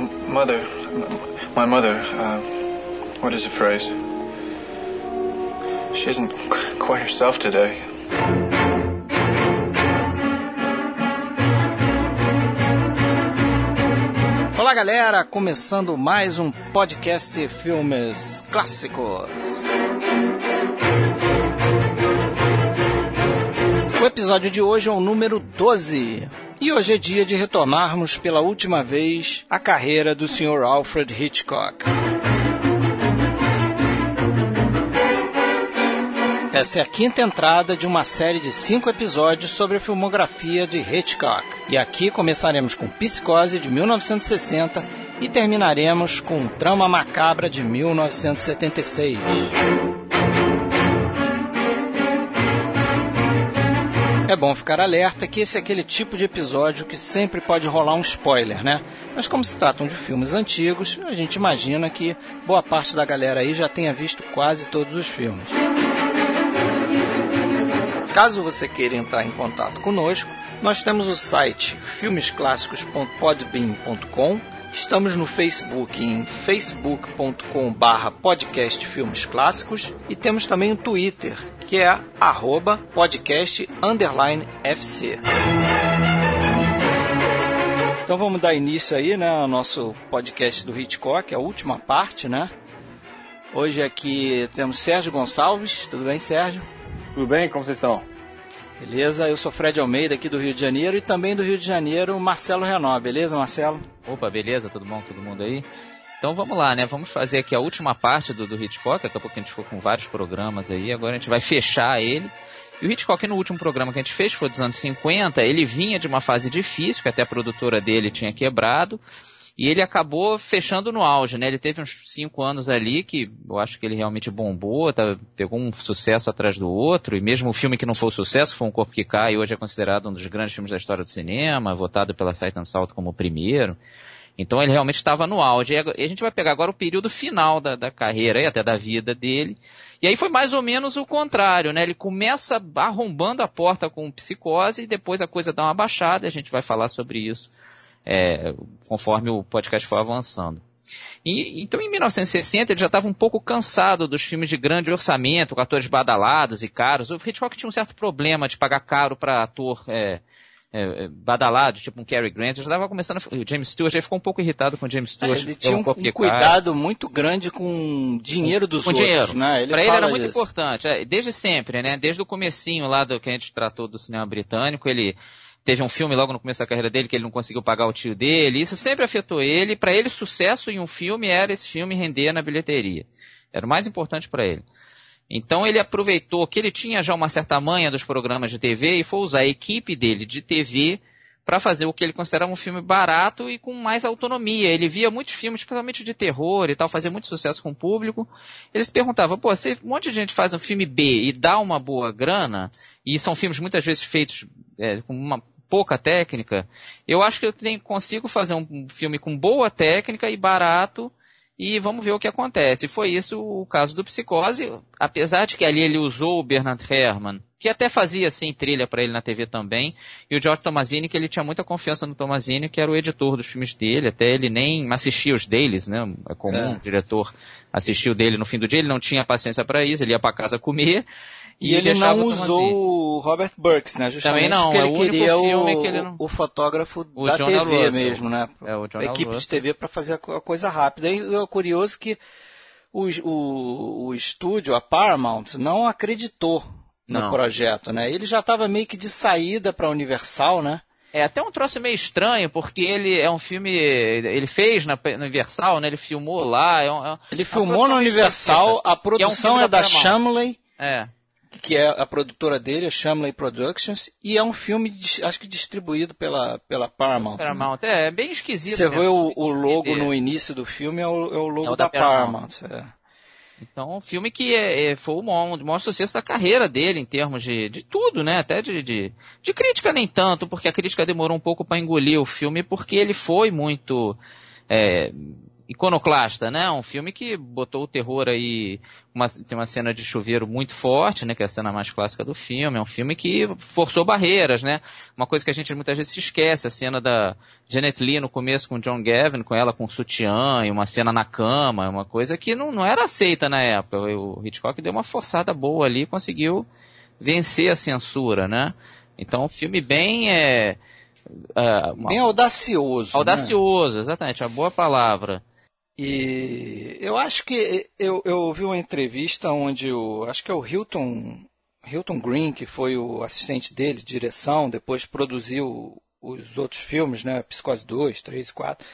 mother, my mother, uh, what is the phrase? She isn't quite herself today. Olá galera, começando mais um podcast Filmes Clássicos. O episódio de hoje é o número 12. E hoje é dia de retomarmos pela última vez a carreira do Sr. Alfred Hitchcock. Essa é a quinta entrada de uma série de cinco episódios sobre a filmografia de Hitchcock. E aqui começaremos com Psicose de 1960 e terminaremos com Trama Macabra de 1976. É bom ficar alerta que esse é aquele tipo de episódio que sempre pode rolar um spoiler, né? Mas como se tratam de filmes antigos, a gente imagina que boa parte da galera aí já tenha visto quase todos os filmes. Caso você queira entrar em contato conosco, nós temos o site filmesclassicos.podbean.com, estamos no Facebook em facebook.com/barra podcast filmes clássicos e temos também o Twitter, que é arroba podcast underline FC. Então vamos dar início aí, né, ao nosso podcast do Hitchcock, a última parte, né? Hoje aqui temos Sérgio Gonçalves. Tudo bem, Sérgio? Tudo bem? Como vocês estão? Beleza, eu sou Fred Almeida aqui do Rio de Janeiro e também do Rio de Janeiro, Marcelo Renó. Beleza, Marcelo? Opa, beleza, tudo bom, todo mundo aí? Então vamos lá, né? Vamos fazer aqui a última parte do, do Hitchcock. Daqui a pouco a gente ficou com vários programas aí. Agora a gente vai fechar ele. E o Hitchcock, no último programa que a gente fez, foi dos anos 50, ele vinha de uma fase difícil, que até a produtora dele tinha quebrado. E ele acabou fechando no auge, né? Ele teve uns cinco anos ali que eu acho que ele realmente bombou, tá, pegou um sucesso atrás do outro, e mesmo o filme que não foi um sucesso, foi Um Corpo que Cai, hoje é considerado um dos grandes filmes da história do cinema, votado pela Sight and Salt como o primeiro. Então ele realmente estava no auge. E a gente vai pegar agora o período final da, da carreira e até da vida dele. E aí foi mais ou menos o contrário, né? Ele começa arrombando a porta com psicose e depois a coisa dá uma baixada, a gente vai falar sobre isso é, conforme o podcast foi avançando. E, então, em 1960, ele já estava um pouco cansado dos filmes de grande orçamento, com atores badalados e caros. O Hitchcock tinha um certo problema de pagar caro para ator é, é, badalado, tipo um Cary Grant. Já estava começando. A, o James Stewart já ficou um pouco irritado com o James Stewart. ele tinha um, um cuidado muito grande com dinheiro dos com outros. Dinheiro. Né? Para ele era muito isso. importante. É, desde sempre, né? Desde o comecinho lá do que a gente tratou do cinema britânico, ele teve um filme logo no começo da carreira dele que ele não conseguiu pagar o tio dele. Isso sempre afetou ele. Para ele, sucesso em um filme era esse filme render na bilheteria. Era o mais importante para ele. Então ele aproveitou que ele tinha já uma certa manha dos programas de TV e foi usar a equipe dele de TV para fazer o que ele considerava um filme barato e com mais autonomia. Ele via muitos filmes, especialmente de terror e tal, fazia muito sucesso com o público. Ele se perguntava, pô, se um monte de gente faz um filme B e dá uma boa grana, e são filmes muitas vezes feitos é, com uma pouca técnica, eu acho que eu tenho, consigo fazer um filme com boa técnica e barato e vamos ver o que acontece. Foi isso o caso do Psicose, apesar de que ali ele usou o Bernard Herrmann, que até fazia assim trilha para ele na TV também, e o George Tomazini, que ele tinha muita confiança no Tomazini, que era o editor dos filmes dele, até ele nem assistia os deles, né? É comum é. o diretor assistir o dele no fim do dia, ele não tinha paciência para isso, ele ia para casa comer, e, ele não usou o Robert Burks, né? Justamente Também não, porque ele é queria o, que ele não... o fotógrafo o da John TV mesmo, né? É, o John a equipe de TV para fazer a coisa rápida. E é curioso que o, o, o estúdio, a Paramount, não acreditou no não. projeto, né? Ele já estava meio que de saída para a Universal, né? É até um troço meio estranho, porque ele é um filme. Ele fez na, na Universal, né? Ele filmou lá. É um, é ele filmou na Universal, a produção é, um é da, da Shamley. É que é a produtora dele, a Shamley Productions, e é um filme, acho que distribuído pela, pela Paramount. Né? Paramount, né? é, bem esquisito. Você vê o, o logo no início do filme, é o, é o logo é o da, da, Paramount. Paramount. É. Então, um filme que é, é, foi o maior, o maior sucesso da carreira dele, em termos de, de tudo, né? Até de, de, de crítica nem tanto, porque a crítica demorou um pouco para engolir o filme, porque ele foi muito... É, iconoclasta, né? Um filme que botou o terror aí, uma, tem uma cena de chuveiro muito forte, né? Que é a cena mais clássica do filme. É um filme que forçou barreiras, né? Uma coisa que a gente muitas vezes se esquece, a cena da Janet Lee no começo com John Gavin, com ela com sutiã e uma cena na cama, uma coisa que não, não era aceita na época. O Hitchcock deu uma forçada boa ali, conseguiu vencer a censura, né? Então, um filme bem é, é uma... bem audacioso. Né? Audacioso, né? exatamente, a boa palavra. E eu acho que eu, eu vi uma entrevista onde o acho que é o Hilton Hilton Green, que foi o assistente dele, direção, depois produziu os outros filmes, né, Psicose 2, 3 e 4.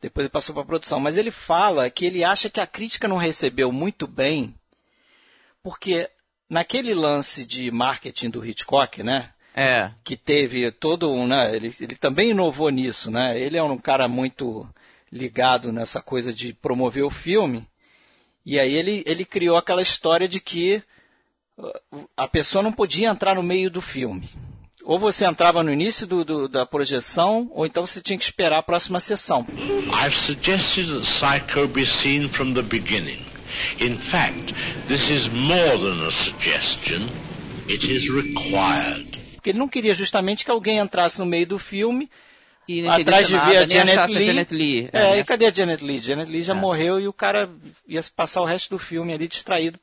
Depois ele passou para a produção, mas ele fala que ele acha que a crítica não recebeu muito bem, porque naquele lance de marketing do Hitchcock, né? É. Que teve todo um, né? Ele, ele também inovou nisso, né? Ele é um cara muito ligado nessa coisa de promover o filme. E aí ele, ele criou aquela história de que uh, a pessoa não podia entrar no meio do filme. Ou você entrava no início do, do, da projeção, ou então você tinha que esperar a próxima sessão. I've suggested that Psycho be seen from the beginning. In fact, this is more than a suggestion. It is required. Porque ele não queria justamente que alguém entrasse no meio do filme e atrás de ver a Janet Lee. Janet Lee. É, é, e cadê a Janet Lee? Janet Lee já é. morreu e o cara ia passar o resto do filme ali distraído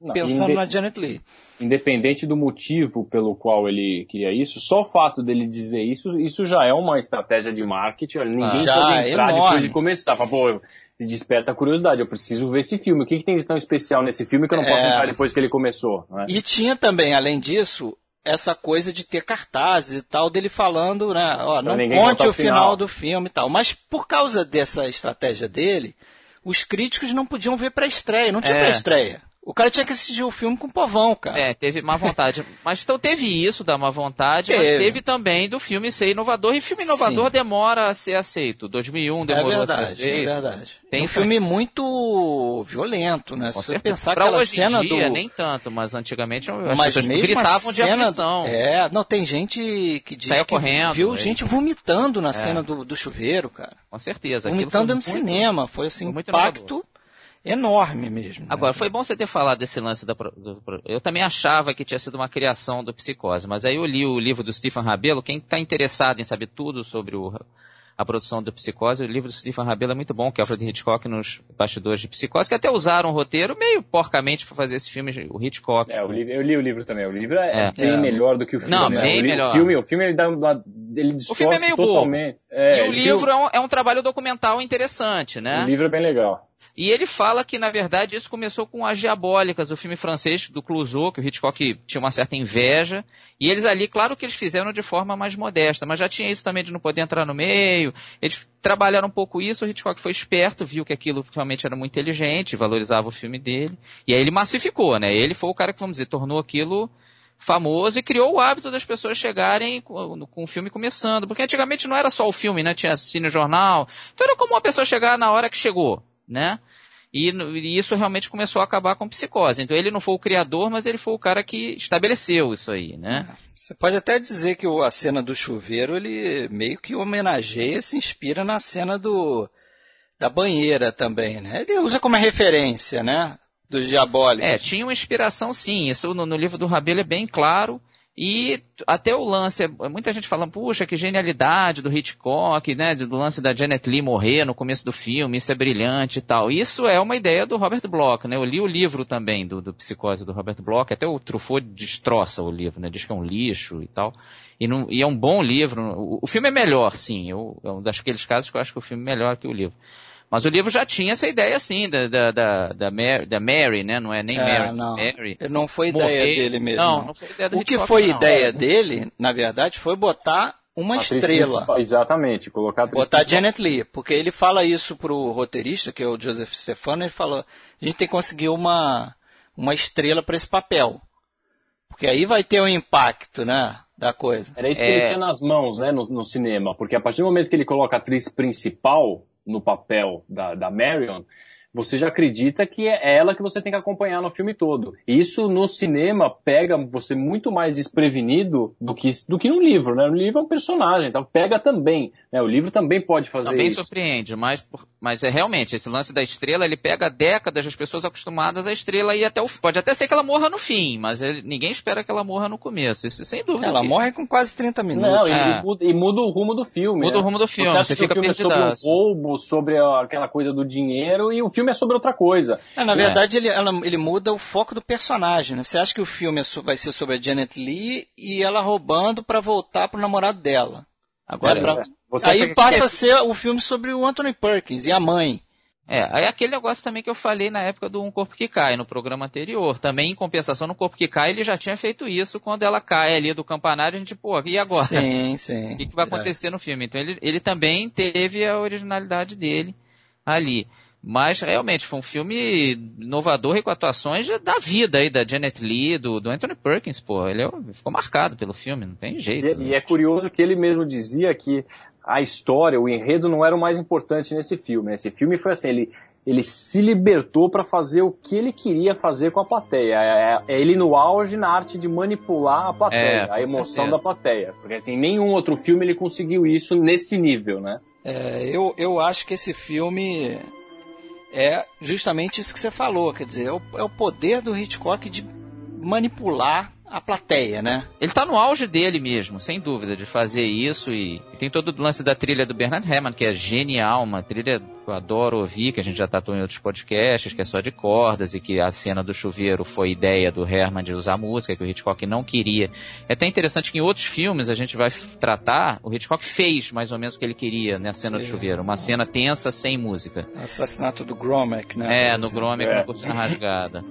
não, pensando na Janet Lee. Independente do motivo pelo qual ele queria isso, só o fato dele dizer isso, isso já é uma estratégia de marketing. Ninguém já, pode entrar enorme. depois de começar. Fala, pô, desperta a curiosidade. Eu preciso ver esse filme. O que, que tem de tão especial nesse filme que eu não posso é... entrar depois que ele começou? Né? E tinha também, além disso, essa coisa de ter cartazes e tal, dele falando, né? Ó, não conte o final. final do filme e tal. Mas por causa dessa estratégia dele, os críticos não podiam ver pré-estreia, não tinha é. pré-estreia. O cara tinha que assistir o filme com povão, cara. É, teve má vontade. mas então teve isso da má vontade, teve. mas teve também do filme ser inovador. E filme inovador Sim. demora a ser aceito. 2001 demorou é verdade, a ser aceito. É verdade. Tem um filme muito violento, né? Com Se você pensar pra aquela cena dia, do... nem tanto, mas antigamente as mas pessoas gritavam de aflição. É, não, tem gente que diz Saiu que correndo, viu aí. gente vomitando na é. cena do, do chuveiro, cara. Com certeza. Vomitando no cinema. Foi assim, um impacto... Inovador enorme mesmo. Né? Agora, foi bom você ter falado desse lance da. Do, eu também achava que tinha sido uma criação do Psicose, mas aí eu li o livro do Stephen Rabelo. Quem está interessado em saber tudo sobre o, a produção do Psicose, o livro do Stephen Rabelo é muito bom, que é Alfred Hitchcock nos bastidores de Psicose, que até usaram um roteiro meio porcamente para fazer esse filme, o Hitchcock. É, eu li, eu li o livro também. O livro é, é. bem é. melhor do que o filme. Não, né? bem o melhor. O filme, o filme ele dá uma, ele o filme é meio totalmente. É, e o livro é um, é um trabalho documental interessante, né? O livro é bem legal. E ele fala que, na verdade, isso começou com As Diabólicas, o filme francês do Clouseau, que o Hitchcock tinha uma certa inveja. E eles ali, claro que eles fizeram de forma mais modesta, mas já tinha isso também de não poder entrar no meio. Eles trabalharam um pouco isso, o Hitchcock foi esperto, viu que aquilo realmente era muito inteligente, valorizava o filme dele. E aí ele massificou, né? Ele foi o cara que, vamos dizer, tornou aquilo famoso e criou o hábito das pessoas chegarem com, com o filme começando. Porque antigamente não era só o filme, né? Tinha cine jornal. Então era como uma pessoa chegar na hora que chegou né? E, e, isso realmente começou a acabar com psicose. Então ele não foi o criador, mas ele foi o cara que estabeleceu isso aí, né? É. Você pode até dizer que a cena do chuveiro ele meio que homenageia, se inspira na cena do da banheira também, né? Ele usa como referência, né? Dos diabólicos. É, tinha uma inspiração sim. Isso no, no livro do Rabelo é bem claro. E até o lance, é, muita gente falando, puxa, que genialidade do Hitchcock, né, do lance da Janet Lee morrer no começo do filme, isso é brilhante e tal. Isso é uma ideia do Robert Bloch, né? Eu li o livro também do, do Psicose do Robert Bloch, até o Truffaut destroça o livro, né? Diz que é um lixo e tal. E, não, e é um bom livro. O, o filme é melhor, sim. Eu, é um daqueles casos que eu acho que o filme é melhor que o livro. Mas o livro já tinha essa ideia, assim, da, da, da, da, Mary, da Mary, né? Não é nem é, Mary, não. Mary. Não foi ideia morrer. dele mesmo. Não, não, foi ideia do O que foi não. ideia dele, na verdade, foi botar uma estrela. Exatamente, colocar Botar principal. Janet Lee, porque ele fala isso pro roteirista, que é o Joseph Stefano, ele falou, a gente tem que conseguir uma, uma estrela para esse papel. Porque aí vai ter um impacto, né? Da coisa. Era isso é... que ele tinha nas mãos, né, no, no cinema. Porque a partir do momento que ele coloca a atriz principal, no papel da, da Marion, você já acredita que é ela que você tem que acompanhar no filme todo. E isso no cinema pega você muito mais desprevenido do que, do que no livro, né? No livro é um personagem, então pega também. Né? O livro também pode fazer também isso. Também surpreende, mas, mas é realmente, esse lance da estrela, ele pega décadas das pessoas acostumadas à estrela e até o Pode até ser que ela morra no fim, mas ele, ninguém espera que ela morra no começo, isso sem dúvida. Ela que... morre com quase 30 minutos. Não, é. e, muda, e, muda, o rumo do filme. Muda né? o rumo do filme, você, você fica o filme é sobre um roubo, sobre aquela coisa do dinheiro, e o filme é sobre outra coisa. É, na verdade, ele, ela, ele muda o foco do personagem. Né? Você acha que o filme é vai ser sobre a Janet Lee e ela roubando para voltar pro namorado dela. Agora, é pra... aí passa a ser o filme sobre o Anthony Perkins e a mãe. É, aí aquele negócio também que eu falei na época do Um Corpo que Cai, no programa anterior. Também, em compensação, no Corpo que Cai, ele já tinha feito isso quando ela cai ali do campanário, a gente, pô, e agora? Sim, sim. O que, que vai acontecer é. no filme? Então ele, ele também teve a originalidade dele ali. Mas realmente foi um filme inovador e com atuações da vida aí, da Janet Lee, do, do Anthony Perkins, pô. Ele é ficou marcado pelo filme, não tem jeito. E, né? e é curioso que ele mesmo dizia que a história, o enredo não era o mais importante nesse filme. Esse filme foi assim, ele, ele se libertou para fazer o que ele queria fazer com a plateia. É, é, ele no auge na arte de manipular a plateia, é, a emoção certeza. da plateia. Porque assim, nenhum outro filme ele conseguiu isso nesse nível, né? É, eu, eu acho que esse filme é justamente isso que você falou, quer dizer, é o, é o poder do Hitchcock de manipular a plateia, né? Ele tá no auge dele mesmo, sem dúvida, de fazer isso e, e tem todo o lance da trilha do Bernard Herrmann, que é genial, uma trilha que eu adoro ouvir, que a gente já tratou em outros podcasts, que é só de cordas e que a cena do chuveiro foi ideia do Herrmann de usar música, que o Hitchcock não queria. É até interessante que em outros filmes a gente vai tratar, o Hitchcock fez mais ou menos o que ele queria na cena do é. chuveiro, uma cena tensa sem música. Assassinato do Gromek, né? É, no Gromek, é. na cortina rasgada.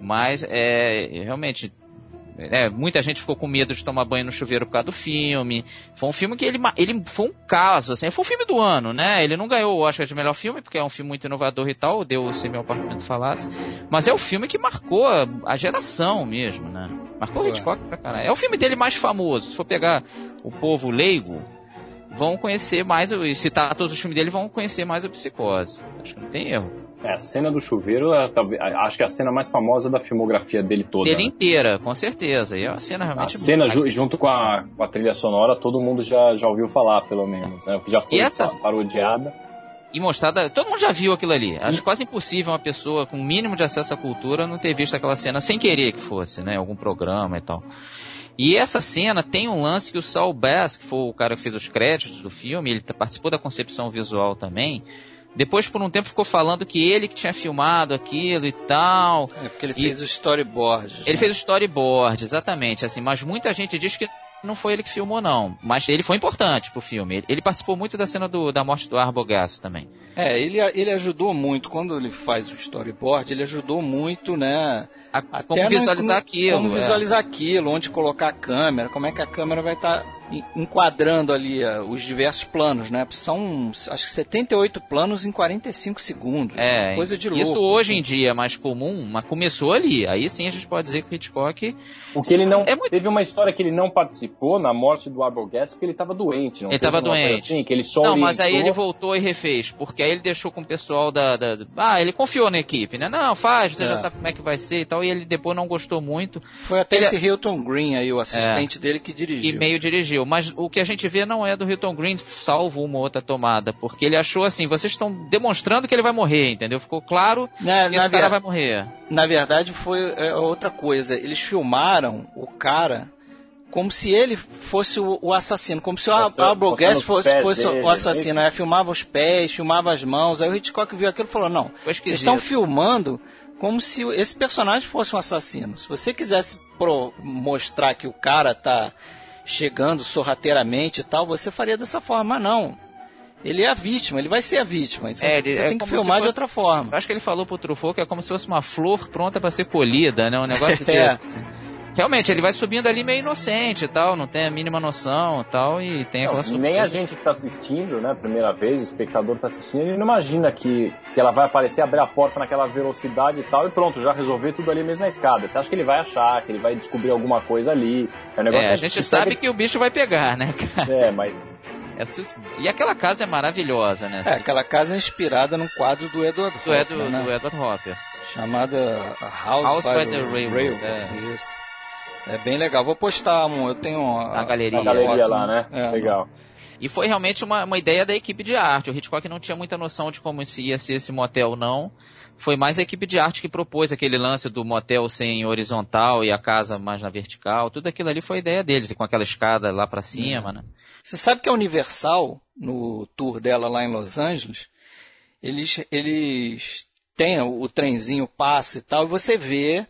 Mas é realmente é, muita gente ficou com medo de tomar banho no chuveiro por causa do filme. Foi um filme que ele, ele foi um caso, assim, foi um filme do ano, né? Ele não ganhou o Oscar de melhor filme, porque é um filme muito inovador e tal, deu se meu apartamento falasse. Mas é o filme que marcou a geração mesmo, né? Marcou o Hitchcock pra caralho. É o filme dele mais famoso. Se for pegar o povo leigo, vão conhecer mais, e citar todos os filmes dele, vão conhecer mais o Psicose. Acho que não tem erro. É, a cena do chuveiro, é, acho que é a cena mais famosa da filmografia dele toda. Dele né? inteira, com certeza. E é uma cena realmente. A cena ju junto com a, com a, trilha sonora, todo mundo já, já ouviu falar, pelo menos. Né? Já foi essa... parodiada. E mostrada. Todo mundo já viu aquilo ali. Acho quase impossível uma pessoa com o mínimo de acesso à cultura não ter visto aquela cena sem querer que fosse, né? Algum programa e tal. E essa cena tem um lance que o Saul Bass, que foi o cara que fez os créditos do filme, ele participou da concepção visual também depois, por um tempo, ficou falando que ele que tinha filmado aquilo e tal. É porque ele e... fez o storyboard. Ele né? fez o storyboard, exatamente. Assim, mas muita gente diz que não foi ele que filmou, não. Mas ele foi importante pro filme. Ele, participou muito da cena do, da morte do Arbogast também. É, ele, ele ajudou muito. Quando ele faz o storyboard, ele ajudou muito, né? A, como visualizar aquilo. Como é. visualizar aquilo, onde colocar a câmera, como é que a câmera vai estar tá enquadrando ali uh, os diversos planos, né? São, acho que 78 planos em 45 segundos. É, coisa de louco. Isso hoje assim. em dia é mais comum, mas começou ali. Aí sim a gente pode dizer que o Hitchcock... O que ele não... É muito... Teve uma história que ele não participou na morte do Arbogast porque ele estava doente, não Ele estava doente. Assim, que ele só não, orientou... mas aí ele voltou e refez, porque aí ele deixou com o pessoal da... da... Ah, ele confiou na equipe, né? Não, faz, você é. já sabe como é que vai ser e tal. E ele depois não gostou muito. Foi até ele... esse Hilton Green aí, o assistente é. dele, que dirigiu. E meio dirigiu. Mas o que a gente vê não é do Hilton Green, salvo uma outra tomada. Porque ele achou assim, vocês estão demonstrando que ele vai morrer, entendeu? Ficou claro na, que esse cara vai morrer. Na verdade, foi é, outra coisa. Eles filmaram o cara como se ele fosse o, o assassino, como se o Arbogast fosse, fosse o assassino. Aí filmava os pés, filmava as mãos. Aí o Hitchcock viu aquilo e falou: Não, vocês estão filmando como se esse personagem fosse um assassino. Se você quisesse pro, mostrar que o cara tá chegando sorrateiramente e tal, você faria dessa forma. Mas não. Ele é a vítima, ele vai ser a vítima. Então é, você é tem que filmar fosse, de outra forma. Acho que ele falou pro Truffaut que é como se fosse uma flor pronta para ser colhida, né? Um negócio é. desse. Realmente, ele vai subindo ali meio inocente e tal, não tem a mínima noção e tal, e tem aquela não, Nem a gente que tá assistindo, né, primeira vez, o espectador tá assistindo, ele não imagina que, que ela vai aparecer, abrir a porta naquela velocidade e tal, e pronto, já resolver tudo ali mesmo na escada. Você acha que ele vai achar, que ele vai descobrir alguma coisa ali. É, um negócio é a gente sabe que o bicho vai pegar, né, cara? É, mas E aquela casa é maravilhosa, né? É, aquela casa é inspirada num quadro do Edward do Hopper. Edu, né? Do Edward Hopper. Chamada House, House by, by the Railroad. Railroad. É. Isso. É bem legal. Vou postar um. Eu tenho a, a galeria, a galeria foto, lá, né? É, legal. E foi realmente uma, uma ideia da equipe de arte. O Hitchcock não tinha muita noção de como ia ser esse motel, não. Foi mais a equipe de arte que propôs aquele lance do motel sem horizontal e a casa mais na vertical. Tudo aquilo ali foi ideia deles, com aquela escada lá para cima, né? Você sabe que a Universal, no tour dela lá em Los Angeles, eles, eles têm o, o trenzinho passa e tal, e você vê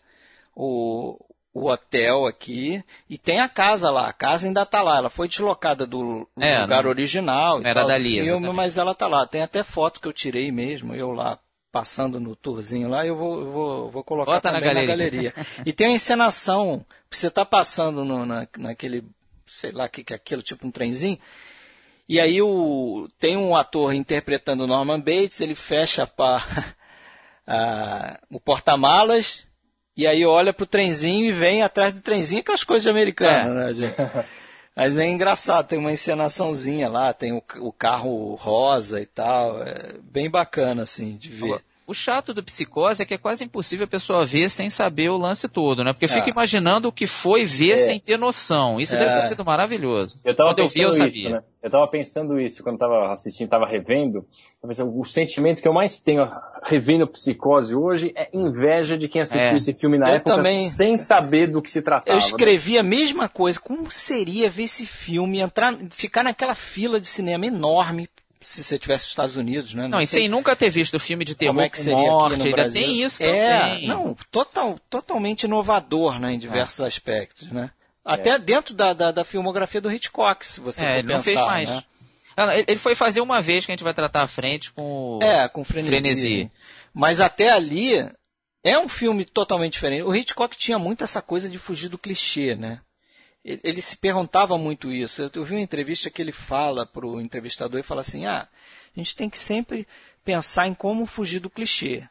o, o hotel aqui e tem a casa lá. A casa ainda está lá. Ela foi deslocada do É, lugar não- original era tal, do dali, filme, mas ela está lá. Tem até foto que eu tirei mesmo, eu lá passando no tourzinho lá, eu vou, eu vou, vou colocar Bota na também galeria. e tem a encenação, você está passando no- na, naquele, sei lá o que, que é aquilo, tipo um trenzinho, e aí o, tem um ator interpretando o Norman Bates, ele fecha pa- a- o porta-malas, e aí olha pro trenzinho e vem atrás do trenzinho, aquelas coisas de americano, né, gente? Mas é engraçado, tem uma encenaçãozinha lá, tem o, o carro rosa e tal, é bem bacana, assim, de ver. O chato do psicose é que é quase impossível a pessoa ver sem saber o lance todo, né? Porque fica É. imaginando o que foi ver É. sem ter noção. Isso É. deve ter sido maravilhoso. Eu tava Quando eu vi, pensando eu isso, sabia. né? Eu tava pensando isso quando tava assistindo, tava revendo. O sentimento que eu mais tenho revendo Psicose hoje é inveja de quem assistiu É. esse filme na Eu época também. sem saber do que se tratava. Eu né? escrevi a mesma coisa. Como seria ver esse filme, entrar, ficar naquela fila de cinema enorme, se você tivesse nos Estados Unidos, né? Não, e sei sem nunca ter visto o filme de terror como é que com seria morte, ainda Brasil. tem isso é, também. não, total, totalmente inovador, né, em diversos É. aspectos, né? Até dentro da, da, da filmografia do Hitchcock, se você É, for ele não pensar, fez mais. né? Ele foi fazer uma vez que a gente vai tratar à frente com o... É, com frenesi. Frenesi. Mas até ali é um filme totalmente diferente. O Hitchcock tinha muito essa coisa de fugir do clichê, né? Ele, se perguntava muito isso. Eu, vi uma entrevista que ele fala para o entrevistador e fala assim: ah, a gente tem que sempre pensar em como fugir do clichê.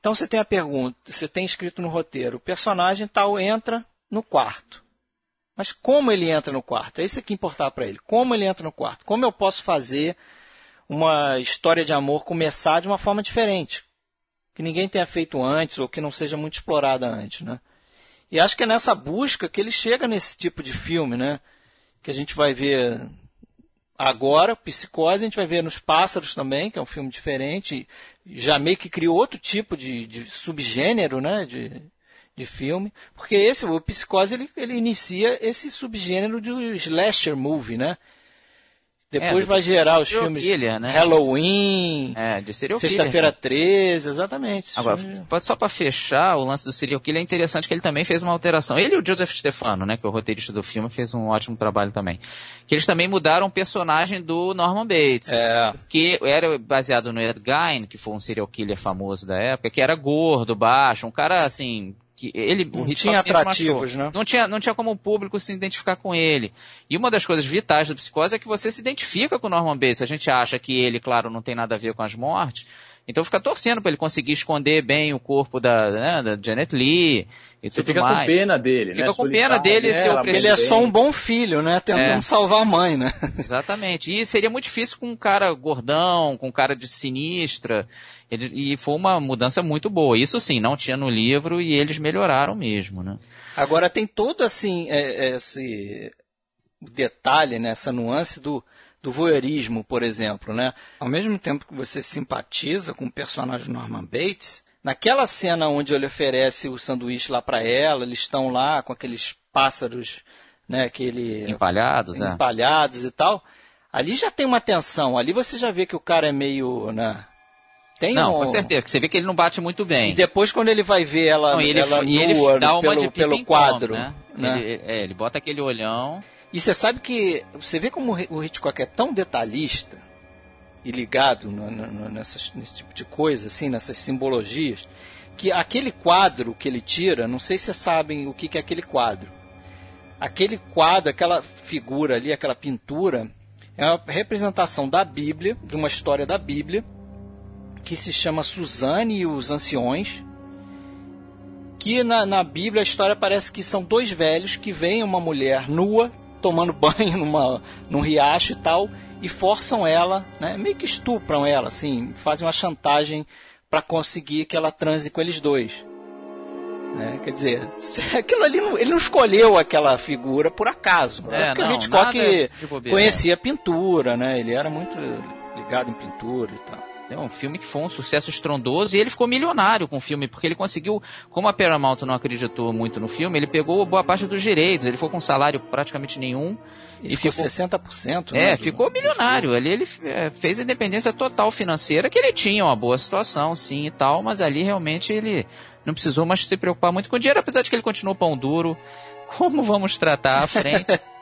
Então você tem a pergunta, você tem escrito no roteiro, o personagem tal entra no quarto. Mas como ele entra no quarto? É isso que importar para ele. Como ele entra no quarto? Como eu posso fazer uma história de amor começar de uma forma diferente? Que ninguém tenha feito antes ou que não seja muito explorada antes, né? E acho que é nessa busca que ele chega nesse tipo de filme, né? Que a gente vai ver agora, Psicose, a gente vai ver nos Pássaros também, que é um filme diferente, já meio que criou outro tipo de, de subgênero, né? De, de filme, porque esse, o Psicose, ele, ele inicia esse subgênero do slasher movie, né? Depois É, vai gerar os filmes killer, né? Halloween, É, de serial killer. Sexta-feira 13, exatamente. Agora, só para fechar o lance do serial killer, é interessante que ele também fez uma alteração. Ele e o Joseph Stefano, né, que é o roteirista do filme, fez um ótimo trabalho também. Que eles também mudaram o personagem do Norman Bates. É, Que era baseado no Ed Gein, que foi um serial killer famoso da época, que era gordo, baixo, um cara assim... Que ele, o não Hitchcock tinha atrativos, né? Não tinha, não tinha como o público se identificar com ele. E uma das coisas vitais do Psicose é que você se identifica com o Norman Bates. A gente acha que ele, claro, não tem nada a ver com as mortes. Então fica torcendo para ele conseguir esconder bem o corpo da, né, da Janet Lee e Você tudo fica mais. com pena dele, Fica né? com pena dele ser ela opressivo. Ele é só um bom filho, né? Tentando É. salvar a mãe, né? Exatamente. E seria muito difícil com um cara gordão, com um cara de sinistra. E foi uma mudança muito boa. Isso sim, não tinha no livro e eles melhoraram mesmo, né? Agora tem todo assim é, é, esse detalhe, né, essa nuance do, do voyeurismo, por exemplo, né? Ao mesmo tempo que você simpatiza com o personagem Norman Bates, naquela cena onde ele oferece o sanduíche lá para ela, eles estão lá com aqueles pássaros, né, que ele Empalhados, é. empalhados e tal. Ali já tem uma tensão, ali você já vê que o cara é meio, né, tem Não, um... com certeza. que Você vê que ele não bate muito bem. E depois quando ele vai ver ela, Não, ele, ela e ele nua dá uma pelo, de pelo quadro, né? né? Ele, é, ele bota aquele olhão. E você sabe que. Você vê como o Hitchcock é tão detalhista e ligado no, no, no, nessas, nesse tipo de coisa, assim, nessas simbologias, que aquele quadro que ele tira, não sei se vocês sabem o que, que é aquele quadro. Aquele quadro, aquela figura ali, aquela pintura, é uma representação da Bíblia, de uma história da Bíblia, que se chama Suzane e os Anciões. Que na, na Bíblia a história parece que são dois velhos que veem uma mulher nua tomando banho numa, num riacho e tal, e forçam ela, né, meio que estupram ela, assim, fazem uma chantagem para conseguir que ela transe com eles dois. Né? Quer dizer, aquilo ali ele não escolheu aquela figura por acaso. É, porque não, o Hitchcock conhecia pintura, né? Ele era muito ligado em pintura e tal. É um filme que foi um sucesso estrondoso e ele ficou milionário com o filme, porque ele conseguiu, como a Paramount não acreditou muito no filme, ele pegou boa parte dos direitos, ele ficou com salário praticamente nenhum. E, e ficou 60%. Né, é, do, ficou milionário. Ali ele é, fez independência total financeira, que ele tinha uma boa situação, sim e tal, mas ali realmente ele não precisou mais se preocupar muito com o dinheiro, apesar de que ele continuou pão duro. Como vamos tratar à frente?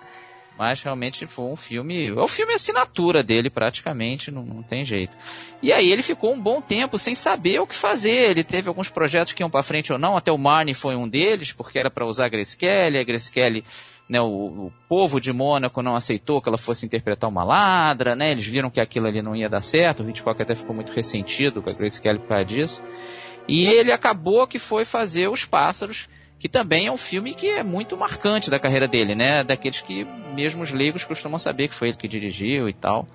Mas realmente foi um filme. É o filme assinatura dele, praticamente, não, não, tem jeito. E aí ele ficou um bom tempo sem saber o que fazer. Ele teve alguns projetos que iam para frente ou não, até o Marnie foi um deles, porque era para usar a Grace Kelly. A Grace Kelly, né, o, o, povo de Mônaco não aceitou que ela fosse interpretar uma ladra, né? Eles viram que aquilo ali não ia dar certo. O Hitchcock até ficou muito ressentido com a Grace Kelly por causa disso. E ele acabou que foi fazer Os Pássaros, que também é um filme que é muito marcante da carreira dele, né? Daqueles que mesmo os leigos costumam saber que foi ele que dirigiu e tal.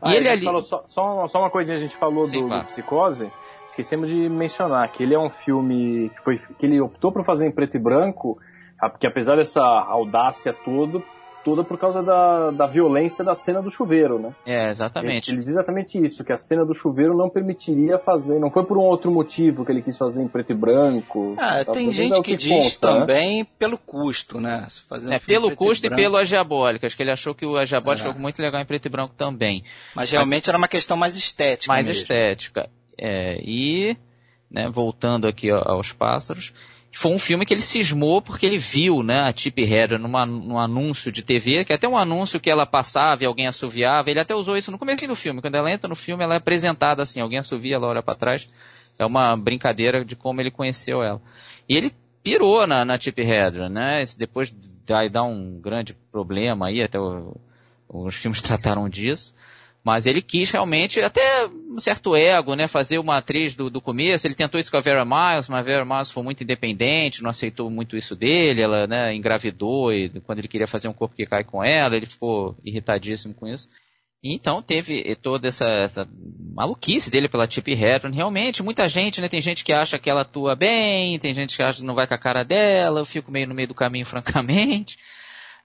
Ah, e ele ali... falou só, só, só, uma coisinha, a gente falou Sim, do, claro. do, Psicose, esquecemos de mencionar que ele é um filme que, foi, que ele optou por fazer em preto e branco, que apesar dessa audácia toda, toda por causa da, da violência da cena do chuveiro, né? É, exatamente. Ele, diz exatamente isso, que a cena do chuveiro não permitiria fazer, não foi por um outro motivo que ele quis fazer em preto e branco. Ah, tá tem gente que, que, diz conta, né? também né? pelo custo, né? Fazer um é, pelo custo e, e pelo Agiabólico, acho que ele achou que o Agiabólico é. ficou muito legal em preto e branco também. Mas realmente Mas, era uma questão mais estética Mais mesmo. estética. É, e, né, voltando aqui aos pássaros, foi um filme que ele cismou porque ele viu, né, a Tippi Hedren numa, num anúncio de TV, que é até um anúncio que ela passava e alguém assoviava, ele até usou isso no começo do filme, quando ela entra no filme ela é apresentada assim, alguém assovia, ela olha para trás, é uma brincadeira de como ele conheceu ela. E ele pirou na, na Tippi Hedren, né, depois vai dar um grande problema aí, até o, os filmes trataram disso, mas ele quis realmente, até um certo ego, né, fazer uma atriz do, do começo. Ele tentou isso com a Vera Miles, mas a Vera Miles foi muito independente, não aceitou muito isso dele. Ela né, engravidou e quando ele queria fazer um corpo que cai com ela, ele ficou irritadíssimo com isso. Então teve toda essa, essa, maluquice dele pela Tippi Hedren. Realmente, muita gente, né? Tem gente que acha que ela atua bem, tem gente que acha que não vai com a cara dela. Eu fico meio no meio do caminho, francamente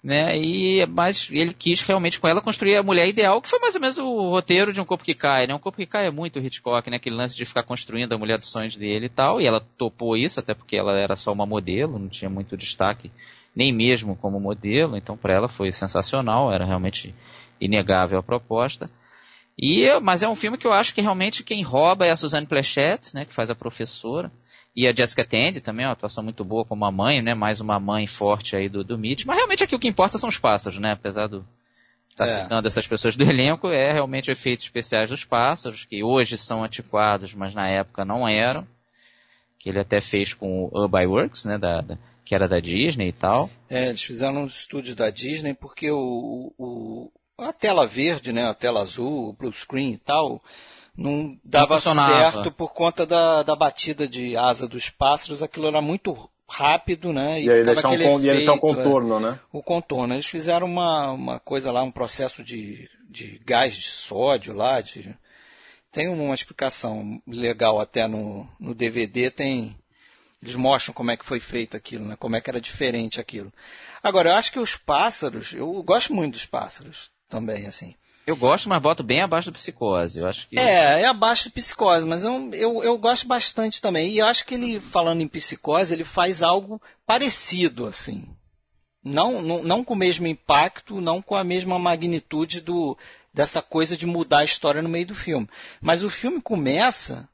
né? E mas ele quis realmente com ela construir a mulher ideal, que foi mais ou menos o roteiro de um corpo que cai, né? Um corpo que cai é muito Hitchcock, né? Aquele lance de ficar construindo a mulher dos sonhos dele e tal. E ela topou isso, até porque ela era só uma modelo, não tinha muito destaque, nem mesmo como modelo. Então para ela foi sensacional, era realmente inegável a proposta. E mas é um filme que eu acho que realmente quem rouba é a Suzanne Plechette, né? Que faz a professora. E a Jessica Tandy também, uma atuação muito boa como a mãe, né? Mais uma mãe forte aí do, do Mitch. Mas realmente aqui o que importa são os pássaros, né? Apesar do estar tá é. citando essas pessoas do elenco, é realmente efeitos especiais dos pássaros, que hoje são antiquados, mas na época não eram. Que ele até fez com o Urban Works, né? Da, da, que era da Disney e tal. É, eles fizeram uns estúdios da Disney porque o, o, a tela verde, né? A tela azul, o blue screen e tal não dava não certo por conta da, da batida de asa dos pássaros, aquilo era muito rápido, né? E, e aí deixar um, efeito, e deixar um contorno, é, né? O contorno. Eles fizeram uma, uma coisa lá, um processo de, de gás de sódio lá, de... Tem uma explicação legal até no, no DVD, tem... Eles mostram como é que foi feito aquilo, né? Como é que era diferente aquilo. Agora, eu acho que os pássaros, eu gosto muito dos pássaros também, assim. Eu gosto, mas boto bem abaixo do psicose. Eu acho que... É, é abaixo do psicose, mas eu, eu, eu gosto bastante também. E eu acho que ele, falando em psicose, ele faz algo parecido, assim. Não, não, não com o mesmo impacto, não com a mesma magnitude do, dessa coisa de mudar a história no meio do filme. Mas o filme começa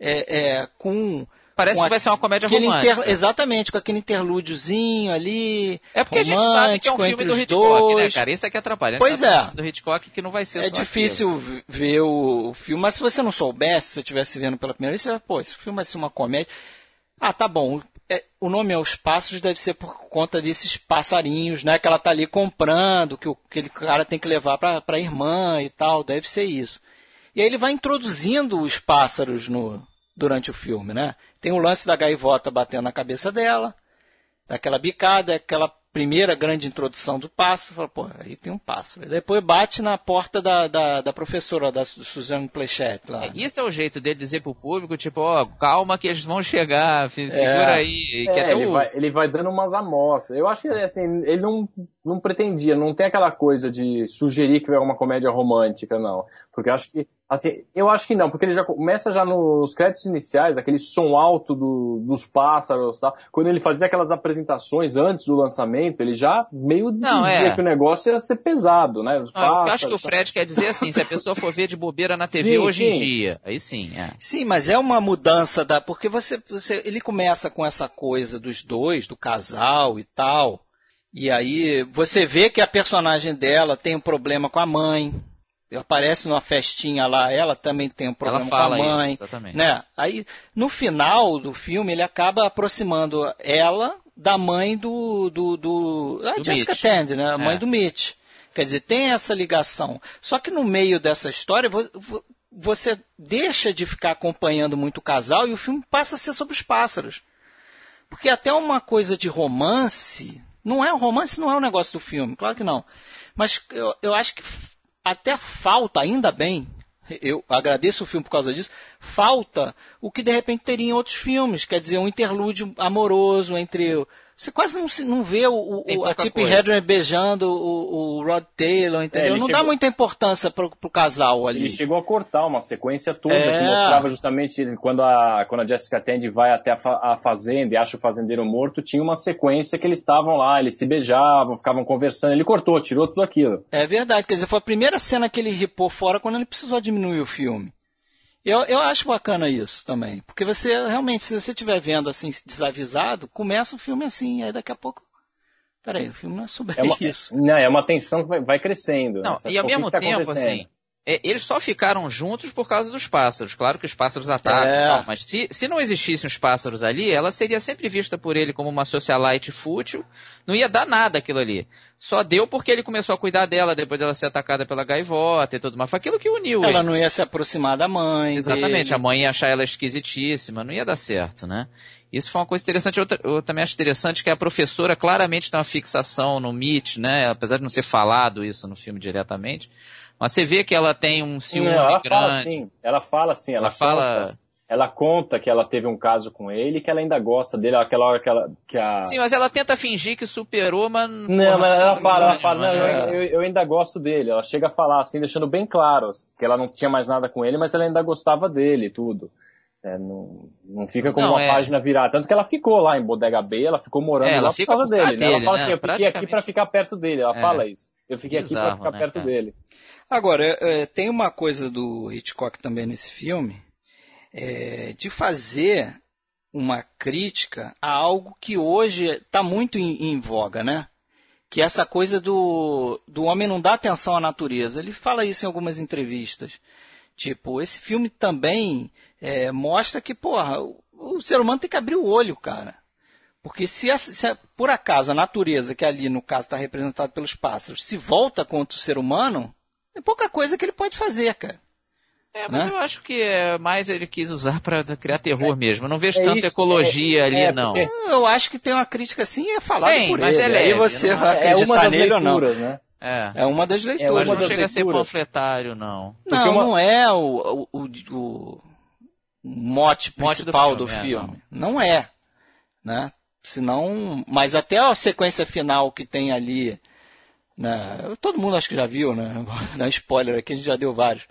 é, é, com Parece que vai ser uma comédia romântica. Inter... Exatamente, com aquele interlúdiozinho ali. É porque a gente sabe que é um filme do Hitchcock, né, dois. né, cara? Isso é que atrapalha. Pois tá é. Do Hitchcock que não vai ser É difícil aquilo. ver o filme, mas se você não soubesse, se você estivesse vendo pela primeira vez, você vai, pô, esse filme vai ser uma comédia. Ah, tá bom. É, o nome aos pássaros deve ser por conta desses passarinhos, né? Que ela tá ali comprando, que o, aquele cara tem que levar para a irmã e tal. Deve ser isso. E aí ele vai introduzindo os pássaros no, durante o filme, né? Tem o lance da gaivota batendo na cabeça dela, daquela bicada, aquela primeira grande introdução do pássaro, fala, pô, aí tem um pássaro. Depois bate na porta da, da, da professora, da Suzanne Plechette lá. É, isso é o jeito dele dizer pro público, tipo, ó, calma que eles vão chegar, segura é. aí. É, ele, o... vai, ele vai dando umas amostras. Eu acho que, assim, ele não, não pretendia, não tem aquela coisa de sugerir que é uma comédia romântica, não. Porque eu acho que Assim, eu acho que não, porque ele já começa já nos créditos iniciais, aquele som alto do, dos pássaros, tá? quando ele fazia aquelas apresentações antes do lançamento, ele já meio não, dizia é. que o negócio ia ser pesado, né? Os não, pássaros, eu acho que o Fred quer dizer assim, se a pessoa for ver de bobeira na TV sim, hoje sim. em dia, aí sim. É. Sim, mas é uma mudança da, porque você, você, ele começa com essa coisa dos dois, do casal e tal, e aí você vê que a personagem dela tem um problema com a mãe, aparece numa festinha lá, ela também tem um problema com a mãe, isso, exatamente. né? Aí no final do filme ele acaba aproximando ela da mãe do do, do, ah, do Jessica Mitch. Tandy, né? A mãe é. do Mitch. Quer dizer, tem essa ligação. Só que no meio dessa história você deixa de ficar acompanhando muito o casal e o filme passa a ser sobre os pássaros. Porque até uma coisa de romance, não é romance, não é o um negócio do filme, claro que não. Mas eu, eu acho que até falta, ainda bem, eu agradeço o filme por causa disso, falta o que de repente teria em outros filmes, quer dizer, um interlúdio amoroso entre você quase não, não vê o, o a Tippi Hedren beijando o, o, Rod Taylor, entendeu? É, não chegou... dá muita importância pro, pro casal ali. Ele chegou a cortar uma sequência toda é... que mostrava justamente quando a, quando a Jessica Tandy vai até a, fa a, fazenda e acha o fazendeiro morto, tinha uma sequência que eles estavam lá, eles se beijavam, ficavam conversando, ele cortou, tirou tudo aquilo. É verdade, quer dizer, foi a primeira cena que ele ripou fora quando ele precisou diminuir o filme. Eu, eu acho bacana isso também. Porque você, realmente, se você estiver vendo assim, desavisado, começa o filme assim, aí daqui a pouco. Peraí, o filme não é sobre é uma, isso. Não, é uma tensão que vai, vai crescendo. Não, né? e ao mesmo tá tempo, assim, é, eles só ficaram juntos por causa dos pássaros. Claro que os pássaros atacam, é. não, mas se, se não existissem os pássaros ali, ela seria sempre vista por ele como uma socialite fútil. Não ia dar nada aquilo ali. Só deu porque ele começou a cuidar dela depois dela ser atacada pela gaivota e tudo mais. Foi aquilo que uniu Ela eles. não ia se aproximar da mãe. Exatamente, dele. a mãe ia achar ela esquisitíssima, não ia dar certo, né? Isso foi uma coisa interessante. Eu, eu, também acho interessante que a professora claramente tem uma fixação no Mitch, né? Apesar de não ser falado isso no filme diretamente. Mas você vê que ela tem um ciúme não, ela grande. Fala assim, ela fala assim, ela, ela fala. Conta, ela conta que ela teve um caso com ele e que ela ainda gosta dele, aquela hora que ela. Que a... Sim, mas ela tenta fingir que superou, mas. Não, porra, mas ela fala, ela fala, não, é. eu, eu, ainda gosto dele. Ela chega a falar assim, deixando bem claro que ela não tinha mais nada com ele, mas ela ainda gostava dele e tudo. É, não, não fica como não, uma é... página virada. Tanto que ela ficou lá em Bodega B, ela ficou morando é, lá por causa dele. Né? Ela fala né? assim, eu fiquei aqui para ficar perto dele. Ela é. fala isso. Eu fiquei Bizarro, aqui para ficar né, perto cara? dele. Agora, é, tem uma coisa do Hitchcock também nesse filme, é, de fazer uma crítica a algo que hoje está muito em, em, voga, né? Que é essa coisa do, do homem não dar atenção à natureza. Ele fala isso em algumas entrevistas. Tipo, esse filme também é, mostra que, porra, o, o, ser humano tem que abrir o olho, cara. Porque se, a, se a, por acaso a natureza, que ali no caso está representada pelos pássaros, se volta contra o ser humano, é pouca coisa que ele pode fazer, cara. É, mas né? eu acho que é mais ele quis usar para criar terror é, mesmo. Eu não vejo é tanta isso, ecologia é, ali, é, não. Eu acho que tem uma crítica assim, é falado tem, por mas ele. É leve, Aí você não... vai acreditar nele ou não. Né? É. é uma das leituras. Mas não chega leituras. a ser panfletário, não. Não, uma... não é o, o, o, mote principal mote do filme. Do filme. não. não é. Né? Senão, mas até a sequência final que tem ali né? Todo mundo acho que já viu, né? Não spoiler aqui, a gente já deu vários.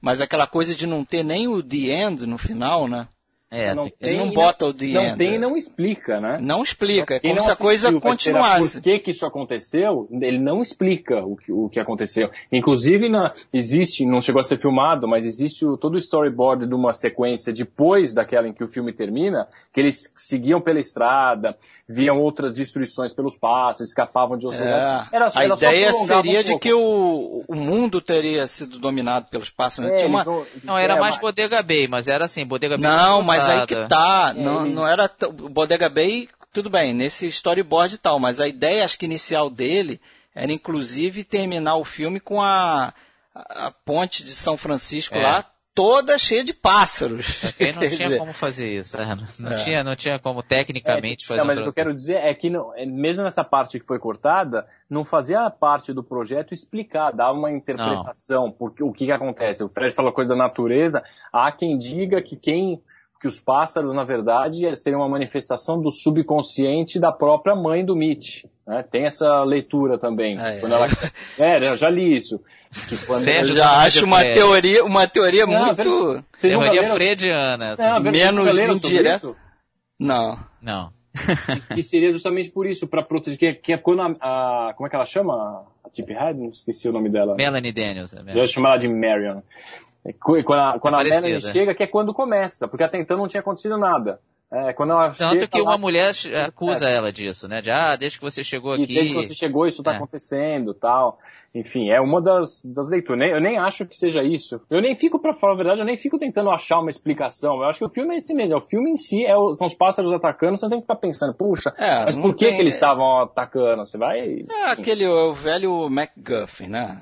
Mas aquela coisa de não ter nem o The End no final, né? É, não ele não bota o The não End. Não tem e não explica, né? Não explica, é como se a coisa continuasse. Por que, que isso aconteceu, ele não explica o que, o que aconteceu. Inclusive, na, existe, não chegou a ser filmado, mas existe o, todo o storyboard de uma sequência depois daquela em que o filme termina, que eles seguiam pela estrada, viam outras destruições pelos passos, escapavam de outros é, lugares. Era, a era ideia seria um de que o, o mundo teria sido dominado pelos pássaros. Né? É, uma... não, não, era é, mais mas... Bodega Bay, mas era assim, Bodega Bay Não, mas aí que tá, é, não, não era... Bodega Bay, tudo bem, nesse storyboard e tal, mas a ideia, acho que inicial dele, era inclusive terminar o filme com a, a ponte de São Francisco é. lá toda cheia de pássaros. Porque não tinha como fazer isso, né? não, é. tinha, não tinha como tecnicamente é, fazer. Não, mas um o que eu quero dizer é que não, é, mesmo nessa parte que foi cortada, não fazia parte do projeto explicar, dar uma interpretação, porque o que, que acontece. O Fred falou coisa da natureza, há quem diga que quem que os pássaros, na verdade, seriam uma manifestação do subconsciente da própria mãe do Mitch. Né? Tem essa leitura também. Ah, é. Ela... é, eu já li isso. Que quando Sérgio, eu já acho uma teoria, uma teoria não, muito... Vocês teoria freudiana. Assim. Menos indireta. Não. Não. que seria justamente por isso, para proteger, que, que é quando a, a, como é que ela chama? A Tip Head? Esqueci o nome dela. Melanie Daniels. É Já chamar ela de Marion. É, quando a, quando a Melanie chega, que é quando começa, porque até então não tinha acontecido nada. É, quando ela Tanto chega, que uma lá, mulher acusa é. ela disso, né? De, ah, desde que você chegou aqui... desde que você chegou isso está é. acontecendo tal. Enfim, é uma das, das leituras. Eu nem acho que seja isso. Eu nem fico, para falar a verdade, eu nem fico tentando achar uma explicação. Eu acho que o filme é esse mesmo. É o filme em si, é o, são os pássaros atacando, você tem que ficar pensando, puxa, é, mas por que, tem... que eles estavam atacando? Você vai... É aquele o velho MacGuffin, né?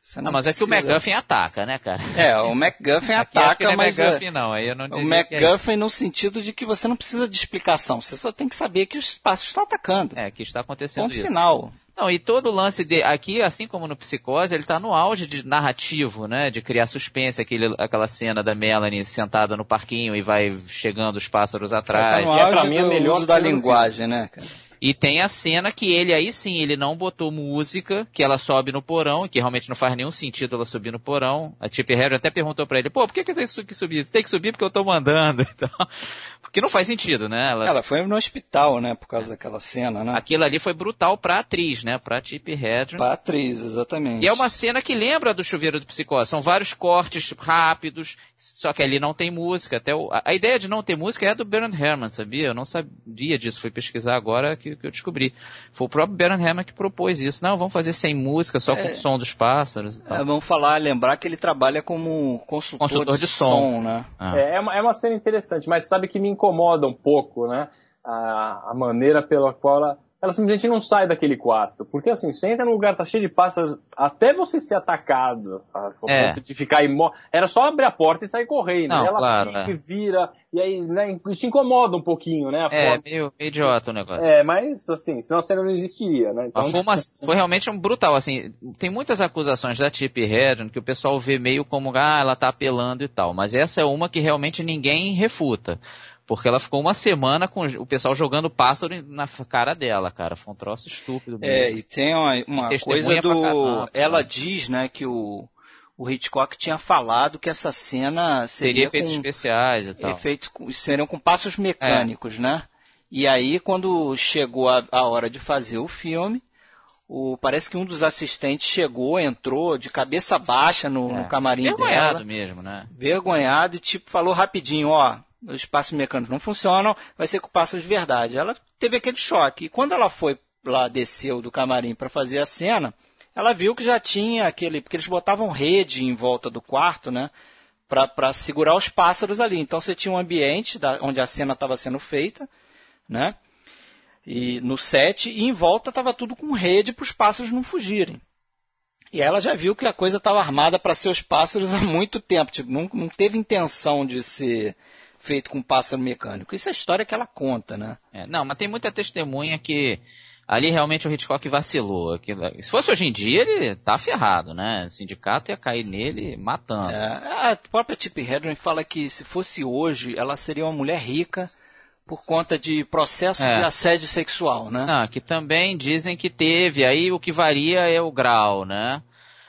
Você não, não mas precisa... é que o MacGuffin ataca, né, cara? É, o MacGuffin ataca, não é mas... MacGuffin, não, aí eu não O MacGuffin é no sentido de que você não precisa de explicação, você só tem que saber que os espaços estão atacando. É, que está acontecendo Ponto isso. final. Não, e todo o lance de aqui, assim como no Psicose, ele está no auge de narrativo, né? De criar suspense, aquele, aquela cena da Melanie sentada no parquinho e vai chegando os pássaros atrás. Tá no auge é, pra mim, do, melhor uso da linguagem, né, cara? E tem a cena que ele aí sim, ele não botou música, que ela sobe no porão, que realmente não faz nenhum sentido ela subir no porão. A Tip Harry até perguntou para ele, pô, por que, que eu tenho que subir? Você tem que subir porque eu tô mandando. Então, porque não faz sentido, né? Ela... ela foi no hospital, né, por causa daquela cena, né? Aquilo ali foi brutal pra atriz, né? Pra Tip Hedren. Pra atriz, exatamente. E é uma cena que lembra do chuveiro do psicose. São vários cortes rápidos, só que ali não tem música. Até o... A ideia de não ter música é do Bernard Herrmann, sabia? Eu não sabia disso, fui pesquisar agora que, que eu descobri. Foi o próprio Bernard Herrmann que propôs isso. Não, vamos fazer sem música, só é... com o som dos pássaros e tal. É, vamos falar, lembrar que ele trabalha como consultor, consultor de, de som, som, né? Ah. É, é uma, é uma cena interessante, mas sabe que me incomoda um pouco, né? A, a maneira pela qual ela ela simplesmente não sai daquele quarto. Porque assim, você entra num lugar, tá cheio de pássaros, até você ser atacado, é. de ficar imóvel, era só abrir a porta e sair correndo. Não, e ela claro, fica, é. vira, e aí, né, isso incomoda um pouquinho, né? é, meio, meio, idiota o negócio. É, mas assim, senão a cena não existiria, né? Então... Foi, uma, foi, realmente um brutal, assim, tem muitas acusações da Tip Hedron que o pessoal vê meio como, ah, ela tá apelando e tal, mas essa é uma que realmente ninguém refuta. Porque ela ficou uma semana com o pessoal jogando pássaro na cara dela, cara. Foi um troço estúpido é, mesmo. É, e tem uma, uma e coisa do. Caramba, ela diz, né, que o, o Hitchcock tinha falado que essa cena seria. Seria efeitos especiais e tal. Efeitos, seriam com passos mecânicos, é. né? E aí, quando chegou a, a hora de fazer o filme, o, parece que um dos assistentes chegou, entrou de cabeça baixa no, é. no camarim Vergonhado dela. mesmo, né? Vergonhado e tipo falou rapidinho, ó, os passos mecânicos não funcionam, vai ser com passos de verdade. Ela teve aquele choque. E quando ela foi lá, desceu do camarim para fazer a cena, ela viu que já tinha aquele. Porque eles botavam rede em volta do quarto, né? Para segurar os pássaros ali. Então você tinha um ambiente da, onde a cena estava sendo feita, né? E no set, e em volta estava tudo com rede para os pássaros não fugirem. E ela já viu que a coisa estava armada para seus pássaros há muito tempo. Tipo, não, não teve intenção de ser feito com pássaro mecânico. Isso é a história que ela conta, né? É, não, mas tem muita testemunha que ali realmente o Hitchcock vacilou. Se fosse hoje em dia, ele tá ferrado, né? O sindicato ia cair nele matando. É, a própria Tip Hedren fala que se fosse hoje, ela seria uma mulher rica por conta de processo é. de assédio sexual, né? Ah, que também dizem que teve. Aí o que varia é o grau, né?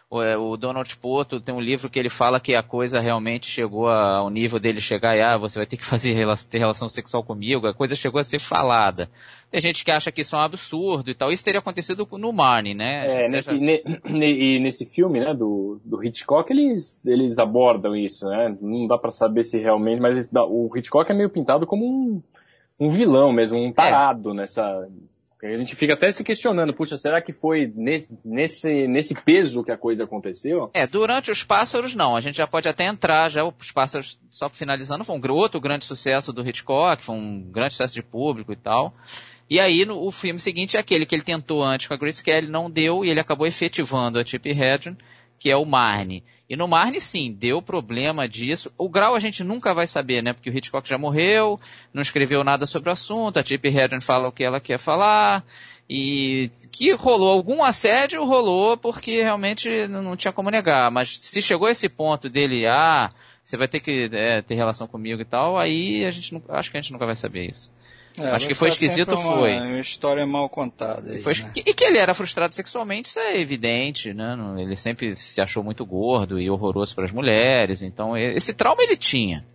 É, o Donald Poto tem um livro que ele fala que a coisa realmente chegou ao nível dele chegar e ah, você vai ter que fazer ter relação sexual comigo, a coisa chegou a ser falada. Tem gente que acha que isso é um absurdo e tal. Isso teria acontecido no Marnie, né? É, nesse, ne, ne, nesse filme, né, do, do Hitchcock, eles, eles abordam isso, né? Não dá para saber se realmente, mas esse, o Hitchcock é meio pintado como um, um vilão mesmo, um tarado é. nessa a gente fica até se questionando, puxa, será que foi nesse, nesse peso que a coisa aconteceu? É, durante os pássaros não, a gente já pode até entrar, já os pássaros, só finalizando, foi um outro grande sucesso do Hitchcock, foi um grande sucesso de público e tal. E aí no, o filme seguinte é aquele que ele tentou antes com a Grace Kelly, não deu, e ele acabou efetivando a Tippi Hedren, que é o Marne. E no Marne, sim, deu problema disso. O grau a gente nunca vai saber, né? Porque o Hitchcock já morreu, não escreveu nada sobre o assunto, a Chip Herron fala o que ela quer falar. E que rolou algum assédio, rolou porque realmente não tinha como negar. Mas se chegou a esse ponto dele, ah, você vai ter que é, ter relação comigo e tal, aí a gente não, acho que a gente nunca vai saber isso. É, Acho que foi esquisito, uma, foi. Uma história mal contada. Aí, foi, né? E que ele era frustrado sexualmente, isso é evidente, né? Ele sempre se achou muito gordo e horroroso para as mulheres, então esse trauma ele tinha.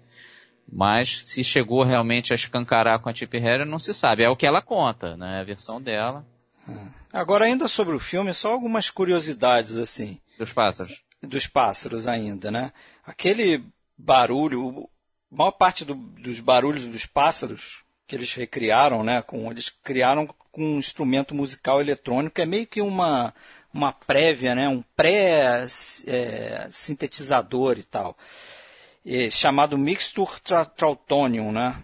Mas se chegou realmente a escancarar com a Tip Harry, não se sabe. É o que ela conta, né? A versão dela. Hum. Agora, ainda sobre o filme, só algumas curiosidades, assim. Dos pássaros. Dos pássaros ainda, né? Aquele barulho, a maior parte do, dos barulhos dos pássaros que eles recriaram, né? Com, eles criaram com um instrumento musical eletrônico, é meio que uma, uma prévia, né? Um pré-sintetizador é, e tal, é, chamado Mixture Trautonium, né?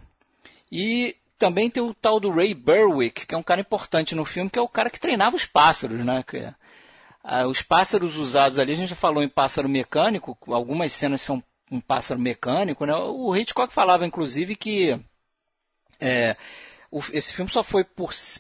E também tem o tal do Ray Berwick, que é um cara importante no filme, que é o cara que treinava os pássaros, né? Que, ah, os pássaros usados ali, a gente já falou em pássaro mecânico, algumas cenas são um pássaro mecânico, né? O Hitchcock falava, inclusive, que é, o, esse filme só foi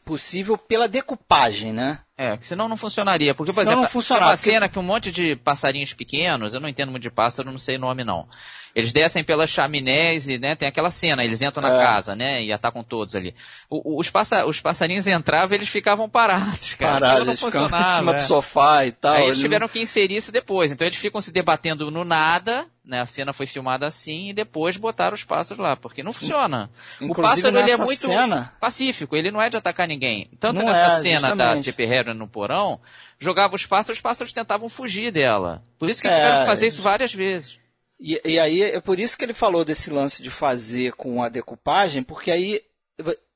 possível pela decupagem, né? É, senão não funcionaria. Porque, por senão exemplo, tem uma cena que um monte de passarinhos pequenos, eu não entendo muito de pássaro, não sei o nome não. Eles descem pelas chaminés e, né, tem aquela cena, eles entram na é. casa, né, e atacam todos ali. O, os, passa, os passarinhos entravam eles ficavam parados, cara. Parados, eles ficavam em cima é. do sofá e tal. Aí eles tiveram que inserir isso depois. Então eles ficam se debatendo no nada, né, a cena foi filmada assim, e depois botaram os pássaros lá, porque não funciona. Inclusive, o pássaro, ele é muito cena... pacífico, ele não é de atacar ninguém. Tanto não nessa é, cena justamente. da Chip Harry no porão, jogava os pássaros, os pássaros tentavam fugir dela. Por isso que tiveram é, que fazer isso várias vezes. E, e, aí é por isso que ele falou desse lance de fazer com a decupagem, porque aí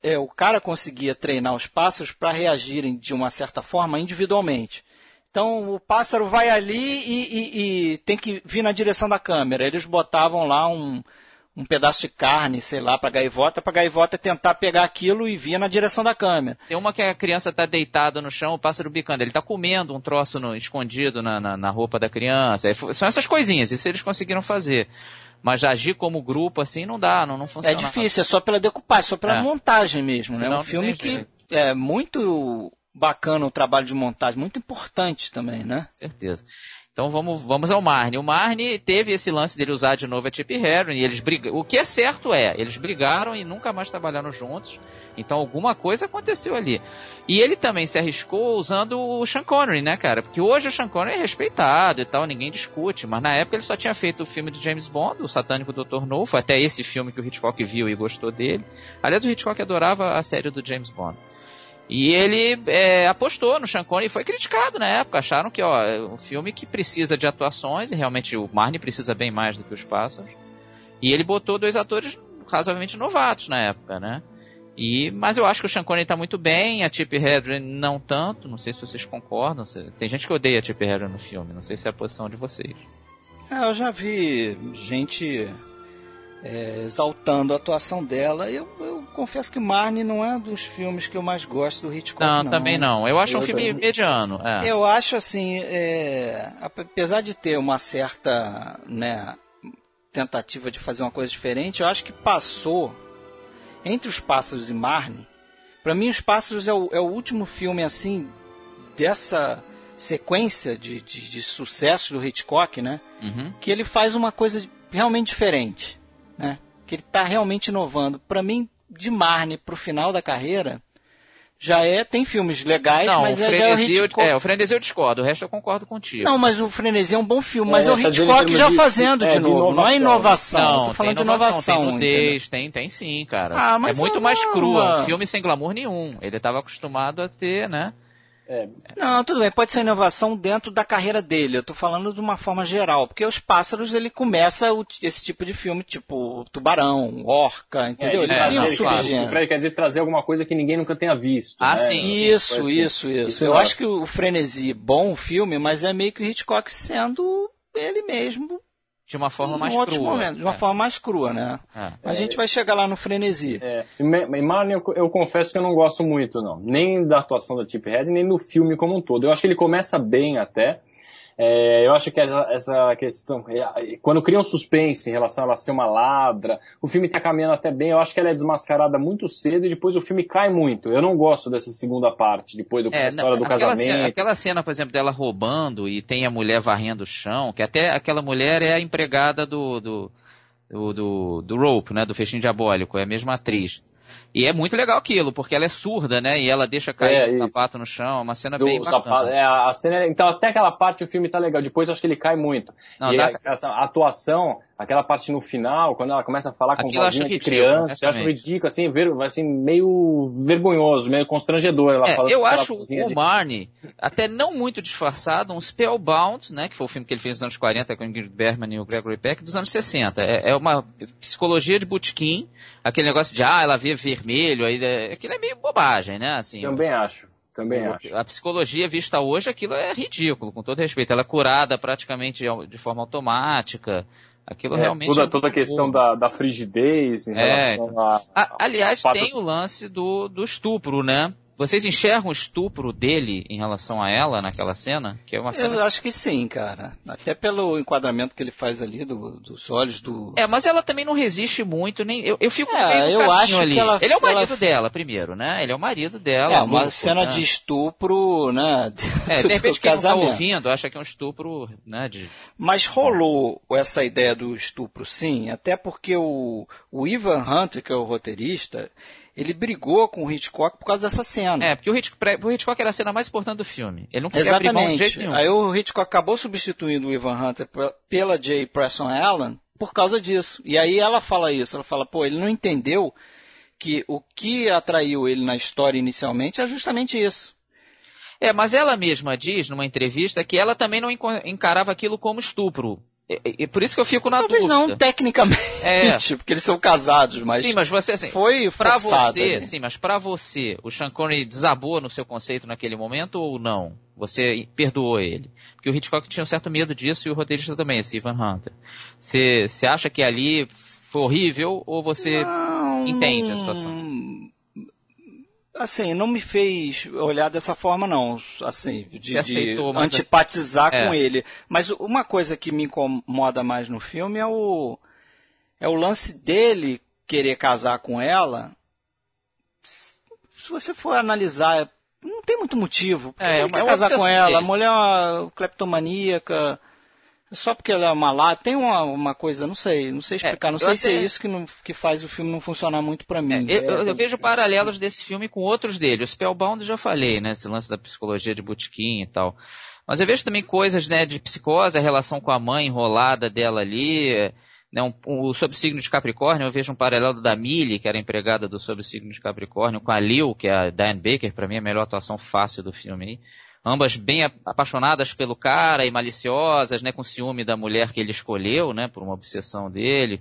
é, o cara conseguia treinar os pássaros para reagirem de uma certa forma individualmente. Então o pássaro vai ali e, e, e, tem que vir na direção da câmera. Eles botavam lá um, um pedaço de carne, sei lá, para gaivota, para gaivota tentar pegar aquilo e vir na direção da câmera. Tem uma que a criança está deitada no chão, o pássaro bicando, ele está comendo um troço no, escondido na, na, na, roupa da criança. São essas coisinhas, isso eles conseguiram fazer. Mas agir como grupo assim não dá, não, não funciona. É difícil, é só pela decupagem, só pela é. montagem mesmo, né? É um filme que é muito bacana o trabalho de montagem, muito importante também, né? Certeza. Então vamos, vamos ao Marne. O Marne teve esse lance dele usar de novo a Chip Harry e eles brigam. O que é certo é, eles brigaram e nunca mais trabalharam juntos. Então alguma coisa aconteceu ali. E ele também se arriscou usando o Sean Connery, né, cara? Porque hoje o Sean Connery é respeitado e tal, ninguém discute. Mas na época ele só tinha feito o filme do James Bond, o Satânico Dr. No. Foi até esse filme que o Hitchcock viu e gostou dele. Aliás, o Hitchcock adorava a série do James Bond. E ele é, apostou no Sean Connery e foi criticado na época. Acharam que ó, é um filme que precisa de atuações, e realmente o Marnie precisa bem mais do que os Pássaros. E ele botou dois atores razoavelmente novatos na época, né? E, mas eu acho que o Sean Connery está muito bem, a Chip Hedren não tanto, não sei se vocês concordam. Tem gente que odeia a Chip Hedren no filme, não sei se é a posição de vocês. É, eu já vi gente é, exaltando a atuação dela. Eu, eu, confesso que Marnie não é um dos filmes que eu mais gosto do Hitchcock. Não, não. também não. Eu acho eu, um filme eu, mediano. É. Eu acho assim, é, apesar de ter uma certa né, tentativa de fazer uma coisa diferente, eu acho que passou entre os Pássaros e Marnie. Para mim, Os Pássaros é o, é o, último filme assim dessa sequência de, de, de sucesso do Hitchcock, né? Uhum. Que ele faz uma coisa realmente diferente né? Que ele está realmente inovando. Para mim, de Marne para o final da carreira, já é, tem filmes legais, não, mas o já é o Hitchcock. É, o Frenesi eu discordo, o resto eu concordo contigo. Não, mas o Frenesi é um bom filme, mas é, é o Hitchcock já de, fazendo de, é, novo, de não é inovação. Não, tô falando inovação, de inovação. Tem nudez, tem, tem sim, cara. Ah, é muito mais crua, um filme sem glamour nenhum. Ele estava acostumado a ter, né? É. Não, tudo bem, pode ser inovação dentro da carreira dele. Eu estou falando de uma forma geral, porque os pássaros ele começa o, esse tipo de filme, tipo tubarão, orca, entendeu? É, ele é, um subgênero. O Fred quer dizer trazer alguma coisa que ninguém nunca tenha visto. Ah, né? sim. Isso, assim. isso, isso, isso. Eu acho que o Frenesi bom filme, mas é meio que o Hitchcock sendo ele mesmo de uma forma mais crua. Momento, de uma é. forma mais crua, né? É. A gente vai chegar lá no frenesi. É. E Marlon, eu, eu, confesso que eu não gosto muito, não. Nem da atuação da Tip Head, nem do filme como um todo. Eu acho que ele começa bem até. É, eu acho que essa, essa questão, é, quando cria um suspense em relação a ela ser uma ladra, o filme tá caminhando até bem, eu acho que ela é desmascarada muito cedo e depois o filme cai muito. Eu não gosto dessa segunda parte, depois do, é, história do casamento. Cena, aquela cena, por exemplo, dela roubando e tem a mulher varrendo o chão, que até aquela mulher é a empregada do, do, do, do, do Rope, né, do Fechinho Diabólico, é a mesma atriz. E é muito legal aquilo, porque ela é surda, né? E ela deixa cair é, o sapato no chão, é uma cena Do bem bacana. Sapato, é, a cena, então até aquela parte o filme tá legal, depois acho que ele cai muito. Não, e dá... a, essa atuação, aquela parte no final, quando ela começa a falar com vozinha de criança, eu acho ridículo, assim, ver, assim, meio vergonhoso, meio constrangedor. Ela é, eu acho o de... Marnie, até não muito disfarçado, um Spellbound, né? Que foi o filme que ele fez nos anos 40 com o Ingrid Bergman e o Gregory Peck, dos anos 60. É, é uma psicologia de botequim, aquele negócio de, ah, ela vê vermelho, aí, é, aquilo é meio bobagem, né? Assim, Também acho. Também acho. A psicologia vista hoje, aquilo é ridículo, com todo respeito. Ela é curada praticamente de forma automática. Aquilo é, realmente. Toda, é toda a questão da, da frigidez em é. relação a. a aliás, a... tem o lance do, do estupro, né? Vocês enxergam o estupro dele em relação a ela naquela cena? Que é uma cena... Eu acho que sim, cara. Até pelo enquadramento que ele faz ali do, dos olhos do. É, mas ela também não resiste muito, nem. Eu, eu fico é, meio eu acho ali. Ela, ele é o marido ela... dela, primeiro, né? Ele é o marido dela. É, uma cena né? de estupro, né? É, de repente quem não tá ouvindo acha que é um estupro, né? De... Mas rolou essa ideia do estupro, sim, até porque o, o Ivan Hunter, que é o roteirista, ele brigou com o Hitchcock por causa dessa cena. É, porque o Hitchcock, o Hitchcock era a cena mais importante do filme. Ele não queria Exatamente. mão de jeito nenhum. Aí o Hitchcock acabou substituindo o Ivan Hunter pela J. Preston Allen por causa disso. E aí ela fala isso, ela fala, pô, ele não entendeu que o que atraiu ele na história inicialmente é justamente isso. É, mas ela mesma diz numa entrevista que ela também não encarava aquilo como estupro. E, e, por isso que eu fico na Talvez dúvida. não tecnicamente, é. porque eles são casados, mas Sim, mas você assim, foi para você, sim, mas para você, o Sean Connery desabou no seu conceito naquele momento ou não? Você perdoou ele? Porque o Hitchcock tinha um certo medo disso e o roteirista também, esse Ivan Hunter. Você, você acha que ali foi horrível ou você não, entende a situação? Assim, não me fez olhar dessa forma, não. Assim, de, aceitou, de antipatizar é. com ele. Mas uma coisa que me incomoda mais no filme é o, é o lance dele querer casar com ela. Se você for analisar, não tem muito motivo. É, ele é, quer casar com ela. A mulher é uma cleptomaníaca só porque ela é uma lá, tem uma, uma coisa, não sei, não sei explicar, é, não sei até... se é isso que, não, que faz o filme não funcionar muito para mim. É, eu, eu, vejo paralelos desse filme com outros dele. O Spellbound já falei, né, esse lance da psicologia de botequim e tal. Mas eu vejo também coisas, né, de psicose, a relação com a mãe enrolada dela ali, né, um, um, o subsigno de Capricórnio, eu vejo um paralelo da Millie, que era empregada do subsigno de Capricórnio, com a Lil, que é a Diane Baker, para mim é a melhor atuação fácil do filme aí ambas bem apaixonadas pelo cara e maliciosas, né, com ciúme da mulher que ele escolheu, né, por uma obsessão dele.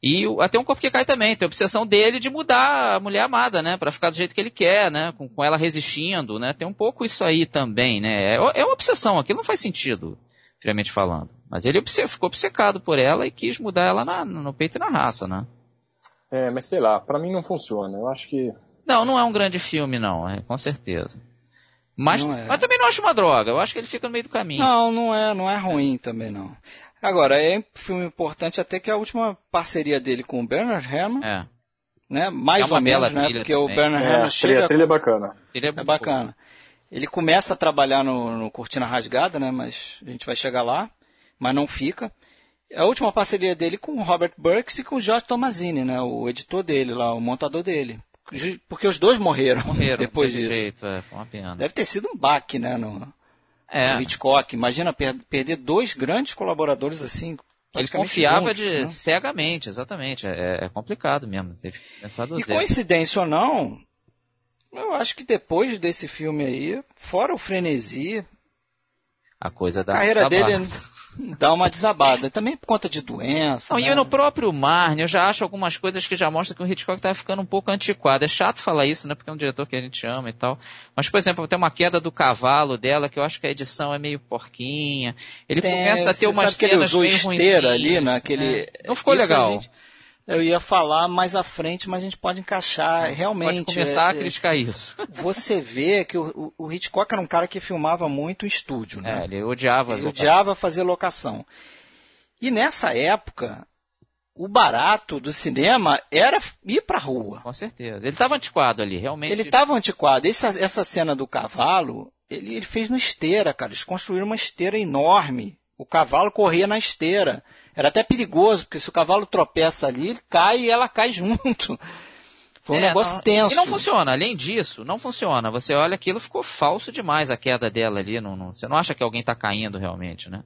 E até um corpo que cai também, tem a obsessão dele de mudar a mulher amada, né, para ficar do jeito que ele quer, né, com, com ela resistindo, né, tem um pouco isso aí também, né, é, é uma obsessão, aquilo não faz sentido, friamente falando. Mas ele ficou obcecado por ela e quis mudar ela na, no peito e na raça, né. É, mas sei lá, para mim não funciona, eu acho que... Não, não é um grande filme não, é, com certeza. Mas, é. mas também não acho uma droga. Eu acho que ele fica no meio do caminho. Não, não é, não é ruim também não. Agora, é um filme importante até que a última parceria dele com o Bernard Herrmann. É. Né? Mais é ou menos, né? Porque também. o Bernard é, Herrmann chega. A trilha é bacana. Trilha é, é bacana. Ele começa a trabalhar no, no Cortina Rasgada, né? Mas a gente vai chegar lá, mas não fica. A última parceria dele com o Robert Burks e com o George Tomazini, né? O editor dele lá, o montador dele. Porque os dois morreram, morreram depois disso. Jeito, é, foi uma pena. Deve ter sido um baque, né, no, é. no Hitchcock. Imagina per perder dois grandes colaboradores assim. Ele confiava juntos, de né? cegamente, exatamente. É, é, complicado mesmo. Teve e zero. coincidência ou não, eu acho que depois desse filme aí, fora o frenesi, a coisa da a carreira dele dá uma desabada. Também por conta de doença. Não, né? E no próprio Marne, eu já acho algumas coisas que já mostram que o Hitchcock tá ficando um pouco antiquado. É chato falar isso, né? Porque é um diretor que a gente ama e tal. Mas, por exemplo, tem uma queda do cavalo dela, que eu acho que a edição é meio porquinha. Ele tem, começa a ter umas cenas que ele usou meio esteira ali, naquele. Né? Não ficou isso legal. Eu ia falar mais à frente, mas a gente pode encaixar realmente. Pode começar é, a criticar isso. Você vê que o, o, Hitchcock era um cara que filmava muito em estúdio, né? É, ele odiava. Ele odiava fazer locação. E nessa época, o barato do cinema era ir pra rua. Com certeza. Ele estava antiquado ali, realmente. Ele estava antiquado. Essa, essa cena do cavalo, ele, ele fez na esteira, cara. Eles construíram uma esteira enorme. O cavalo corria na esteira. Era até perigoso, porque se o cavalo tropeça ali, ele cai e ela cai junto. Foi um é, negócio não, tenso. E não funciona, além disso, não funciona. Você olha aquilo, ficou falso demais a queda dela ali. Não, não, você não acha que alguém está caindo realmente, né?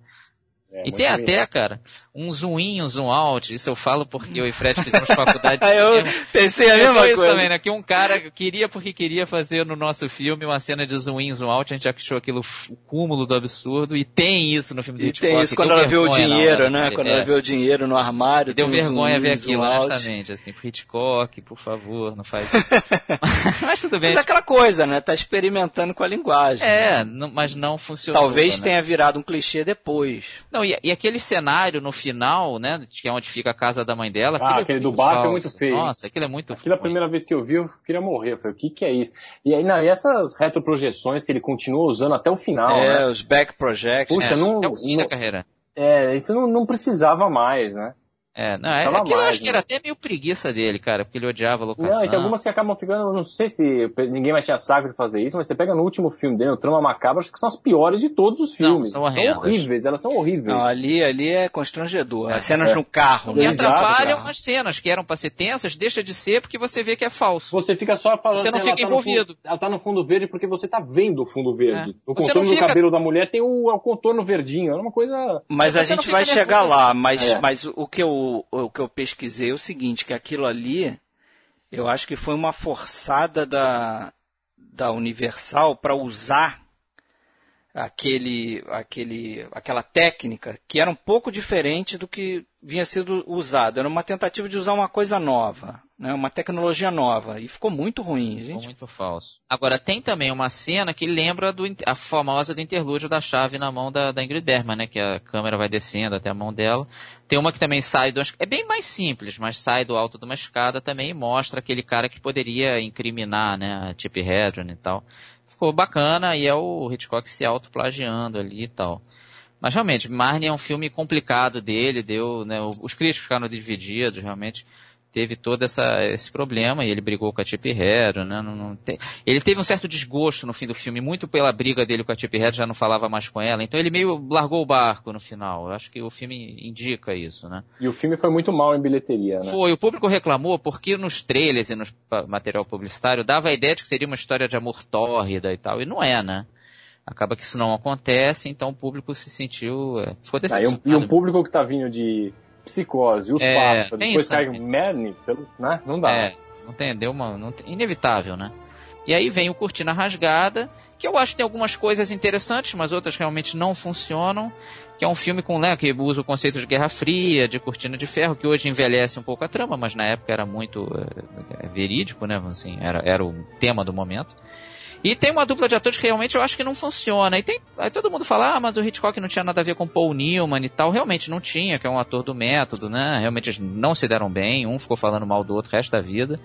É, e tem até, cara, um zoom in, um zoom out. Isso eu falo porque eu e Fred fizemos faculdade de Eu pensei a mesma coisa. também, né? Que um cara queria porque queria fazer no nosso filme uma cena de zoom in, zoom out. A gente achou aquilo o cúmulo do absurdo. E tem isso no filme do E Hitchcock. tem isso quando ela vê o dinheiro, né? Quando é. ela vê o dinheiro no armário. Deu vergonha ver aquilo, honestamente. Assim, pro Hitchcock, por favor, não faz isso. mas tudo bem. Mas é aquela coisa, né? Tá experimentando com a linguagem. É, né? mas não funcionou. Talvez né? tenha virado um clichê depois. Não, não, e, e, aquele cenário no final, né, que é onde fica a casa da mãe dela. Ah, aquele é do barco é muito feio. Nossa, aquilo é muito Aquilo é a primeira vez que eu vi, eu queria morrer. Eu falei, o que que é isso? E aí, não, e essas retroprojeções que ele continua usando até o final, É, né? os back projects. Puxa, é, não... É o fim da carreira. É, isso não, não precisava mais, né? É, não, é, aquilo eu acho que era até meio preguiça dele, cara, porque ele odiava a locação. Não, e tem algumas que acabam ficando, não sei se ninguém mais tinha saco de fazer isso, mas você pega no último filme dele, o Trama Macabra, acho que são as piores de todos os filmes. Não, são, são horríveis, elas são horríveis. Não, ali, ali é constrangedor. É. As cenas é. no carro. E atrapalham as cenas que eram pra ser tensas, deixa de ser porque você vê que é falso. Você fica só falando Você não assim, fica ela envolvido. Tá fundo, ela tá no fundo verde porque você tá vendo o fundo verde. É. O Você contorno fica- do cabelo da mulher tem o, o contorno verdinho, é uma coisa... Mas Mas a gente vai chegar lá, mas, É. mas o, que eu, o que eu pesquisei é o seguinte, que aquilo ali, eu acho que foi uma forçada da, da Universal para usar aquele, aquele, aquela técnica que era um pouco diferente do que vinha sido usado. Era uma tentativa de usar uma coisa nova, né? uma tecnologia nova. E ficou muito ruim. Ficou Gente. muito falso. Agora, tem também uma cena que lembra do, a famosa do interlúdio da chave na mão da, da Ingrid Bergman, né? Que a câmera vai descendo até a mão dela. Tem uma que também sai do... É bem mais simples, mas sai do alto de uma escada também e mostra aquele cara que poderia incriminar, né? A Chip Hedron e tal. Ficou bacana e é o Hitchcock se autoplagiando ali e tal. Mas realmente, Marnie é um filme complicado dele, deu, né, os críticos ficaram divididos, realmente teve todo essa, esse problema e ele brigou com a Chip Hedron, né, não, não tem- ele teve um certo desgosto no fim do filme, muito pela briga dele com a Chip Hedron, já não falava mais com ela, então ele meio largou o barco no final, eu acho que o filme indica isso, né. E o filme foi muito mal em bilheteria, né? Foi, o público reclamou porque nos trailers e no material publicitário dava a ideia de que seria uma história de amor tórrida e tal, e não é, né. Acaba que isso não acontece, então o público se sentiu. é, ficou Ah, e, um, decepcionado. e um público que tá vindo de psicose, os É, pássaros, depois cai. Merne, pelo- né? Não dá. É, não tem, deu uma. Não tem- inevitável, né? E aí vem o Cortina Rasgada, que eu acho que tem algumas coisas interessantes, mas outras realmente não funcionam. Que é um filme com, né, que usa o conceito de Guerra Fria, de cortina de ferro, que hoje envelhece um pouco a trama, mas na época era muito é, verídico, né? Assim, era, era o tema do momento. E tem uma dupla de atores que realmente eu acho que não funciona. E tem, aí todo mundo fala, ah, mas o Hitchcock não tinha nada a ver com Paul Newman e tal. Realmente não tinha, que é um ator do método, né? Realmente eles não se deram bem, um ficou falando mal do outro o resto da vida.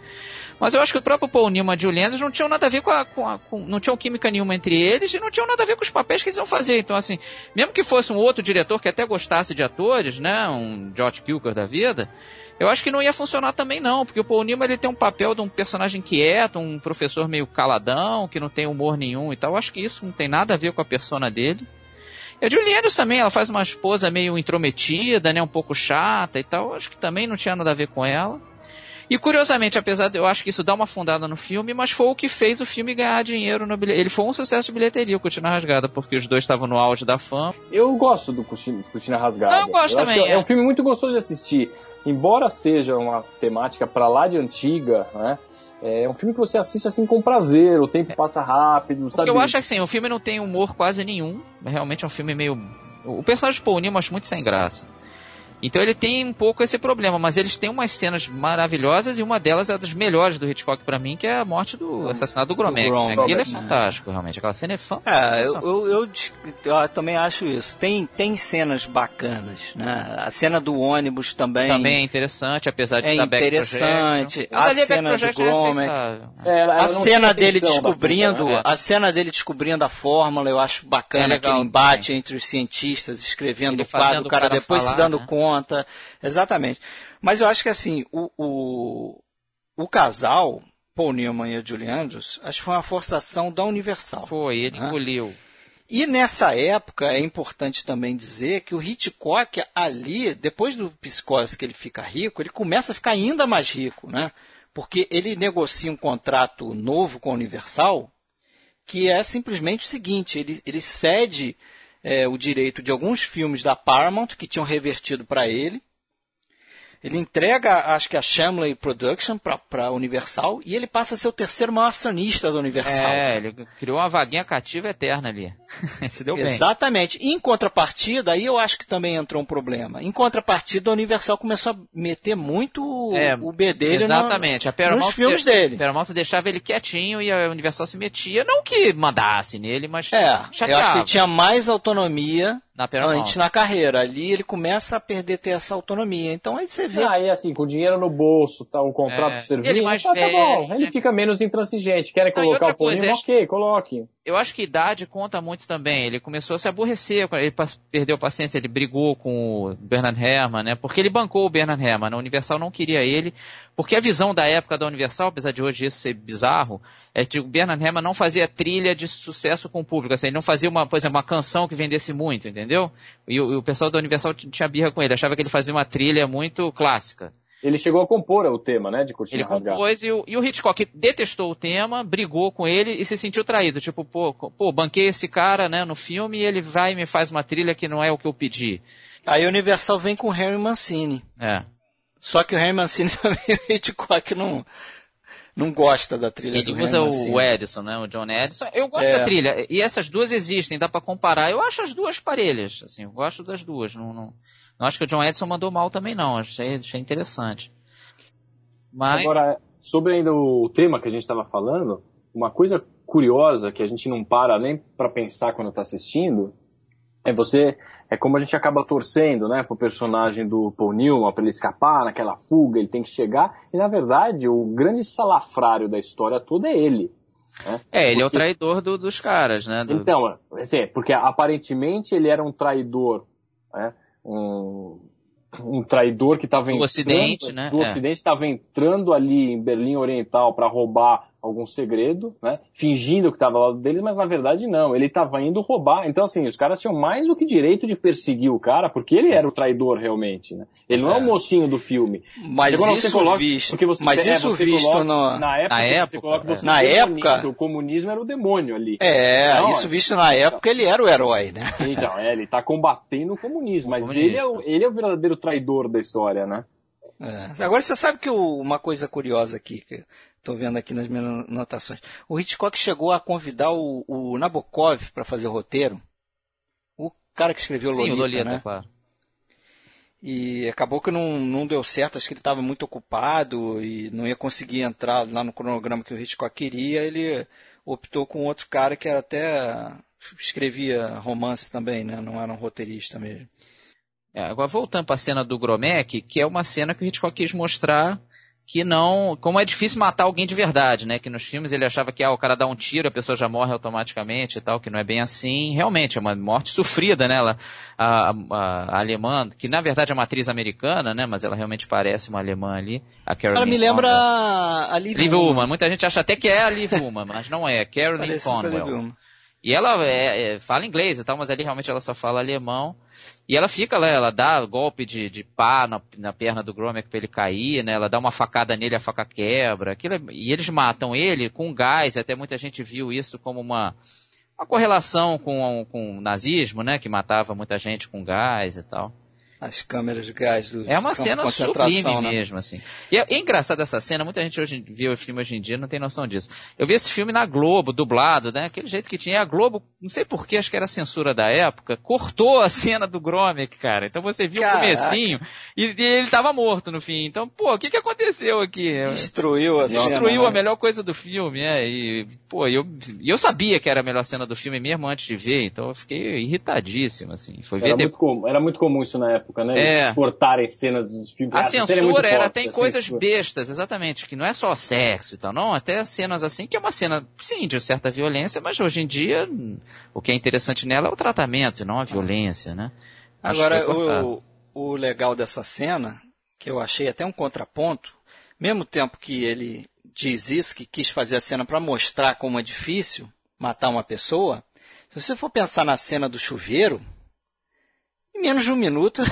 Mas eu acho que o próprio Paul Newman e Julie Andrews não tinham nada a ver com a, com a com- não tinham química nenhuma entre eles e não tinham nada a ver com os papéis que eles iam fazer. Então, assim, mesmo que fosse um outro diretor que até gostasse de atores, né? Um George Cukor da vida, eu acho que não ia funcionar também não, porque o Paul Newman ele tem um papel de um personagem quieto, um professor meio caladão, que não tem humor nenhum e tal. Eu acho que isso não tem nada a ver com a persona dele. E a Julie Andrews também, ela faz uma esposa meio intrometida, né, um pouco chata e tal. Eu acho que também não tinha nada a ver com ela. E curiosamente, apesar de eu acho que isso dá uma afundada no filme, mas foi o que fez o filme ganhar dinheiro no bilhete. Ele foi um sucesso de bilheteria, o Cortina Rasgada, porque os dois estavam no auge da fama. Eu gosto do Cortina, Rasgada. Não, eu gosto acho também, é. é. um filme muito gostoso de assistir. Embora seja uma temática pra lá de antiga, né? É um filme que você assiste assim com prazer, o tempo passa rápido, sabe? eu acho que assim, o filme não tem humor quase nenhum. Realmente é um filme meio. O personagem de Paul Newman eu acho muito sem graça. Então ele tem um pouco esse problema, mas eles têm umas cenas maravilhosas e uma delas é das melhores do Hitchcock para mim, que é a morte do assassinato do Gromek. Né? Aquilo é fantástico, realmente. Aquela cena é fantástica. É, eu, eu, eu, eu, também acho isso. Tem, tem cenas bacanas, né? A cena do ônibus também. Também é interessante, apesar de é estar interessante. A cena do é Gromek. É, a cena dele descobrindo, é. a cena dele descobrindo a fórmula, eu acho bacana é aquele embate entre os cientistas, escrevendo Ele o quadro, o cara, cara depois falar, se dando né? conta. Exatamente. Mas eu acho que assim, o, o, o casal, Paul Newman e a Julie Andrews, acho que foi uma forçação da Universal. Foi, ele né? engoliu. E nessa época é importante também dizer que o Hitchcock ali, depois do Psicose que ele fica rico, ele começa a ficar ainda mais rico, né? Porque ele negocia um contrato novo com a Universal, que é simplesmente o seguinte, ele, ele cede é, o direito de alguns filmes da Paramount que tinham revertido para ele, ele entrega, acho que a Shamley Production para Universal e ele passa a ser o terceiro maior acionista da Universal. É, ele criou uma vaguinha cativa eterna ali. Se deu bem. Exatamente. em contrapartida, aí eu acho que também entrou um problema. Em contrapartida, a Universal começou a meter muito é, o B dele exatamente. No, a Paramount nos filmes de, dele. A Paramount deixava ele quietinho e a Universal se metia. Não que mandasse nele, mas é, chateava. Eu acho que ele tinha mais autonomia na antes na carreira. Ali ele começa a perder ter essa autonomia. Então aí você vê. Aí ah, assim, com dinheiro no bolso, tá, um contrato é. servindo, ele mais tá, velho, tá bom. Ele né? fica menos intransigente. Querem colocar o Paulinho? Ok, coloque. Eu acho que idade conta muito também. Ele começou a se aborrecer, ele perdeu paciência, ele brigou com o Bernard Herrmann, né? Porque ele bancou o Bernard Herrmann. A Universal não queria ele, porque a visão da época da Universal, apesar de hoje isso ser bizarro, é que o Bernard Herrmann não fazia trilha de sucesso com o público. Assim, ele não fazia, uma, por exemplo, uma canção que vendesse muito, entendeu? E o, e o pessoal da Universal tinha birra com ele, achava que ele fazia uma trilha muito clássica. Ele chegou a compor o tema, né, de Cortina Ele compôs e o, e o Hitchcock detestou o tema, brigou com ele e se sentiu traído. Tipo, pô, pô, banquei esse cara, né, no filme e ele vai e me faz uma trilha que não é o que eu pedi. Aí a Universal vem com o Harry Mancini. É. Só que o Harry Mancini também, o Hitchcock não, não gosta da trilha ele do Ele usa o Edison, né, o John Edison. Eu gosto é. da trilha. E essas duas existem, dá para comparar. Eu acho as duas parelhas, assim, eu gosto das duas. Não, não, não acho que o John Edson mandou mal também, não. Achei, achei interessante. Mas... Agora, sobre ainda o tema que a gente estava falando, uma coisa curiosa que a gente não para nem para pensar quando está assistindo é você é como a gente acaba torcendo, né, pro personagem do Paul Newman para ele escapar naquela fuga, ele tem que chegar e na verdade o grande salafrário da história toda é ele. Né? É, ele porque... é o traidor do, dos caras, né? Do... Então, assim, porque aparentemente ele era um traidor né? Um, um traidor que estava entrando, Ocidente, né? do é. Ocidente estava entrando ali em Berlim Oriental para roubar algum segredo, né? Fingindo que estava ao lado deles, mas na verdade não, ele estava indo roubar. Então assim, os caras tinham mais do que direito de perseguir o cara, porque ele era o traidor realmente, né? Ele não é, é o mocinho do filme. Mas isso coloca, visto, porque você, mas é, isso visto coloca, no... na época, na época, coloca, é. na época o comunismo era o demônio ali. É, não, isso visto na época ele era o herói, né? Então, é, ele está combatendo o comunismo, mas ele é, o, ele é o verdadeiro traidor da história, né? É. Agora você sabe que o, uma coisa curiosa aqui, que Estou vendo aqui nas minhas anotações. O Hitchcock chegou a convidar o, o Nabokov para fazer o roteiro. O cara que escreveu Sim, Lolita, o Lolita, né? claro. E acabou que não, não deu certo, acho que ele estava muito ocupado e não ia conseguir entrar lá no cronograma que o Hitchcock queria. Ele optou com outro cara que até escrevia romance também, né? não era um roteirista mesmo. É, agora voltando para a cena do Gromek, que é uma cena que o Hitchcock quis mostrar que não. Como é difícil matar alguém de verdade, né? Que nos filmes ele achava que ah, o cara dá um tiro, a pessoa já morre automaticamente e tal, que não é bem assim. Realmente, é uma morte sofrida, né? Ela, a, a, a alemã, que na verdade é uma atriz americana, né? Mas ela realmente parece uma alemã ali. A Carolyn Ela me lembra a Liv, Ullman. Muita gente acha até que é a Liv Ullman, mas não é. Carolyn Conwell. E ela é, é, fala inglês e tal, mas ali realmente ela só fala alemão. E ela fica lá, ela dá golpe de, de pá na, na perna do Gromek para ele cair, né? Ela dá uma facada nele, a faca quebra. Aquilo, é, e eles matam ele com gás, até muita gente viu isso como uma, uma correlação com, com o nazismo, né? Que matava muita gente com gás e tal. As câmeras de gás do É uma cena sublime né? mesmo, assim. E é, é engraçado essa cena, muita gente hoje vê o filme hoje em dia não tem noção disso. Eu vi esse filme na Globo, dublado, né? Aquele jeito que tinha. E a Globo, não sei porquê, acho que era a censura da época, cortou a cena do Gromek, cara. Então você viu Caraca. o comecinho e, e, ele tava morto no fim. Então, pô, o que que aconteceu aqui? Destruiu a cena. Destruiu a né? melhor coisa do filme, é. E, pô, eu, eu sabia que era a melhor cena do filme mesmo antes de ver, então eu fiquei irritadíssimo, assim. Foi ver era, muito comum, era muito comum isso na época, né? É. cortarem cenas dos filmes. A censura é era, tem coisas censura. bestas, exatamente, que não é só sexo e tal, não, até cenas assim, que é uma cena, sim, de certa violência, mas hoje em dia o que é interessante nela é o tratamento e não a violência, né? Agora, o, o legal dessa cena, que eu achei até um contraponto, mesmo tempo que ele diz isso, que quis fazer a cena para mostrar como é difícil matar uma pessoa, se você for pensar na cena do chuveiro, em menos de um minuto.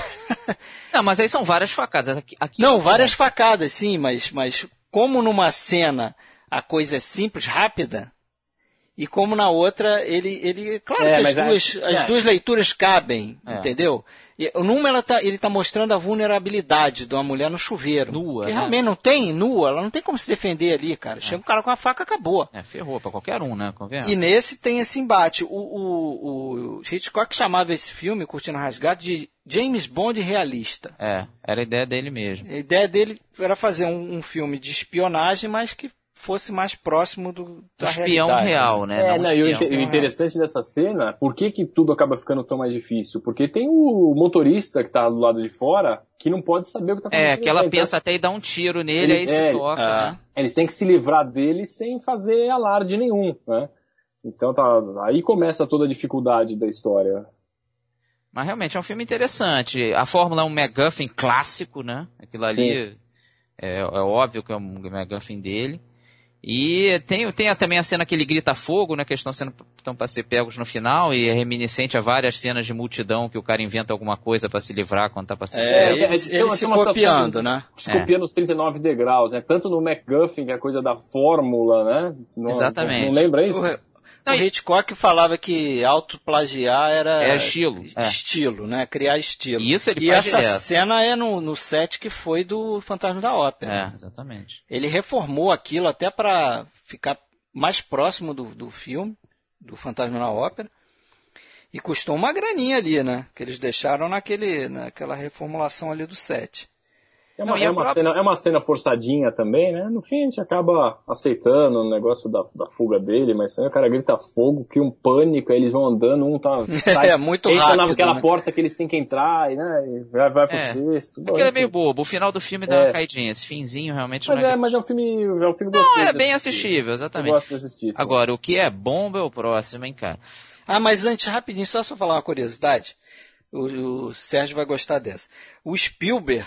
não, mas aí são várias facadas. Aqui, aqui não, várias facadas, sim, mas, mas como numa cena a coisa é simples, rápida, e como na outra ele, ele claro é, que as, duas, é, as é. duas leituras cabem, é. entendeu? E, numa ela tá, ele está mostrando a vulnerabilidade de uma mulher no chuveiro. Nua. Que né? realmente não tem, nua, ela não tem como se defender ali, cara. Chega um cara com a faca, acabou. É, ferrou para qualquer um, né? Convenha. E nesse tem esse embate. O, o, o Hitchcock chamava esse filme, Curtindo Rasgado, de James Bond realista. É, era a ideia dele mesmo. A ideia dele era fazer um, um filme de espionagem, mas que fosse mais próximo do, da espião real, né? né? É, não, e o, interessante dessa cena, por que, que tudo acaba ficando tão mais difícil? Porque tem o motorista que tá do lado de fora que não pode saber o que tá acontecendo. É, que ela então, pensa até em dar um tiro nele, eles, aí é, se toca, é, né? Eles têm que se livrar dele sem fazer alarde nenhum, né? Então tá, aí começa toda a dificuldade da história. Mas realmente é um filme interessante. A fórmula é um MacGuffin clássico, né? Aquilo ali é, é, óbvio que é um MacGuffin dele. E tem, tem também a cena que ele grita fogo, né? Que eles estão sendo estão para ser pegos no final e é reminiscente a várias cenas de multidão que o cara inventa alguma coisa para se livrar quando tá se é, ele, ele, ele se copiando, né? Se copiando os 39 degraus, né? Tanto no MacGuffin, que é a coisa da fórmula, né? No, Exatamente. Não, não lembra isso? O Hitchcock falava que autoplagiar era é estilo, é. estilo, né? Criar estilo. Isso ele e faz essa direto. cena é no, no set que foi do Fantasma da Ópera. É, exatamente. Ele reformou aquilo até para ficar mais próximo do, do filme, do Fantasma da Ópera. E custou uma graninha ali, né? Que eles deixaram naquele, naquela reformulação ali do set. É uma, não, é, uma própria... cena, é uma cena forçadinha também, né? No fim a gente acaba aceitando o negócio da, da fuga dele, mas aí o cara grita fogo, cria um pânico, aí eles vão andando, um tá. Sai, é muito entra rápido. naquela né? porta que eles têm que entrar, e, né? E vai, vai pro é. sexto. Aquilo é meio bobo, o final do filme dá é. uma caidinha, esse finzinho realmente mas não é. é mas é um filme. É um filme gostoso. Não, é bem assistível, exatamente. Eu gosto de assistir. Sim. Agora, o que é bomba é o próximo, hein, cara? Ah, mas antes, rapidinho, só só falar uma curiosidade. O, o Sérgio vai gostar dessa. O Spielberg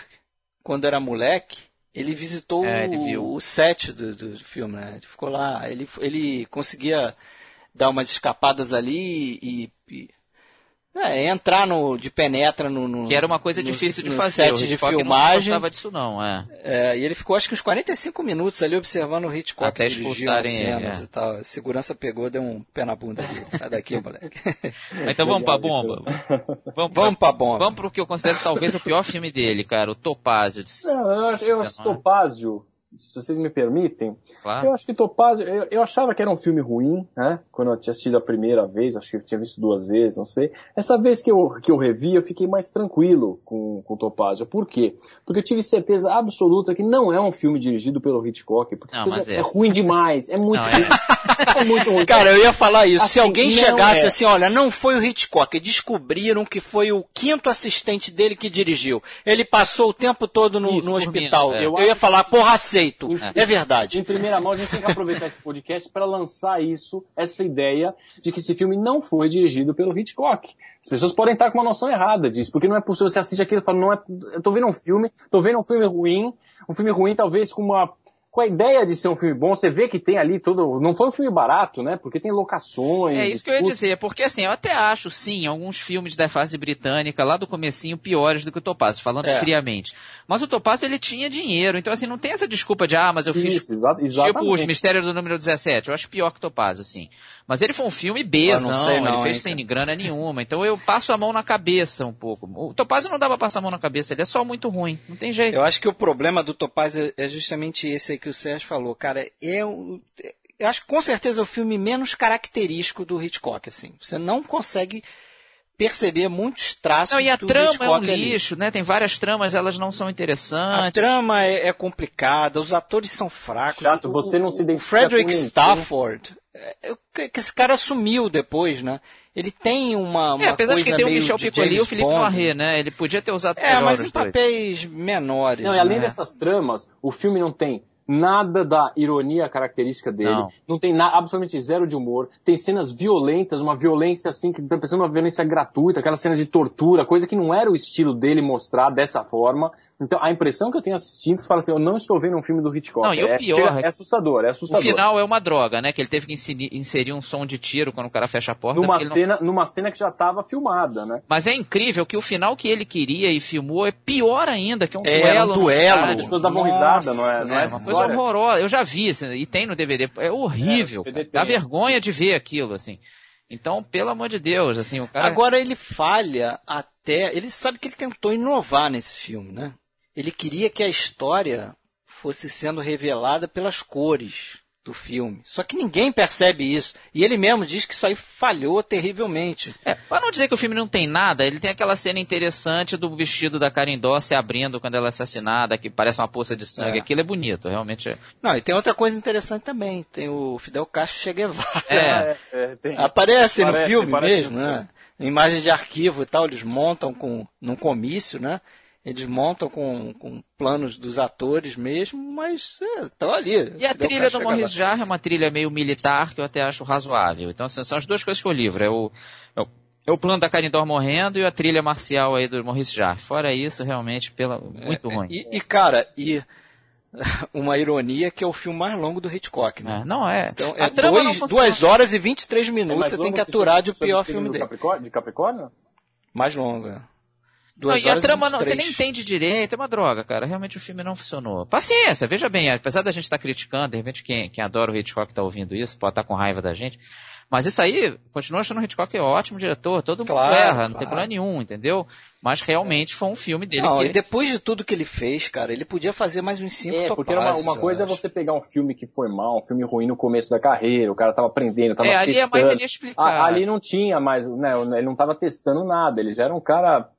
quando era moleque, ele visitou é, ele o, o, set do, do filme, né? Ele ficou lá, ele, ele conseguia dar umas escapadas ali e, e é, entrar no, de penetra no, no Que era uma coisa no, difícil de fazer. Set de filmagem. Não disso não, é. é. E ele ficou acho que uns 45 minutos ali observando o Hitchcock Até expulsarem cenas ele, é. e tal. A segurança pegou, deu um pé na bunda dele. Sai daqui, moleque. então vamos pra bomba. Vamos, vamos pra bomba. Vamos pro que eu considero talvez o pior filme dele, cara, o Topázio. Não, eu acho, eu acho Topázio se vocês me permitem, claro. eu acho que Topázio, eu, eu, achava que era um filme ruim, né? Quando eu tinha assistido a primeira vez, acho que eu tinha visto duas vezes, não sei. Essa vez que eu, que eu revi, eu fiquei mais tranquilo com, com Topázio. Por quê? Porque eu tive certeza absoluta que não é um filme dirigido pelo Hitchcock, porque não, é, é. ruim demais, é muito não, é... é... muito ruim. Cara, eu ia falar isso. Assim, Se alguém chegasse é. assim, olha, não foi o Hitchcock, descobriram que foi o quinto assistente dele que dirigiu. Ele passou o tempo todo no, isso, no hospital. É. Eu, eu ia falar, porra, aceito. É. é verdade. Em primeira mão, a gente tem que aproveitar esse podcast para lançar isso, essa ideia de que esse filme não foi dirigido pelo Hitchcock. As pessoas podem estar com uma noção errada disso, porque não é possível você assistir aquilo e falar, não é, eu tô vendo um filme, tô vendo um filme ruim, um filme ruim talvez com uma com a ideia de ser um filme bom, você vê que tem ali todo. Não foi um filme barato, né? Porque tem locações. É isso que eu ia dizer, porque assim, eu até acho, sim, alguns filmes da fase britânica, lá do comecinho, piores do que o Topaz, falando é. friamente. Mas o Topaz, ele tinha dinheiro, então assim, não tem essa desculpa de, ah, mas eu fiz. Isso, exa tipo os Mistérios do Número 17. Eu acho pior que o Topaz, assim. Mas ele foi um filme bezão, não, ele fez hein, sem cara. grana nenhuma. Então eu passo a mão na cabeça um pouco. O Topaz não dá pra passar a mão na cabeça, ele é só muito ruim. Não tem jeito. Eu acho que o problema do Topaz é, é justamente esse aí que o Sérgio falou. Cara, é um. Eu acho que com certeza é o filme menos característico do Hitchcock, assim. Você não consegue perceber muitos traços não, e a trama Hitchcock é um lixo, ali. né? Tem várias tramas, elas não são interessantes. A trama é, é complicada, os atores são fracos. Chato, você não se identifica O Frederick Stafford é, é, que esse cara sumiu depois, né? Ele tem uma, uma é, apesar coisa de que tem o Michel Piccoli e o Felipe Noiré, né? Ele podia ter usado É, mas em papéis menores. Não, e além né? dessas tramas, o filme não tem nada da ironia característica dele. Não, não tem na, absolutamente zero de humor. Tem cenas violentas, uma violência assim, que pensando uma violência gratuita, aquelas cenas de tortura, coisa que não era o estilo dele mostrar dessa forma. Então, a impressão que eu tenho assistindo, você fala assim, eu não estou vendo um filme do Hitchcock. Não, e o é, pior... Chega, é assustador, é assustador. O final é uma droga, né? Que ele teve que inserir, inserir um som de tiro quando o cara fecha a porta. Numa, cena, não... numa cena que já estava filmada, né? Mas é incrível que o final que ele queria e filmou é pior ainda, que é um é, duelo. Um duelo. As pessoas davam risada, não é? Não é, é uma coisa horrorosa. Eu já vi, e tem no DVD. É horrível. É, Dá vergonha de ver aquilo, assim. Então, pelo amor de Deus, assim, o cara... Agora ele falha até... Ele sabe que ele tentou inovar nesse filme, né? Ele queria que a história fosse sendo revelada pelas cores do filme. Só que ninguém percebe isso. E ele mesmo diz que isso aí falhou terrivelmente. É, para não dizer que o filme não tem nada, ele tem aquela cena interessante do vestido da Karen Doss se abrindo quando ela é assassinada, que parece uma poça de sangue. É. Aquilo é bonito, realmente é. Não, e tem outra coisa interessante também. Tem o Fidel Castro Che Guevara. É. é tem. Aparece, no filme mesmo, né? Imagem de arquivo e tal, eles montam com num comício, né? Eles montam com, com planos dos atores mesmo, mas estão é, ali. E a trilha do Maurice Jarre é uma trilha meio militar que eu até acho razoável. Então, assim, são as duas coisas que eu livro. É o, é o, é o plano da Carindor morrendo e a trilha marcial aí do Maurice Jarre. Fora isso, realmente, pela, muito é, ruim. E, e, cara, e uma ironia que é o filme mais longo do Hitchcock, né? É, não é. Então, é dois, duas horas e 23 minutos é você tem que aturar de o pior filme dele. Capricórnio, de Capricórnio? Mais longa. Não, e a trama não, você nem entende direito, é uma droga, cara. Realmente o filme não funcionou. Paciência, veja bem, apesar da gente estar tá criticando, de repente quem, quem adora o Hitchcock está ouvindo isso, pode estar tá com raiva da gente. Mas isso aí, continua achando o Hitchcock é ótimo diretor, todo mundo claro, erra, claro. não tem problema nenhum, entendeu? Mas realmente foi um filme dele não, que... e depois de tudo que ele fez, cara, ele podia fazer mais uns cinco É, porque uma, uma coisa é você pegar um filme que foi mal, um filme ruim no começo da carreira, o cara tava aprendendo, tava é, testando. ali é mais ele explicar. ali não tinha mais, né, ele não tava testando nada, ele já era um cara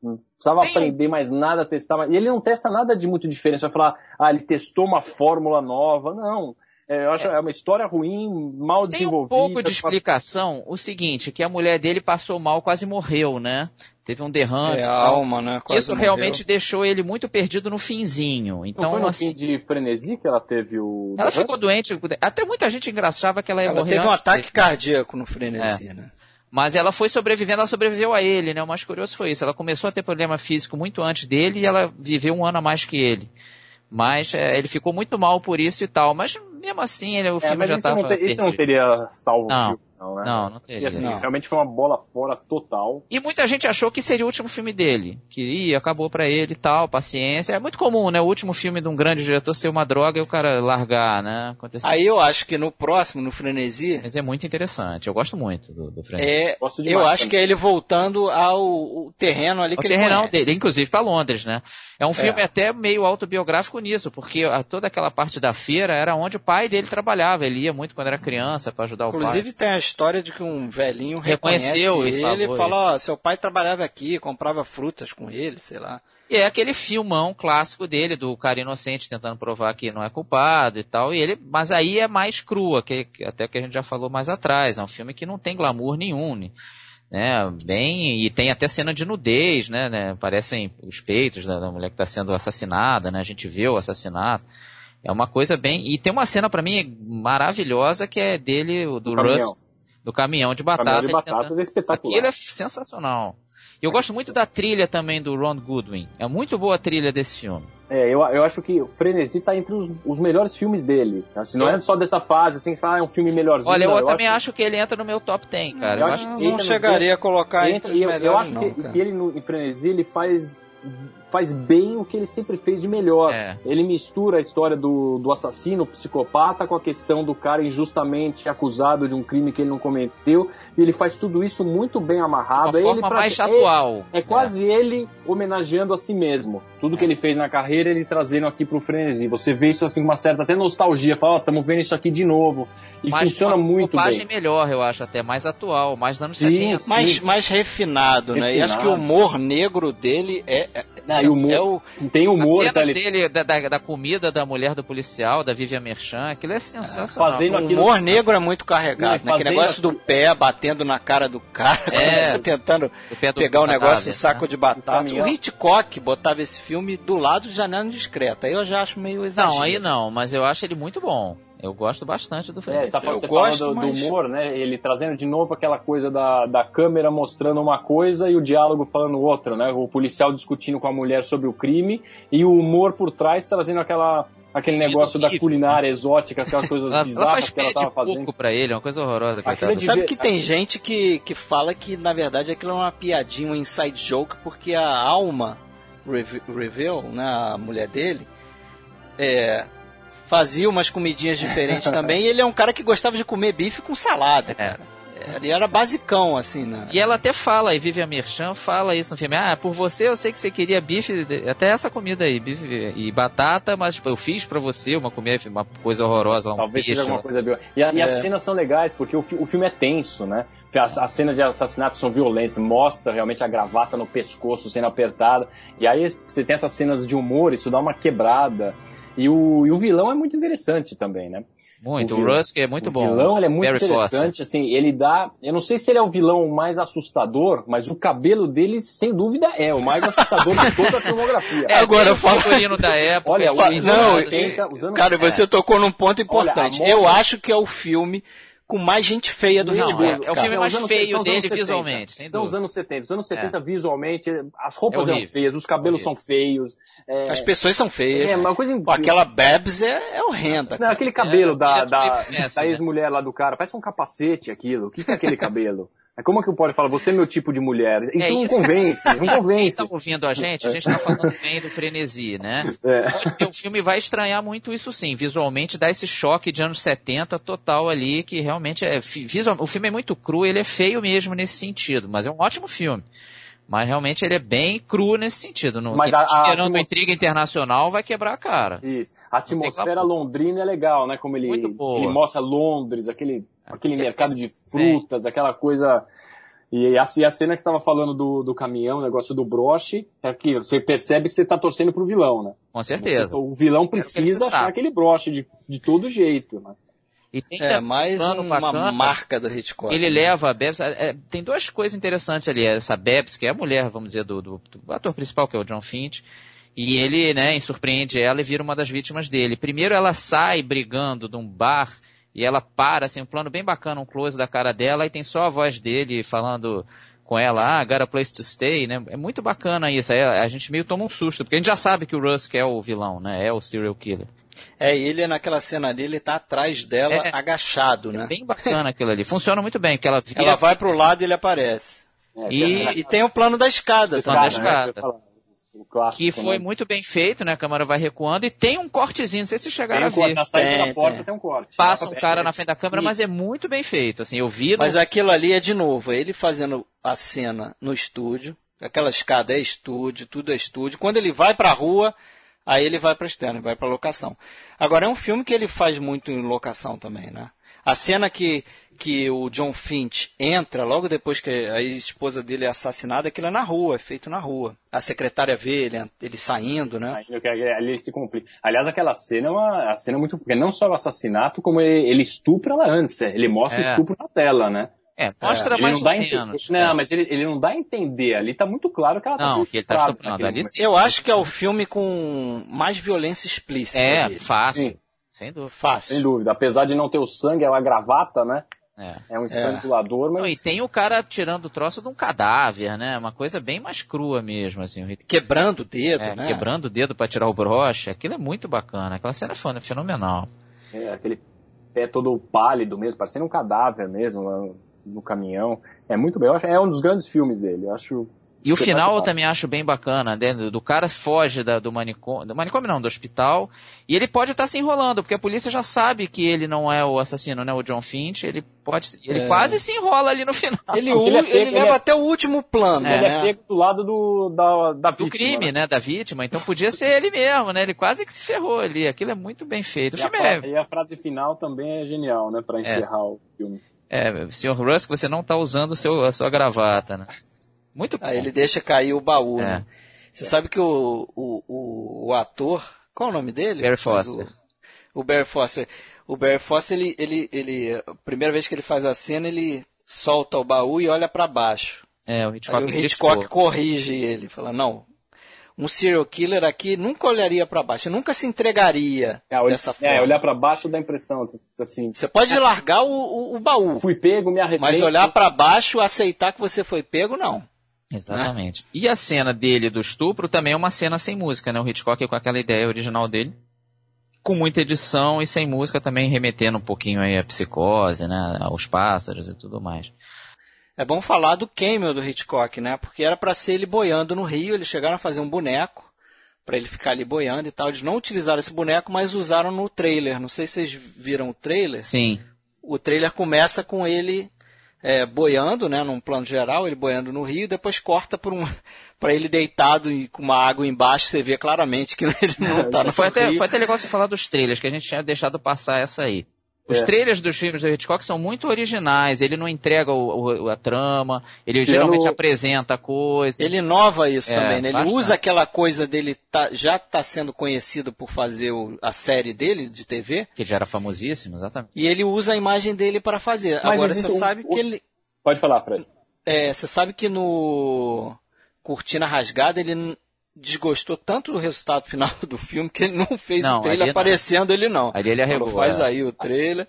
precisava Tem... aprender mais nada, testar mais. E ele não testa nada de muito diferente. Você vai falar, ah, ele testou uma fórmula nova. Não. É, eu acho é. é uma história ruim, mal Tem desenvolvida. Tem um pouco de explicação. O seguinte, que a mulher dele passou mal, quase morreu, né? Teve um derrame. É, a alma, né? Quase Isso morreu. realmente deixou ele muito perdido no finzinho. Então, Não foi no assim, fim de frenesi que ela teve o. Ela ficou doente. Até muita gente engraçava que ela ia ela morrer. Ela teve um ataque dele. cardíaco no frenesi, é. né? Mas ela foi sobrevivendo, ela sobreviveu a ele, né? O mais curioso foi isso. Ela começou a ter problema físico muito antes dele e ela viveu um ano a mais que ele. Mas é, ele ficou muito mal por isso e tal. Mas mesmo assim, ele, o é, filme já estava. Isso não teria salvo não. o filme. Não, né? não, não teria. E assim, não. realmente foi uma bola fora total. E muita gente achou que seria o último filme dele. Que ia, acabou para ele e tal, paciência. É muito comum, né? O último filme de um grande diretor ser uma droga e o cara largar, né? Aconteceu. Aí eu acho que no próximo, no Frenesi. Mas é muito interessante. Eu gosto muito do, do Frenesi. É, eu acho que é ele voltando ao terreno ali o que ele conhece. dele, inclusive para Londres, né? É um filme é. até meio autobiográfico nisso, porque a, toda aquela parte da feira era onde o pai dele trabalhava. Ele ia muito quando era criança para ajudar inclusive, o pai. Inclusive tem a história de que um velhinho reconheceu ele e fala, ó, seu pai trabalhava aqui, comprava frutas com ele, sei lá. E é aquele filmão clássico dele, do cara inocente tentando provar que não é culpado e tal. E ele, mas aí é mais crua, que, até que a gente já falou mais atrás. É um filme que não tem glamour nenhum. Né, bem, e tem até cena de nudez, né, né Parecem os peitos da, da mulher que está sendo assassinada, né? A gente vê o assassinato. É uma coisa bem. E tem uma cena para mim maravilhosa que é dele, do Russ do caminhão de batata. Caminhão de batatas é espetacular. Aquilo é sensacional. E eu gosto muito da trilha também do Ron Goodwin. É muito boa a trilha desse filme. É, eu, eu acho que o Frenesi tá entre os, os melhores filmes dele. Assim, não é só dessa fase, assim, que fala, ah, é um filme melhorzinho. Olha, eu, não, eu também acho que... acho que... ele entra no meu top 10, cara. Eu, eu acho que não chegaria a colocar entre os melhores, Eu acho não, que, que, ele no, em Frenesi, ele faz faz bem o que ele sempre fez de melhor. É. Ele mistura a história do, do assassino, psicopata, com a questão do cara injustamente acusado de um crime que ele não cometeu. E ele faz tudo isso muito bem amarrado. De uma forma ele, mais é, atual. É, é quase é. ele homenageando a si mesmo. Tudo que ele fez na carreira, ele trazendo aqui pro frenesi. Você vê isso assim com uma certa até nostalgia. Fala, estamos oh, vendo isso aqui de novo. E mais, funciona uma muito bem. Uma melhor, eu acho, até mais atual, mais anos sim, 70. Mais, mais refinado, refinado, né? E acho que o humor negro dele é, é não, e humor, é o, tem humor. As cenas tá dele, da, da, da, comida da mulher do policial, da Vivian Merchan, aquilo é sensacional. Fazendo o humor aquilo... negro é muito carregado, né? Aquele negócio aquilo... do pé batendo na cara do cara, é, tentando pegar o um negócio de saco né? de batata. O Hitchcock botava esse filme do lado de Janela Indiscreta. Aí eu já acho meio exagero. Não, aí não, mas eu acho ele muito bom. Eu gosto bastante do filme. É, tá, você gosto, do, mas... do, humor, né? Ele trazendo de novo aquela coisa da, da câmera mostrando uma coisa e o diálogo falando outra, né? O policial discutindo com a mulher sobre o crime e o humor por trás trazendo aquela aquele negócio da culinária né? exótica, aquelas coisas ela, bizarras ela que ela tava fazendo. pra ele, é uma coisa horrorosa. É Sabe que tem gente que, que fala que na verdade aquilo é uma piadinha, um inside joke, porque a Alma Reveal, né, a mulher dele, é, fazia umas comidinhas diferentes também. E ele é um cara que gostava de comer bife com salada, é. cara. É. Ele era basicão, assim, né? E ela até fala, e Vivian Merchan fala isso no filme. Ah, por você eu sei que você queria bife, até essa comida aí, bife e batata, mas tipo, eu fiz para você uma comida, uma coisa horrorosa. Um Talvez seja alguma coisa... E, a, é. e as cenas são legais, porque o, o filme é tenso, né? As, as, cenas de assassinato são violentas, mostra realmente a gravata no pescoço sendo apertada. E aí você tem essas cenas de humor, isso dá uma quebrada. E o, e o vilão é muito interessante também, né? Muito, o, o Rusk é muito o bom. O vilão ele é muito Barry interessante, Foster. assim, ele dá, eu não sei se ele é o vilão mais assustador, mas o cabelo dele, sem dúvida, é o mais assustador de toda a filmografia. É, agora eu falo da época. Olha, não, 80, cara, você tocou num ponto importante. Olha, eu acho que é o filme com mais gente feia do Hitchcock. É, é, o filme mais feio dele visualmente. São os anos 70. Os anos 70 é. visualmente, as roupas é eram feias, os cabelos são feios. É... As pessoas são feias. É, uma coisa Pô, aquela Babs é, é horrenda. Não, aquele cabelo da, da, da ex-mulher lá do cara, parece um capacete aquilo. O que, que é aquele cabelo? Como é que pode falar, você é meu tipo de mulher? Isso, é, não isso. convence, não convence. Quem tá ouvindo a gente, a gente tá falando bem do frenesi, né? É. Pode ser, o filme vai estranhar muito isso sim, visualmente dá esse choque de anos 70 total ali, que realmente é, visual, o filme é muito cru, ele é feio mesmo nesse sentido, mas é um ótimo filme. Mas realmente ele é bem cru nesse sentido. No, mas a, a esperando atmos... uma intriga internacional vai quebrar a cara. Isso. A atmosfera londrina é legal, né? Como ele, ele mostra Londres, aquele aquele mercado de frutas, aquela coisa. E a, e a cena que você estava falando do, do caminhão, o negócio do broche, é que você percebe que você está torcendo pro vilão, né? Com certeza. Você, o vilão precisa achar aquele broche de, de todo jeito, né? E tem é, mais um uma bacana, marca do Hitchcock. Ele né? leva a Bebs. É, tem duas coisas interessantes ali. Essa Bebs, que é a mulher, vamos dizer, do, do, do, ator principal, que é o John Finch. E ele, né, surpreende ela e vira uma das vítimas dele. Primeiro ela sai brigando de um bar e ela para, assim, um plano bem bacana, um close da cara dela, e tem só a voz dele falando com ela, ah, got a place to stay, né? É muito bacana isso. Aí a gente meio toma um susto, porque a gente já sabe que o Rusk é o vilão, né? É o serial killer. É, ele naquela cena ali, ele tá atrás dela, é, agachado, né? É bem bacana aquilo ali. Funciona muito bem, que ela vira... Ela vai pro lado e ele aparece. É, e, e, tem o plano da escada. O plano da escada. Né? Clássico, que foi né? muito bem feito, né? A câmera vai recuando e tem um cortezinho, não sei se chegaram a ver. Na saída tem, da porta tem. tem um corte. Passa um cara na frente da câmera, mas é muito bem feito, assim, eu vi... No... Mas aquilo ali é de novo, ele fazendo a cena no estúdio, aquela escada é estúdio, tudo é estúdio. Quando ele vai pra rua, aí ele vai pra externo, vai pra locação. Agora é um filme que ele faz muito em locação também, né? A cena que que o John Finch entra logo depois que a esposa dele é assassinada, aquilo é na rua, é feito na rua. A secretária vê ele, ele saindo, né? Saindo, ali ele se complica. Aliás, aquela cena é uma cena muito. Porque não só o assassinato, como ele, ele estupra ela antes. É. Ele mostra é. o estupro na tela, né? É, mostra é, mais ou menos. Não, mas ele, ele não dá a entender. Ali tá muito claro que ela tá não, que ele tá estuprando. Ali, Eu acho que é o filme com mais violência explícita. É, fácil. Sim. Sem dúvida. Fácil. Sem dúvida. Apesar de não ter o sangue, é uma gravata, né? É, é um estrangulador, é. mas. Não, e tem o cara tirando o troço de um cadáver, né? Uma coisa bem mais crua mesmo, assim. Quebrando o dedo, é, né? Quebrando o dedo para tirar o broche. Aquilo é muito bacana. Aquela cena é fenomenal. É, aquele pé todo pálido mesmo, parecendo um cadáver mesmo no, no caminhão. É muito bem. é um dos grandes filmes dele. Eu acho e o final eu também acho bem bacana, né? Do cara foge da, do manicômio, do manicômio não, do hospital, e ele pode estar tá se enrolando, porque a polícia já sabe que ele não é o assassino, né? O John Finch, ele pode, ele é. quase se enrola ali no final. Ele, ele, é pego, ele leva é... até o último plano, é. Ele é pego do lado do, da, da do vítima, crime, né? né? Da vítima, então podia ser ele mesmo, né? Ele quase que se ferrou ali, aquilo é muito bem feito. E, a, é... e a frase final também é genial, né? Pra é. encerrar o filme. É, Sr. Rusk, você não está usando seu, a sua gravata, né? Muito bom. Aí ele deixa cair o baú, é. né? Você sabe que o, o, o, o, ator, qual é o nome dele? Barry Foster. O, o Barry Foster. O Barry Foster, ele, ele, ele, a primeira vez que ele faz a cena, ele solta o baú e olha para baixo. É, o Hitchcock, Aí o Hitchcock corrige ele, fala, não, um serial killer aqui nunca olharia para baixo, nunca se entregaria é, dessa forma. É, olhar para baixo dá a impressão, assim... Você pode largar o, o, o baú. Fui pego, me arrependo. Mas olhar para baixo, aceitar que você foi pego, não. Exatamente. Né? E a cena dele do estupro também é uma cena sem música, né? O Hitchcock com aquela ideia original dele, com muita edição e sem música também remetendo um pouquinho aí à psicose, né? Aos pássaros e tudo mais. É bom falar do cameo do Hitchcock, né? Porque era para ser ele boiando no rio, eles chegaram a fazer um boneco para ele ficar ali boiando e tal. Eles não utilizaram esse boneco, mas usaram no trailer. Não sei se vocês viram o trailer. Sim. O trailer começa com ele é, boiando, né, num plano geral, ele boiando no rio, depois corta para um, ele deitado e com uma água embaixo, você vê claramente que ele não está no foi até, rio. Foi até legal você falar dos trailers, que a gente tinha deixado passar essa aí. Os é. trailers dos filmes do Hitchcock são muito originais, ele não entrega o, o, a trama, ele geralmente apresenta a coisa. Ele inova isso é, também, né? Ele bastante. usa aquela coisa dele, tá, já está sendo conhecido por fazer o, a série dele de TV. Que já era famosíssimo, exatamente. E ele usa a imagem dele para fazer. Mas Agora você um, sabe que ele... Pode falar, Fred. É, você sabe que no Cortina Rasgada ele desgostou tanto do resultado final do filme que ele não fez não, o trailer aparecendo não. ele não. Ali ele arregou. Faz é. aí o trailer.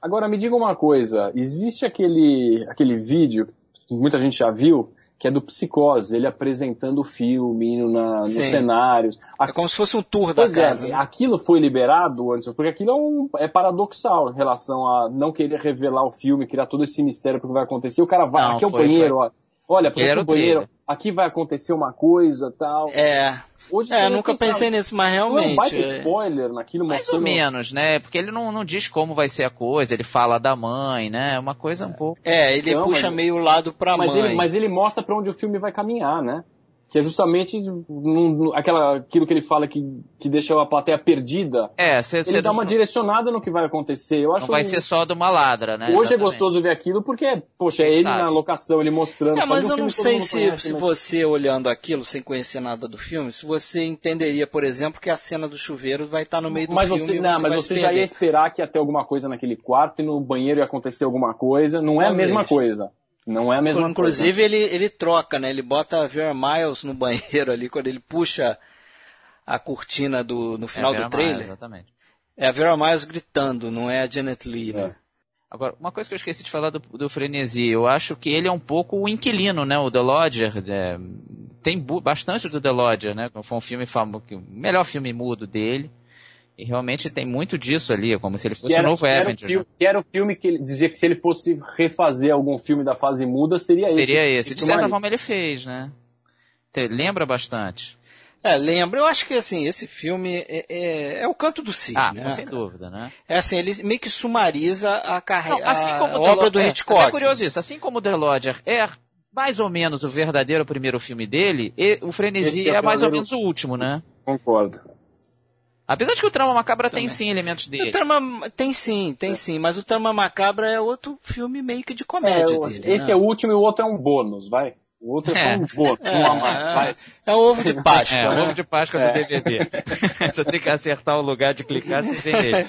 Agora me diga uma coisa, existe aquele aquele vídeo que muita gente já viu que é do Psicose, ele apresentando o filme, indo na, nos cenários. É como se fosse um tour da pois é, casa. É, né? Aquilo foi liberado antes, porque aquilo é, um, é paradoxal em relação a não querer revelar o filme, criar todo esse mistério porque vai acontecer. O cara vai, não, aqui é o banheiro, foi. ó. Olha, porque o banheiro, aqui vai acontecer uma coisa tal. É. Hoje é, nunca pensava, pensei nisso, mas realmente. Não é um spoiler naquilo Mais mostrando... ou menos, né? Porque ele não, não diz como vai ser a coisa, ele fala da mãe, né? Uma coisa um pouco. É, ele não, puxa mas... meio lado pra mas mãe. Ele, mas ele mostra para onde o filme vai caminhar, né? Que é justamente num, aquela, aquilo que ele fala que, que deixa a plateia perdida. É, cê, ele cê dá uma direcionada no que vai acontecer. Eu acho não vai ser só de uma ladra, né? Hoje é Exatamente. é gostoso ver aquilo porque, poxa, é ele sabe. na locação, ele mostrando. É, mas eu não sei se, conhece, se né? você olhando aquilo sem conhecer nada do filme, se você entenderia, por exemplo, que a cena do chuveiro vai estar no meio do mas filme. Você, não, você mas você já ia esperar que ia ter alguma coisa naquele quarto e no banheiro ia acontecer alguma coisa. Não é Talvez. a mesma coisa. Não é a mesma Inclusive, coisa. ele, ele troca, né? Ele bota a Vera Miles no banheiro ali, quando ele puxa a cortina do, no final é do trailer. Miles, exatamente. É a Vera Miles gritando, não é a Janet Lee, né? É. Agora, uma coisa que eu esqueci de falar do, do Frenesi, eu acho que ele é um pouco o inquilino, né? O The Lodger. É, tem bastante do The Lodger, né? Foi um filme famoso, o melhor filme mudo dele. E realmente tem muito disso ali, como se ele fosse o um novo Avenger. Filme, né? Que era o filme que ele dizia que se ele fosse refazer algum filme da fase muda, seria, seria esse. Seria esse. De certa forma ele fez, né? Lembra bastante. É, lembra. Eu acho que assim, esse filme é, é, é o canto do Cid, ah, né? sem dúvida, né? É assim, ele meio que sumariza a carreira, assim a obra do Hitchcock. É, é curioso isso, assim como The Lodger é mais ou menos o verdadeiro primeiro filme dele, o Frenesi é, é mais ou menos o último, né? Concordo. Apesar de que o Trama Macabra Também. tem sim elementos dele. O Trama tem sim, tem sim, mas o Trama Macabra é outro filme meio que de comédia. É, dele, esse né? é o último e o outro é um bônus, vai. O outro é, só um bônus, é, é, é, um ovo de Páscoa. É, o ovo de Páscoa do DVD. Se você quer acertar o lugar de clicar, você vê nele.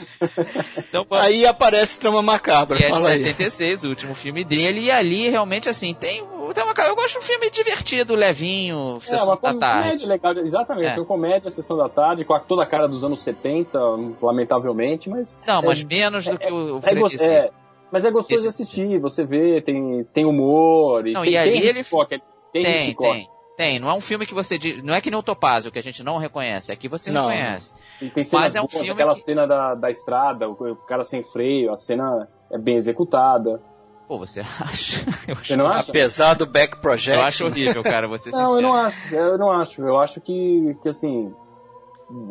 Então, aí aparece Trama Macabra. E é de 76, aí. o último filme dele, e ali realmente assim, tem então, eu gosto de um filme divertido, levinho, é, sessão da tarde. Comédia legal, exatamente, é. uma comédia, sessão da tarde, com toda a cara dos anos 70, lamentavelmente, mas... Não, mas é, menos do que o, é, é, Mas é gostoso de assistir, você vê, tem, tem humor. E não, tem, e ali tem ele. Hitchcock, tem, tem, Hitchcock. tem. Tem, não é um filme que você diz, não é que nem o Topázio, que a gente não reconhece, aqui você não. reconhece. Mas é um boas, filme aquela que... cena da, da estrada, o, o cara sem freio, a cena é bem executada. Pô, você acha? Eu acho... Você não acha? Apesar do back project. Eu acho horrível, cara, você Não, eu não acho, eu não acho. Eu acho que, que assim.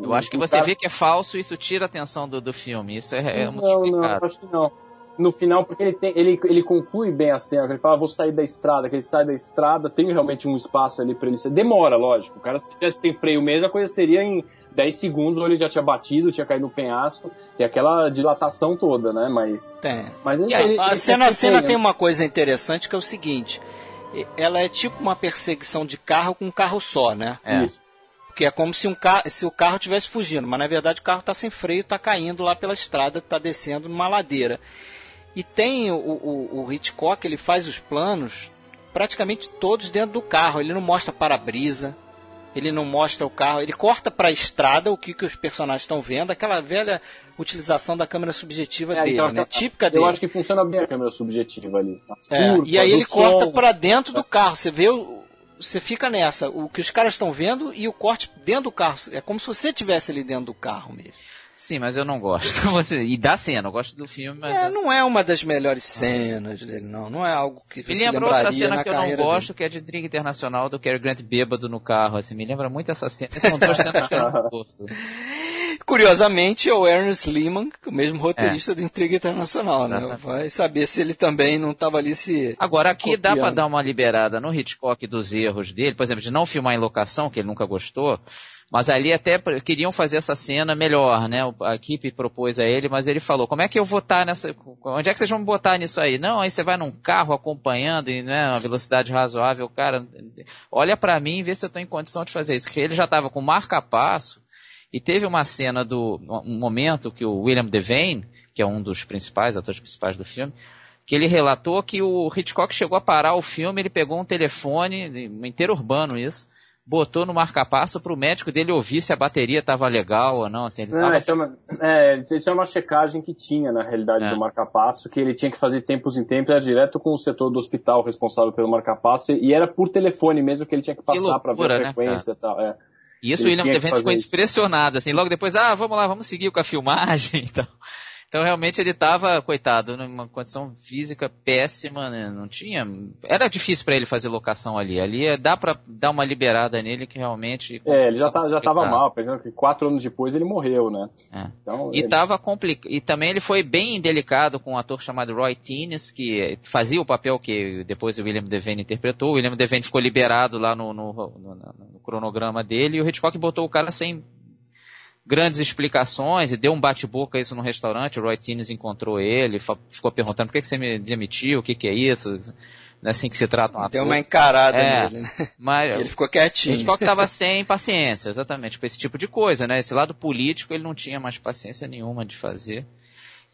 Eu acho que você cara... vê que é falso e isso tira a atenção do, do filme. Isso é, é muito Não, não, eu acho que não. No final, porque ele, tem, ele, ele conclui bem a cena, ele fala, vou sair da estrada, que ele sai da estrada, tem realmente um espaço ali para ele ser. Demora, lógico. O cara, se tivesse sem freio mesmo, a coisa seria em 10 segundos, ou ele já tinha batido, tinha caído no penhasco, tem aquela dilatação toda, né? Mas. Tem. Mas ele, a ele, a ele cena, a cena tem, tem né? uma coisa interessante que é o seguinte: ela é tipo uma perseguição de carro com um carro só, né? É. Isso. Porque é como se, um ca... se o carro estivesse fugindo, mas na verdade o carro está sem freio, está caindo lá pela estrada, está descendo numa ladeira. E tem o, o, o, Hitchcock, ele faz os planos praticamente todos dentro do carro. Ele não mostra para-brisa, ele não mostra o carro, ele corta para a estrada o que, que os personagens estão vendo, aquela velha utilização da câmera subjetiva É, dele, então, né? eu- Típica Eu dele. acho que funciona bem a câmera subjetiva ali. As É, e aí ele som. corta para dentro do carro. Você vê o. Você fica nessa, o que os caras estão vendo e o corte dentro do carro. É como se você estivesse ali dentro do carro mesmo. Sim, mas eu não gosto. Você, e da cena, eu gosto do filme, mas. É, não é uma das melhores cenas dele, não. Não é algo que Me você lembra lembraria outra cena na que eu não gosto, que é de Intriga Internacional, do Cary Grant bêbado no carro, assim, me lembra muito essa cena. São duas cenas que eu não gosto. dele. Curiosamente, é o Ernest Lehman, o mesmo roteirista do Intriga Internacional, né? Exatamente. Vai saber se ele também não estava ali se. Agora se aqui dá pra copiando. dar uma liberada no Hitchcock dos erros dele, por exemplo, de não filmar em locação, que ele nunca gostou, mas ali até queriam fazer essa cena melhor, né? A equipe propôs a ele, mas ele falou, como é que eu vou estar nessa... Onde é que vocês vão botar nisso aí? Não, aí você vai num carro acompanhando, e, né, uma velocidade razoável, cara, olha pra mim e vê se eu tô em condição de fazer isso. Porque ele já tava com marca-passo, e teve uma cena do... um momento que o William Devane, que é um dos principais, atores principais do filme, que ele relatou que o Hitchcock chegou a parar o filme, ele pegou um telefone, inteiro urbano isso, botou no marca-passo para o médico dele ouvir se a bateria estava legal ou não. Assim, ele Não, tava... isso, é uma, é, isso é uma checagem que tinha, na realidade, É. do marca-passo, que ele tinha que fazer tempos em tempos, era direto com o setor do hospital responsável pelo marca-passo, e era por telefone mesmo que ele tinha que passar para ver a né, frequência e tal. É. E isso ele o William fazer ficou impressionado, assim, logo depois, ah, vamos lá, vamos seguir com a filmagem então. Então realmente ele estava, coitado, numa condição física péssima, né? não tinha, era difícil para ele fazer locação ali. Ali é- dá para dar uma liberada nele que realmente É, ele já, tá, já tava complicado. mal, por exemplo, que quatro anos depois ele morreu, né? É. Então, E, ele- tava e também ele foi bem indelicado com um ator chamado Roy Tines, que fazia o papel que depois o William Devane interpretou. O William Devane ficou liberado lá no, no- no- no cronograma dele e o Hitchcock botou o cara sem grandes explicações e deu um bate-boca isso no restaurante. O Roy Tines encontrou ele, ficou perguntando por que, que você me demitiu, o que, que é isso? Não é assim que se trata um Deu ator. uma encarada É. nele, né? Mas Ele ficou o quietinho. Hitchcock estava sem paciência, exatamente, com esse tipo de coisa, né? Esse lado político ele não tinha mais paciência nenhuma de fazer.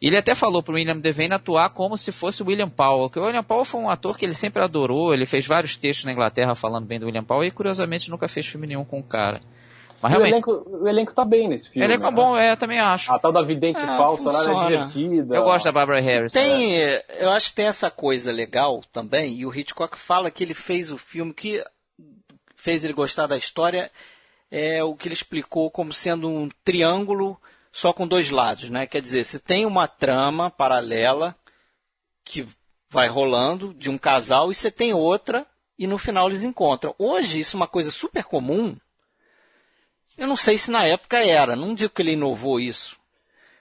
E ele até falou pro William Devane atuar como se fosse o William Powell, que o William Powell foi um ator que ele sempre adorou, ele fez vários textos na Inglaterra falando bem do William Powell e curiosamente nunca fez filme nenhum com o cara. Mas E o, realmente, elenco, o elenco tá bem nesse filme. ele é né? bom, é, eu também acho. A tal da vidente Ah, falsa lá é divertida. Eu gosto da Barbara Harris. Tem, eu acho que tem essa coisa legal também, e o Hitchcock fala que ele fez o filme que fez ele gostar da história, é o que ele explicou como sendo um triângulo só com dois lados, né? Quer dizer, você tem uma trama paralela que vai rolando de um casal e você tem outra e no final eles encontram. Hoje isso é uma coisa super comum. Eu não sei se na época era, não digo que ele inovou isso.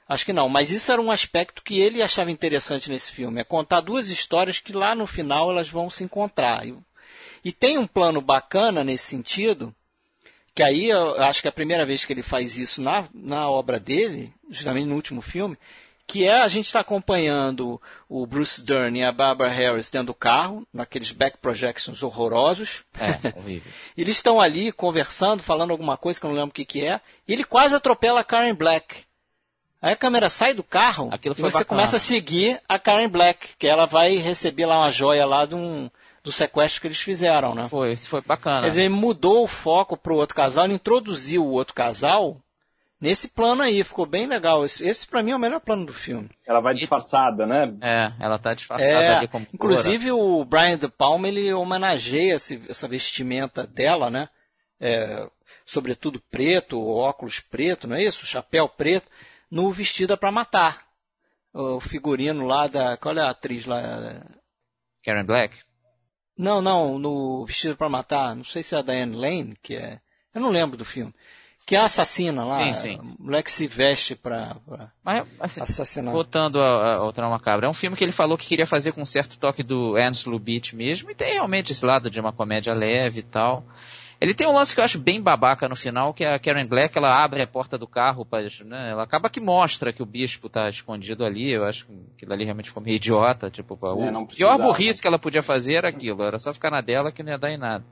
Acho que não, mas isso era um aspecto que ele achava interessante nesse filme, é contar duas histórias que lá no final elas vão se encontrar. E, tem um plano bacana nesse sentido, que aí eu acho que é a primeira vez que ele faz isso na, na obra dele, justamente no último filme, que é a gente está acompanhando o Bruce Dern e a Barbara Harris dentro do carro, naqueles back projections horrorosos. É, horrível. Eles estão ali conversando, falando alguma coisa que eu não lembro o que, que é, e ele quase atropela a Karen Black. Aí a câmera sai do carro e você bacana. começa a seguir a Karen Black, que ela vai receber lá uma joia lá de um, do sequestro que eles fizeram, né? Foi, isso foi bacana. Quer dizer, ele mudou o foco para o outro casal, ele introduziu o outro casal Nesse plano aí, ficou bem legal. Esse, esse para mim é o melhor plano do filme. Ela vai disfarçada, né? É, ela tá disfarçada é, ali como Inclusive o Brian De Palma, ele homenageia esse, essa vestimenta dela, né? É, sobretudo preto, óculos preto, não é isso? Chapéu preto, no Vestida para Matar. O figurino lá da... Qual é a atriz lá? Karen Black? Não, não, no Vestido para Matar. Não sei se é a Diane Lane, que é... Eu não lembro do filme que é assassina lá. Sim, sim. O moleque se veste pra, pra Mas, assim, assassinar. Voltando ao, Trauma Cabra, é um filme que ele falou que queria fazer com um certo toque do Ernst Lubitsch mesmo, e tem realmente esse lado de uma comédia leve e tal. Ele tem um lance que eu acho bem babaca no final, que é a Karen Black, ela abre a porta do carro, pra, né, ela acaba que mostra que o bispo tá escondido ali, eu acho que aquilo ali realmente ficou meio idiota, tipo, é, o pior burrice que ela podia fazer era aquilo, era só ficar na dela que não ia dar em nada.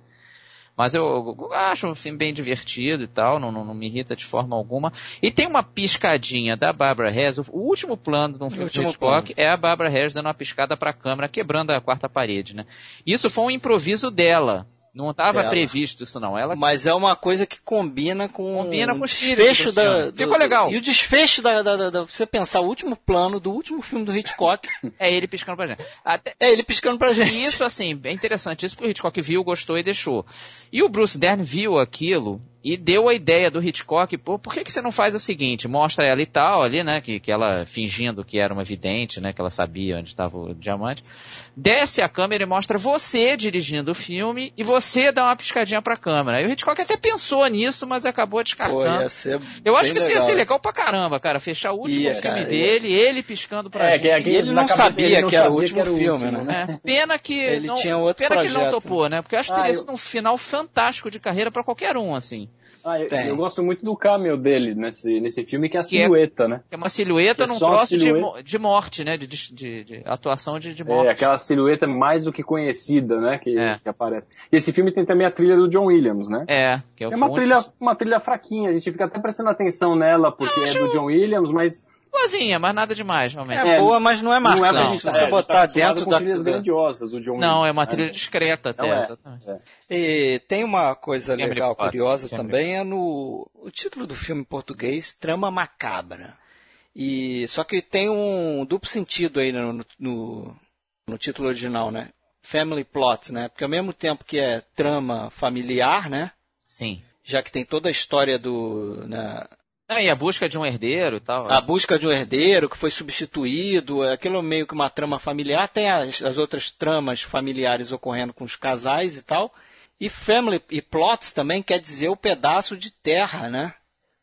Mas eu, eu acho um filme bem divertido e tal, não, não, não, me irrita de forma alguma. E tem uma piscadinha da Barbara Harris. O último plano de um filme de Hitchcock é a Barbara Harris dando uma piscada para a câmera, quebrando a quarta parede, né? Isso foi um improviso dela. Não estava previsto isso não. Ela Mas é uma coisa que combina com combina com o desfecho da do, ficou legal. E o desfecho da, da, da, da, você pensar o último plano do último filme do Hitchcock é ele piscando pra gente. Até... É ele piscando pra gente. E isso assim é interessante. Isso que o Hitchcock viu, gostou e deixou. E o Bruce Dern viu aquilo e deu a ideia do Hitchcock, pô, por que, que você não faz o seguinte, mostra ela e tal ali, né, que, que ela fingindo que era uma vidente, né, que ela sabia onde estava o diamante, desce a câmera e mostra você dirigindo o filme e você dá uma piscadinha pra câmera. E o Hitchcock até pensou nisso, mas acabou descartando. Pô, ia ser Eu acho que isso ia ser legal pra caramba, cara, fechar o último ia, filme cara, dele, ia... ele piscando pra é, gente. Que, ele não sabia ele não que era o último era o filme, último, né? É, pena que ele não, tinha outro pena projeto. que ele não topou, né, porque eu acho que ah, teria sido um final fantástico de carreira para qualquer um, assim. Ah, eu, eu, gosto muito do cameo dele nesse, nesse filme, que é a é silhueta, é, né? É uma silhueta num troço silhueta. De, de morte, né? De, de, de atuação de, de morte. É, aquela silhueta mais do que conhecida, né? Que, é. que aparece. E esse filme tem também a trilha do John Williams, né? É, que é, o é uma, trilha, uma trilha fraquinha, a gente fica até prestando atenção nela, porque é do John Williams, mas boazinha, mas nada demais, realmente. É, é boa, mas não é marcante. Não é, não. Se você é, botar tá dentro da... trilhas grandiosas, o John Não, é uma trilha discreta até, é. exatamente. É. E tem uma coisa Sempre legal, curiosa Sempre. também, é no... O título do filme em português, Trama Macabra. E só que tem um duplo sentido aí no, no, no título original, né? Family plot, né? Porque ao mesmo tempo que é trama familiar, né? Sim. Já que tem toda a história do, né, não, e a busca de um herdeiro e tal. A busca de um herdeiro que foi substituído, aquilo meio que uma trama familiar. Tem as, as outras tramas familiares ocorrendo com os casais e tal. E family e plots também quer dizer o pedaço de terra, né?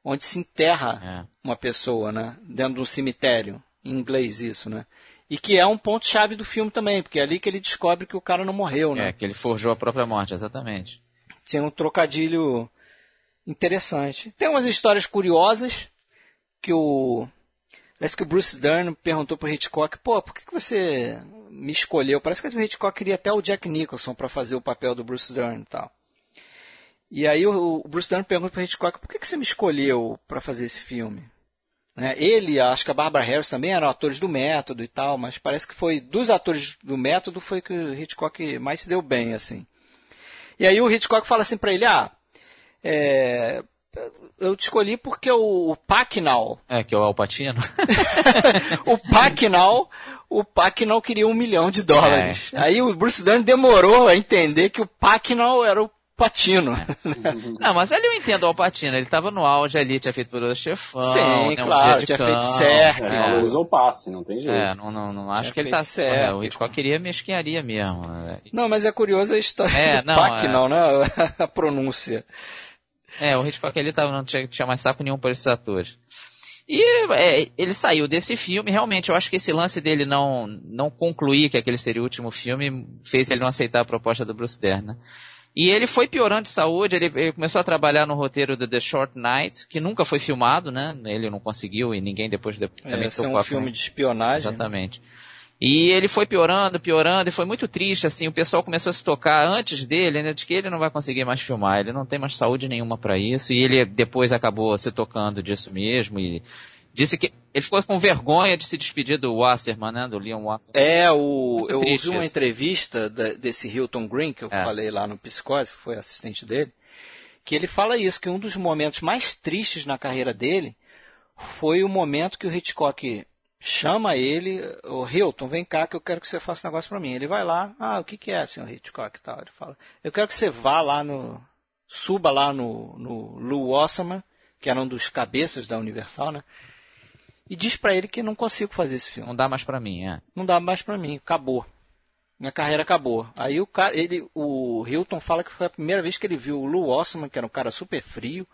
Onde se enterra é. uma pessoa, né? Dentro de um cemitério. Em inglês isso, né? E que é um ponto-chave do filme também, porque é ali que ele descobre que o cara não morreu, né? É, que ele forjou a própria morte, exatamente. Tinha um trocadilho interessante. Tem umas histórias curiosas que o. Parece que o Bruce Dern perguntou pro Hitchcock, pô, por que, que você me escolheu? Parece que o Hitchcock queria até o Jack Nicholson para fazer o papel do Bruce Dern e tal. E aí o, Bruce Dern pergunta pro Hitchcock, por que, que você me escolheu para fazer esse filme? Né? Ele, acho que a Barbara Harris também eram atores do método e tal, mas parece que foi dos atores do método foi que o Hitchcock mais se deu bem, assim. E aí o Hitchcock fala assim para ele, ah, é, eu te escolhi porque o, o Pacnal. É, que é o Alpatino. o Pacnal, o Pacnal queria um milhão de dólares. É. Aí o Bruce Dern demorou a entender que o Pacnal era o Patino. Não, mas ali eu entendo o Alpatino, ele estava no auge ali, tinha feito por Chefão, Sim, né, claro, um tinha cão, feito certo. É, é. usou passe, não tem jeito. É, não, não, não acho que ele tá certo. É, o Hitchcock queria mesquinharia mesmo. Né. Não, mas é curiosa a história é, não, Pacnal, é... né? a pronúncia. É, o Hitchcock ele tava, não tinha, tinha mais saco nenhum por esses atores. E é, ele saiu desse filme, realmente, eu acho que esse lance dele não, não concluir que aquele seria o último filme fez ele não aceitar a proposta do Bruce Dern, né? E ele foi piorando de saúde, ele, ele, começou a trabalhar no roteiro do The Short Night, que nunca foi filmado, né? Ele não conseguiu e ninguém depois de, também é, um filme de espionagem. Exatamente. E ele foi piorando, piorando, e foi muito triste, assim, o pessoal começou a se tocar antes dele, né, de que ele não vai conseguir mais filmar, ele não tem mais saúde nenhuma para isso, e ele depois acabou se tocando disso mesmo, e disse que ele ficou com vergonha de se despedir do Wasserman, né, do Leon Wasserman. É, o, eu ouvi uma entrevista da, desse Hilton Green, que eu é. falei lá no Psicose, que foi assistente dele, que ele fala isso, que um dos momentos mais tristes na carreira dele foi o momento que o Hitchcock chama ele, o Hilton, vem cá que eu quero que você faça um negócio para mim. Ele vai lá, ah, o que, que é, senhor Hitchcock? Tal. Ele fala, eu quero que você vá lá no, suba lá no, no Lou Wasserman, que era um dos cabeças da Universal, né? E diz para ele que não consigo fazer esse filme. Não dá mais para mim, é. Não dá mais para mim, acabou. Minha carreira acabou. Aí o cara, ele, o Hilton fala que foi a primeira vez que ele viu o Lou Osman, que era um cara super frio,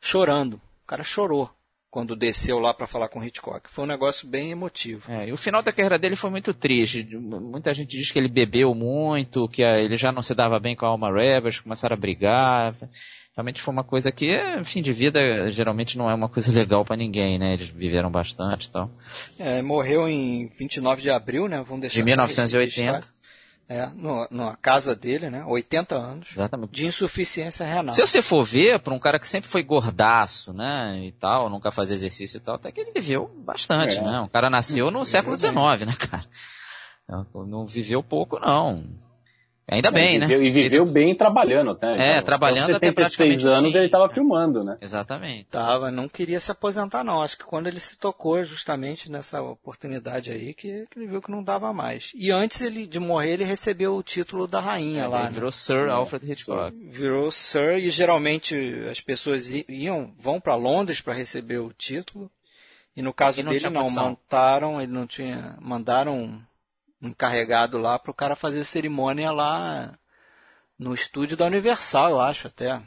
chorando. O cara chorou quando desceu lá para falar com o Hitchcock. Foi um negócio bem emotivo. É, e o final da carreira dele foi muito triste. Muita gente diz que ele bebeu muito, que ele já não se dava bem com a Alma Revers, começaram a brigar. Realmente foi uma coisa que, fim de vida, geralmente não é uma coisa legal para ninguém, né? Eles viveram bastante e tal. É, morreu em 29 de abril, né? Vamos deixar de 1980. É, no, na casa dele, né? 80 anos. Exatamente. De insuficiência renal. Se você for ver, para um cara que sempre foi gordaço, né? E tal, nunca fazia exercício e tal, até que ele viveu bastante, é. né? Um cara nasceu no é século XIX, né, cara? Não viveu pouco, não. Ainda bem, né? E viveu bem trabalhando até. É, trabalhando até 76 anos ele estava filmando, né? Exatamente. Tava, não queria se aposentar não. Acho que quando ele se tocou justamente nessa oportunidade aí que, que ele viu que não dava mais. E antes ele, de morrer ele recebeu o título da rainha é, lá. Ele né? virou né? Sir Alfred Hitchcock. Virou Sir e geralmente as pessoas iam, vão para Londres para receber o título. E no caso e não dele não, montaram, ele não tinha, mandaram encarregado lá para o cara fazer cerimônia lá no estúdio da Universal, eu acho até.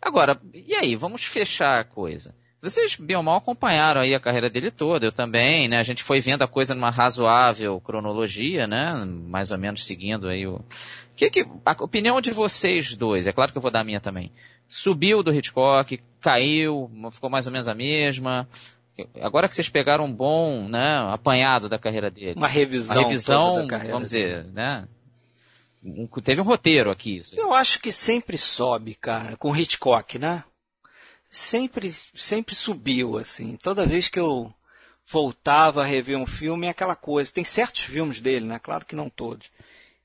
Agora, e aí, vamos fechar a coisa. Vocês, bem ou mal, acompanharam aí a carreira dele toda, eu também, né? A gente foi vendo a coisa numa razoável cronologia, né? Mais ou menos seguindo aí o... Que, que, a opinião de vocês dois, é claro que eu vou dar a minha também. Subiu do Hitchcock, caiu, ficou mais ou menos a mesma. Agora que vocês pegaram um bom né, apanhado da carreira dele. Uma revisão. Uma revisão, vamos dizer, né? Um, teve um roteiro aqui. Isso. Eu acho que sempre sobe, cara, com Hitchcock, né? Sempre, sempre subiu, assim. Toda vez que eu voltava a rever um filme, é aquela coisa. Tem certos filmes dele, né? Claro que não todos.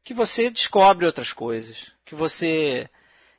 Que você descobre outras coisas. Que você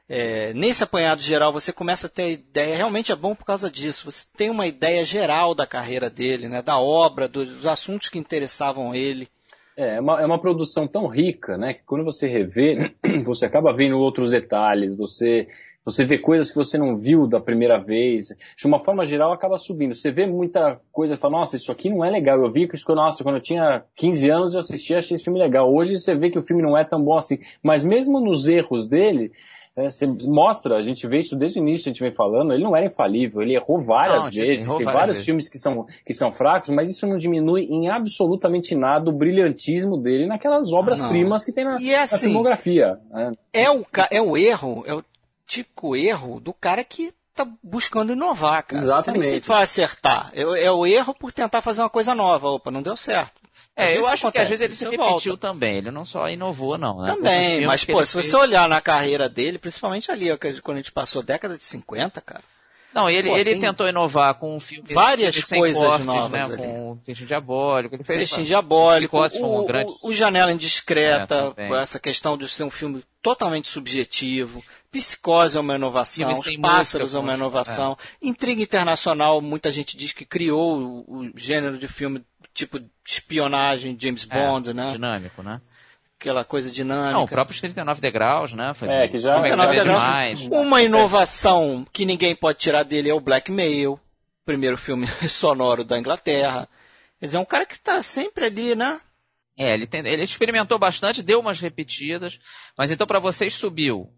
é, nesse apanhado geral você começa a ter ideia, realmente é bom por causa disso, você tem uma ideia geral da carreira dele, né, da obra, dos assuntos que interessavam ele. É, é uma, é uma produção tão rica, né, que quando você revê, você acaba vendo outros detalhes, você, você vê coisas que você não viu da primeira vez, de uma forma geral acaba subindo. Você vê muita coisa e fala, nossa, isso aqui não é legal. Eu vi que isso, nossa, quando eu tinha 15 anos eu assisti achei esse filme legal. Hoje você vê que o filme não é tão bom assim. Mas mesmo nos erros dele, é, você mostra, a gente vê isso desde o início, a gente vem falando, ele não era infalível, ele errou várias não, vezes, errou tem várias vários vezes. filmes que são, que são fracos, mas isso não diminui em absolutamente nada o brilhantismo dele naquelas obras-primas que tem na, e é assim, na filmografia. Né? É, o, é o erro, é o típico erro do cara que tá buscando inovar, cara. Exatamente. Você nem vai acertar. É, é, o erro por tentar fazer uma coisa nova. Opa, não deu certo. É, eu acho que às vezes ele se repetiu volta. também, ele não só inovou, não. Né? Também, mas pô, se fez... você olhar na carreira dele, principalmente ali, quando a gente passou a década de 50, cara. Não, ele, pô, ele tentou inovar com um filme várias coisas cortes, novas né, ali. com o Peixinho Diabólico, ele fez Peixinho Diabólico, o, um grande... o, Janela Indiscreta, é, essa questão de ser um filme totalmente subjetivo, Psicose é uma inovação, Os Pássaros é uma inovação, é. Intriga Internacional, muita gente diz que criou o, o gênero de filme tipo espionagem, James é, Bond, é, né? Dinâmico, né? Aquela coisa dinâmica. Não, o próprio 39 degraus, né? Foi é, que já é demais. Uma inovação que ninguém pode tirar dele é o Blackmail, primeiro filme sonoro da Inglaterra. Quer dizer, é um cara que está sempre ali, né? É, ele, tem, ele experimentou bastante, deu umas repetidas, mas então para vocês subiu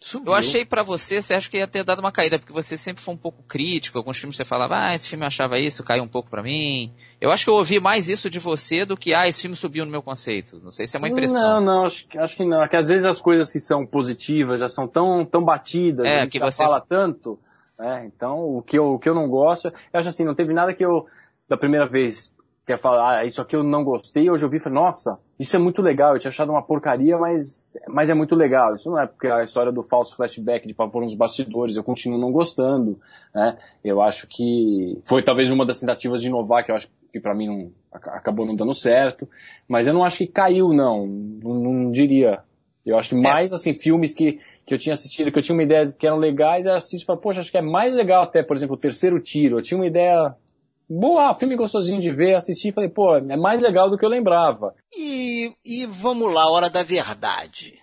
Subiu. Eu achei para você, você acha que ia ter dado uma caída, porque você sempre foi um pouco crítico. Alguns filmes você falava, ah, esse filme eu achava isso, caiu um pouco para mim. Eu acho que eu ouvi mais isso de você do que, ah, esse filme subiu no meu conceito. Não sei se é uma impressão. Não, não, acho, acho que não. É que às vezes as coisas que são positivas já são tão, tão batidas, é, a gente que já você fala tanto. Né? Então, o que, eu, o que eu não gosto, eu acho assim, não teve nada que eu, da primeira vez, quer falar, ah, isso aqui eu não gostei, hoje eu vi e falei, nossa, isso é muito legal, eu tinha achado uma porcaria, mas, mas é muito legal. Isso não é porque a história do falso flashback de pavor nos bastidores, eu continuo não gostando, né? Eu acho que foi talvez uma das tentativas de inovar, que eu acho que para mim não, acabou não dando certo, mas eu não acho que caiu, não, não, não diria. Eu acho que mais, assim, filmes que, que eu tinha assistido, que eu tinha uma ideia que eram legais, eu assisto e falo, poxa, acho que é mais legal até, por exemplo, o Terceiro Tiro. Eu tinha uma ideia boa, filme gostosinho de ver, assisti e falei, pô, é mais legal do que eu lembrava. E, e vamos lá, hora da verdade.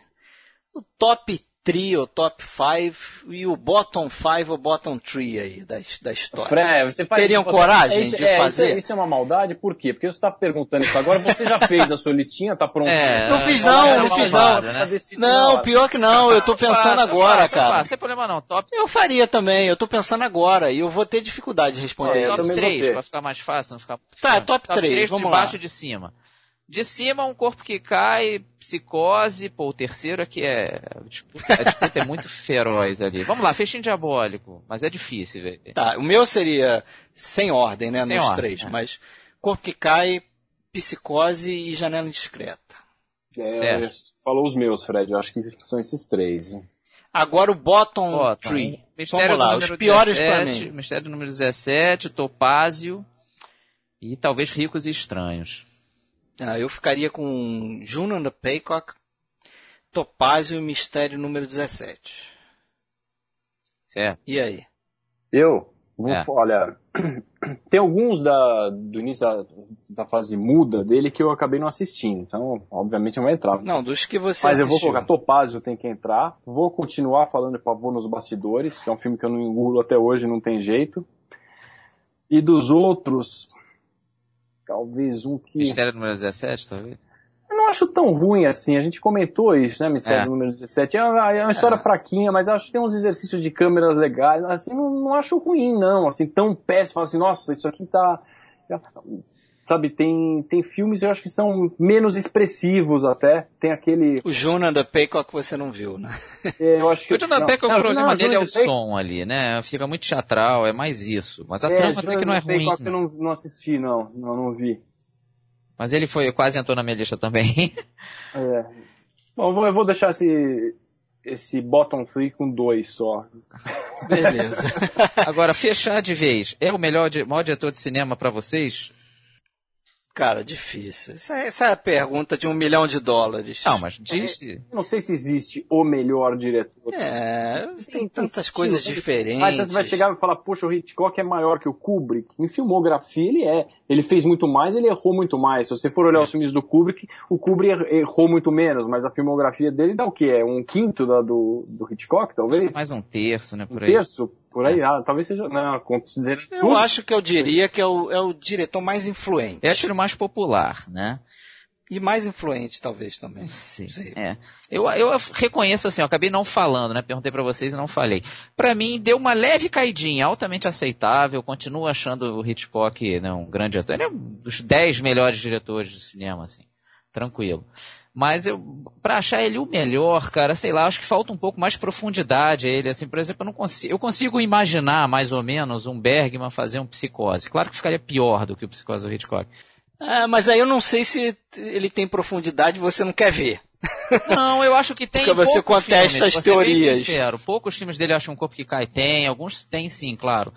O top trio, top 5 e o bottom 5 ou bottom 3 aí da, da história. Fred, você faz Teriam isso, coragem é, isso, de é, fazer? Isso, isso, é uma maldade, por quê? Porque você está perguntando isso agora, você já fez a sua listinha, tá pronto? É, não fiz não, não fiz não. Né? Não, pior que não, eu tô pensando agora, cara. Não tem problema não, top. Eu faria também, eu tô pensando agora e eu vou ter dificuldade de responder. É, top 3, pra ficar mais fácil, não ficar... Tá, top, top 3, 3 vamos de lá. baixo de cima. De cima, um corpo que cai, psicose, pô, o terceiro aqui é. A disputa, a disputa é muito feroz ali. Vamos lá, fechinho diabólico, mas é difícil, velho. Tá, o meu seria sem ordem, né, sem nos ordem, três, é. mas corpo que cai, psicose e janela indiscreta. É, falou os meus, Fred, eu acho que são esses três. Agora o bottom, bottom. tree. Mistério Vamos lá, os piores 17, pra mim. Mistério número 17, Topázio e talvez Ricos e Estranhos. Ah, eu ficaria com Juno and the Paycock, Topázio e Mistério número 17. Certo. E aí? Eu? Vou, é. Olha, tem alguns da, do início da, da fase muda dele que eu acabei não assistindo. Então, obviamente, não vai entrar. Não, dos que você Mas assistiu. eu vou colocar Topázio tem que entrar. Vou continuar falando de Pavô nos Bastidores, que é um filme que eu não engulo até hoje, não tem jeito. E dos outros, Talvez um que. Mistério número 17, talvez? Eu não acho tão ruim assim. A gente comentou isso, né? Mistério é. número 17. É uma, é uma história é. fraquinha, mas acho que tem uns exercícios de câmeras legais. Assim, não, não acho ruim, não. Assim, tão péssimo. Assim, nossa, isso aqui tá. Sabe, tem, tem filmes eu acho que são menos expressivos até. Tem aquele. O Jonah da Paycock você não viu, né? É, eu acho que. O Jonah da Paycock, o problema não, dele é o som ali, né? Fica muito teatral, é mais isso. Mas a é, trama até que não é ruim. eu não, não assisti, não. Não, não vi. Mas ele foi, quase entrou na minha lista também. é. Bom, eu vou deixar esse, esse bottom three com dois só. Beleza. Agora, fechar de vez. É o melhor, maior diretor de cinema para vocês? Cara, difícil. Essa é, essa é, a pergunta de um milhão de dólares. Não, mas disse. É, não sei se existe o melhor diretor. É, tem, tem tantas coisas diferentes. Mas você vai chegar e falar, poxa, o Hitchcock é maior que o Kubrick. Em filmografia ele é. Ele fez muito mais, ele errou muito mais. Se você for olhar é. os filmes do Kubrick, o Kubrick errou muito menos, mas a filmografia dele dá o quê? É um quinto da do, do Hitchcock, talvez? Mais um terço, né? Por um aí. terço? Por aí, é. ah, talvez seja. Não, considerando Eu tudo. acho que eu diria que é o, é o diretor mais influente. É o mais popular, né? E mais influente, talvez, também. Sim. É. Eu, eu reconheço assim, eu acabei não falando, né? Perguntei para vocês e não falei. Para mim, deu uma leve caidinha, altamente aceitável. Continuo achando o Hitchcock né, um grande ator. Ele é um dos dez melhores diretores de cinema, assim. Tranquilo. Mas eu, pra achar ele o melhor, cara, sei lá, acho que falta um pouco mais de profundidade a ele. Assim, por exemplo, eu não consigo. Eu consigo imaginar, mais ou menos, um Bergman fazer um psicose. Claro que ficaria pior do que o psicose do Hitchcock. É, mas aí eu não sei se ele tem profundidade você não quer ver. Não, eu acho que tem. Porque você contesta filmes, as teorias. Sincero, poucos filmes dele acham um corpo que cai, tem, alguns tem sim, claro.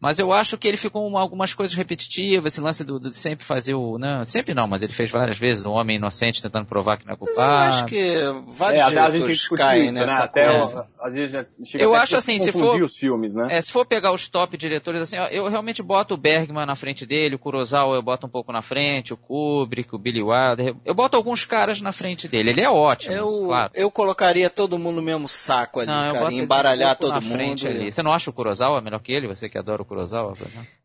Mas eu acho que ele ficou com algumas coisas repetitivas, esse lance do, de sempre fazer o. Não, sempre não, mas ele fez várias vezes o homem inocente tentando provar que não é culpado. eu acho que vários é, diretores caem isso, né? nessa né? coisa. Até, às vezes chega eu acho assim, se for. Os filmes, né? é, se for pegar os top diretores, assim, eu realmente boto o Bergman na frente dele, o Kurosawa eu boto um pouco na frente, o Kubrick, o Billy Wilder. Eu boto alguns caras na frente dele. Ele é ótimo, eu, claro. Eu colocaria todo mundo no mesmo saco ali, não, cara, embaralhar um todo na mundo. Frente ali. Você não acha o Kurosawa melhor que ele? Você que adora o Kurosawa?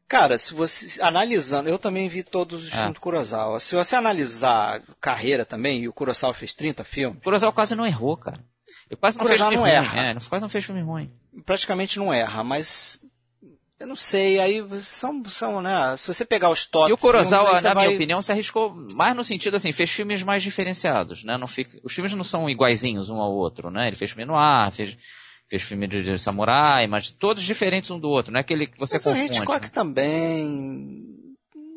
Cara, se você analisando, eu também vi todos os é. filmes do Kurosawa. Se você analisar carreira também, e o Kurosawa fez 30 filmes. O Kurosawa quase não errou, cara. Ele quase não fez filme não ruim. erra. É, quase não fez filme ruim. Praticamente não erra, mas eu não sei, aí são, são né? Se você pegar os top. E o Kurosawa, na vai... minha opinião, se arriscou mais no sentido assim, fez filmes mais diferenciados, né? Não fica, os filmes não são iguaizinhos um ao outro, né? Ele fez filme no ar, fez fez filme de, de, samurai, mas todos diferentes um do outro, não é aquele que você mas confunde. O Hitchcock né? também.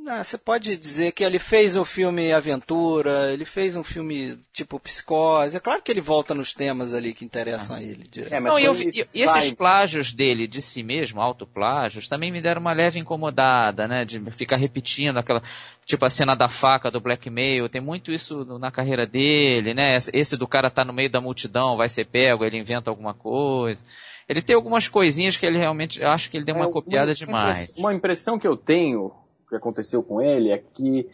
Ah, você pode dizer que ele fez o filme Aventura, ele fez um filme tipo Psicose. É claro que ele volta nos temas ali que interessam ah. a ele. É, Não, e, eu, e, e, esses plágios dele de si mesmo, autoplágios, também me deram uma leve incomodada, né? De ficar repetindo aquela. Tipo a cena da faca do blackmail, tem muito isso na carreira dele, né? Esse do cara tá no meio da multidão, vai ser pego, ele inventa alguma coisa. Ele tem algumas coisinhas que ele realmente. Eu acho que ele deu uma é, copiada uma demais. Uma impressão que eu tenho que aconteceu com ele é que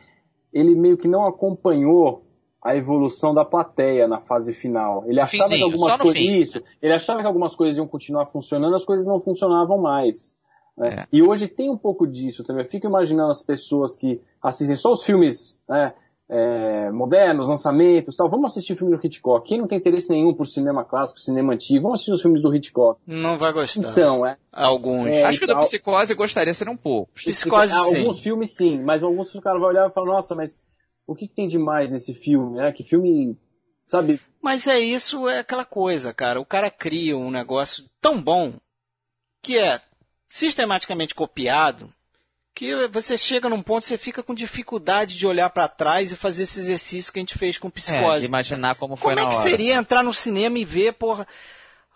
ele meio que não acompanhou a evolução da plateia na fase final. Ele achava Finzinho, que algumas coisas isso, ele achava que algumas coisas iam continuar funcionando, as coisas não funcionavam mais. Né? É. E hoje tem um pouco disso também. Eu fico imaginando as pessoas que assistem só os filmes né, é, modernos, lançamentos tal. Vamos assistir o filme do Hitchcock. Quem não tem interesse nenhum por cinema clássico, cinema antigo, vamos assistir os filmes do Hitchcock. Não vai gostar. Então, é. Alguns. É, Acho que da Psicose gostaria ser um pouco. Psicose, sim. Alguns filmes sim, mas alguns o cara vai olhar e falar, nossa, mas o que, que tem de mais nesse filme? É, que filme, sabe? Mas é isso, é aquela coisa, cara. O cara cria um negócio tão bom que é sistematicamente copiado que você chega num ponto você fica com dificuldade de olhar para trás e fazer esse exercício que a gente fez com psicose. É, de imaginar como foi como na é que hora. seria entrar no cinema e ver, porra,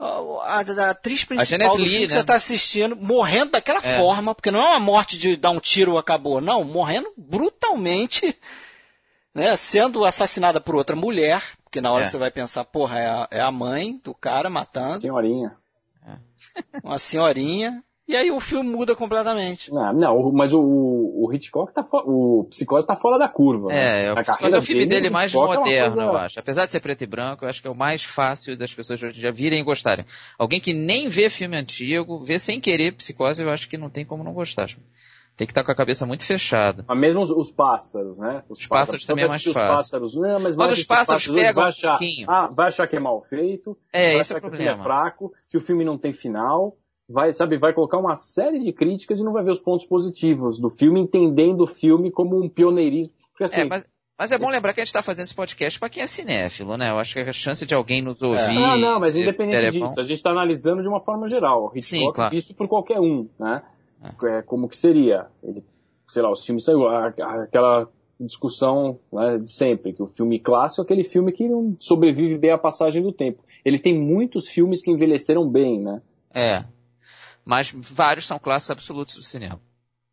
a, a, a atriz principal a do filme né? que você está assistindo morrendo daquela é. forma, porque não é uma morte de dar um tiro e acabou, não, morrendo brutalmente, né, sendo assassinada por outra mulher, porque na hora é. você vai pensar, porra, é a, é a mãe do cara matando. Senhorinha. Uma senhorinha. E aí o filme muda completamente. Não, não mas o, o Hitchcock tá o Psicose tá fora da curva. É, né? o Psicose é o filme dele, dele mais moderno, é coisa... eu acho. Apesar de ser preto e branco, eu acho que é o mais fácil das pessoas hoje já virem e gostarem. Alguém que nem vê filme antigo, vê sem querer Psicose, eu acho que não tem como não gostar. Tem que estar com a cabeça muito fechada. Mas mesmo os, os pássaros, né? Os, os pássaros, pássaros também é mais fácil. Os pássaros, não, mas, mas os pássaros, pássaros pegam um achar, pouquinho. Ah, vai achar que é mal feito. É, vai esse é o problema. Que o filme é fraco, que o filme não tem final vai, sabe, vai colocar uma série de críticas e não vai ver os pontos positivos do filme, entendendo o filme como um pioneirismo. Porque, assim, é, mas... Mas é bom lembrar que a gente está fazendo esse podcast para quem é cinéfilo, né? Eu acho que a chance de alguém nos ouvir. É. Ah, não, mas independente disso, a gente está analisando de uma forma geral. Hitchcock Sim, claro. visto por qualquer um, né? É. é. como que seria? Ele, sei lá, os filmes saiu aquela discussão né, de sempre, que o filme clássico é aquele filme que não sobrevive bem à passagem do tempo. Ele tem muitos filmes que envelheceram bem, né? É, mas vários são clássicos absolutos do cinema.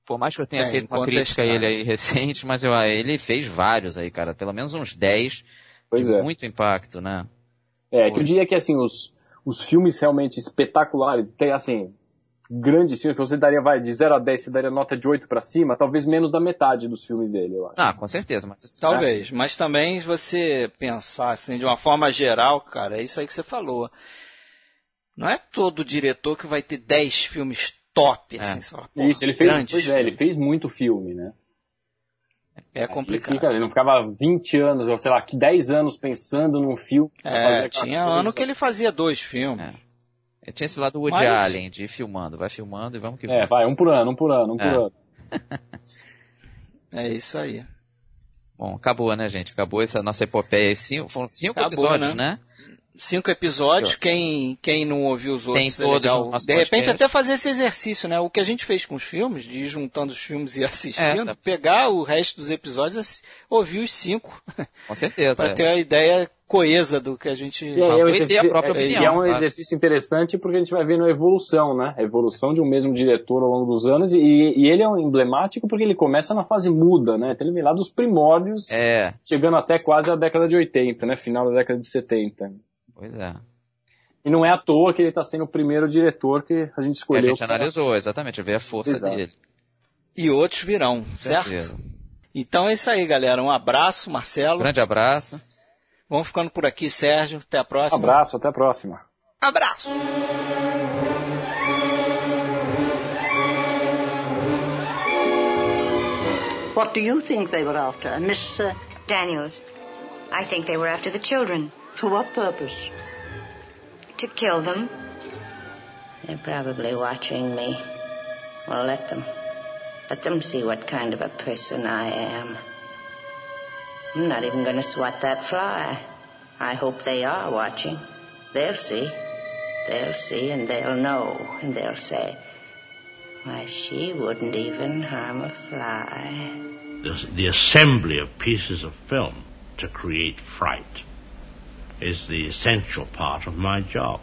Por mais que eu tenha é, feito uma crítica a ele aí recente, mas eu, ele fez vários aí, cara. Pelo menos uns 10 pois de é. muito impacto, né? É, que eu diria que assim, os, os filmes realmente espetaculares, tem assim, grandes filmes, que você daria, vai, de 0 a 10, você daria nota de 8 para cima, talvez menos da metade dos filmes dele, eu acho. Ah, com certeza, mas... Talvez, mas também se você pensar assim, de uma forma geral, cara, é isso aí que você falou. Não é todo diretor que vai ter 10 filmes top, assim, é. fala, Isso, ele fez, pois é, ele fez muito filme, né? É complicado. Ele, não ficava 20 anos, ou sei lá, 10 anos pensando num filme. É, tinha ano que ele fazia dois filmes. É. tinha esse lado Woody Mas... Allen, de ir filmando, vai filmando e vamos que É, vai. vai, um por ano, um por ano, um é. por ano. é isso aí. Bom, acabou, né, gente? Acabou essa nossa epopeia. Cinco, foram cinco acabou, episódios, né? né? Cinco episódios. Quem, quem não ouviu os outros, Tem é legal. De repente, até fazer esse exercício, né? O que a gente fez com os filmes, de ir juntando os filmes e assistindo, é, pegar o resto dos episódios ouvir os cinco. Com certeza. para é. ter a ideia coesa do que a gente e é, é, a própria opinião. E é um exercício interessante porque a gente vai vendo a evolução, né? A evolução de um mesmo diretor ao longo dos anos e, e ele é um emblemático porque ele começa na fase muda, né? Então ele vem lá dos primórdios, é. chegando até quase a década de 80, né? Final da década de 70. Pois é. E não é à toa que ele está sendo o primeiro diretor que a gente escolheu. Que a gente analisou, exatamente, ver a força Exato. dele. E outros virão, certo? Então é isso aí, galera. Um abraço, Marcelo. Grande abraço. Vamos ficando por aqui, Sérgio. Até a próxima. Um abraço, até a próxima. Abraço. What do you think they were after, Miss uh... Daniels? I think they were after the children. For what purpose? To kill them. They're probably watching me. Well, let them. Let them see what kind of a person I am. I'm not even going to swat that fly. I hope they are watching. They'll see. They'll see and they'll know and they'll say, why, she wouldn't even harm a fly. the, the assembly of pieces of film to create fright is the essential part of my job.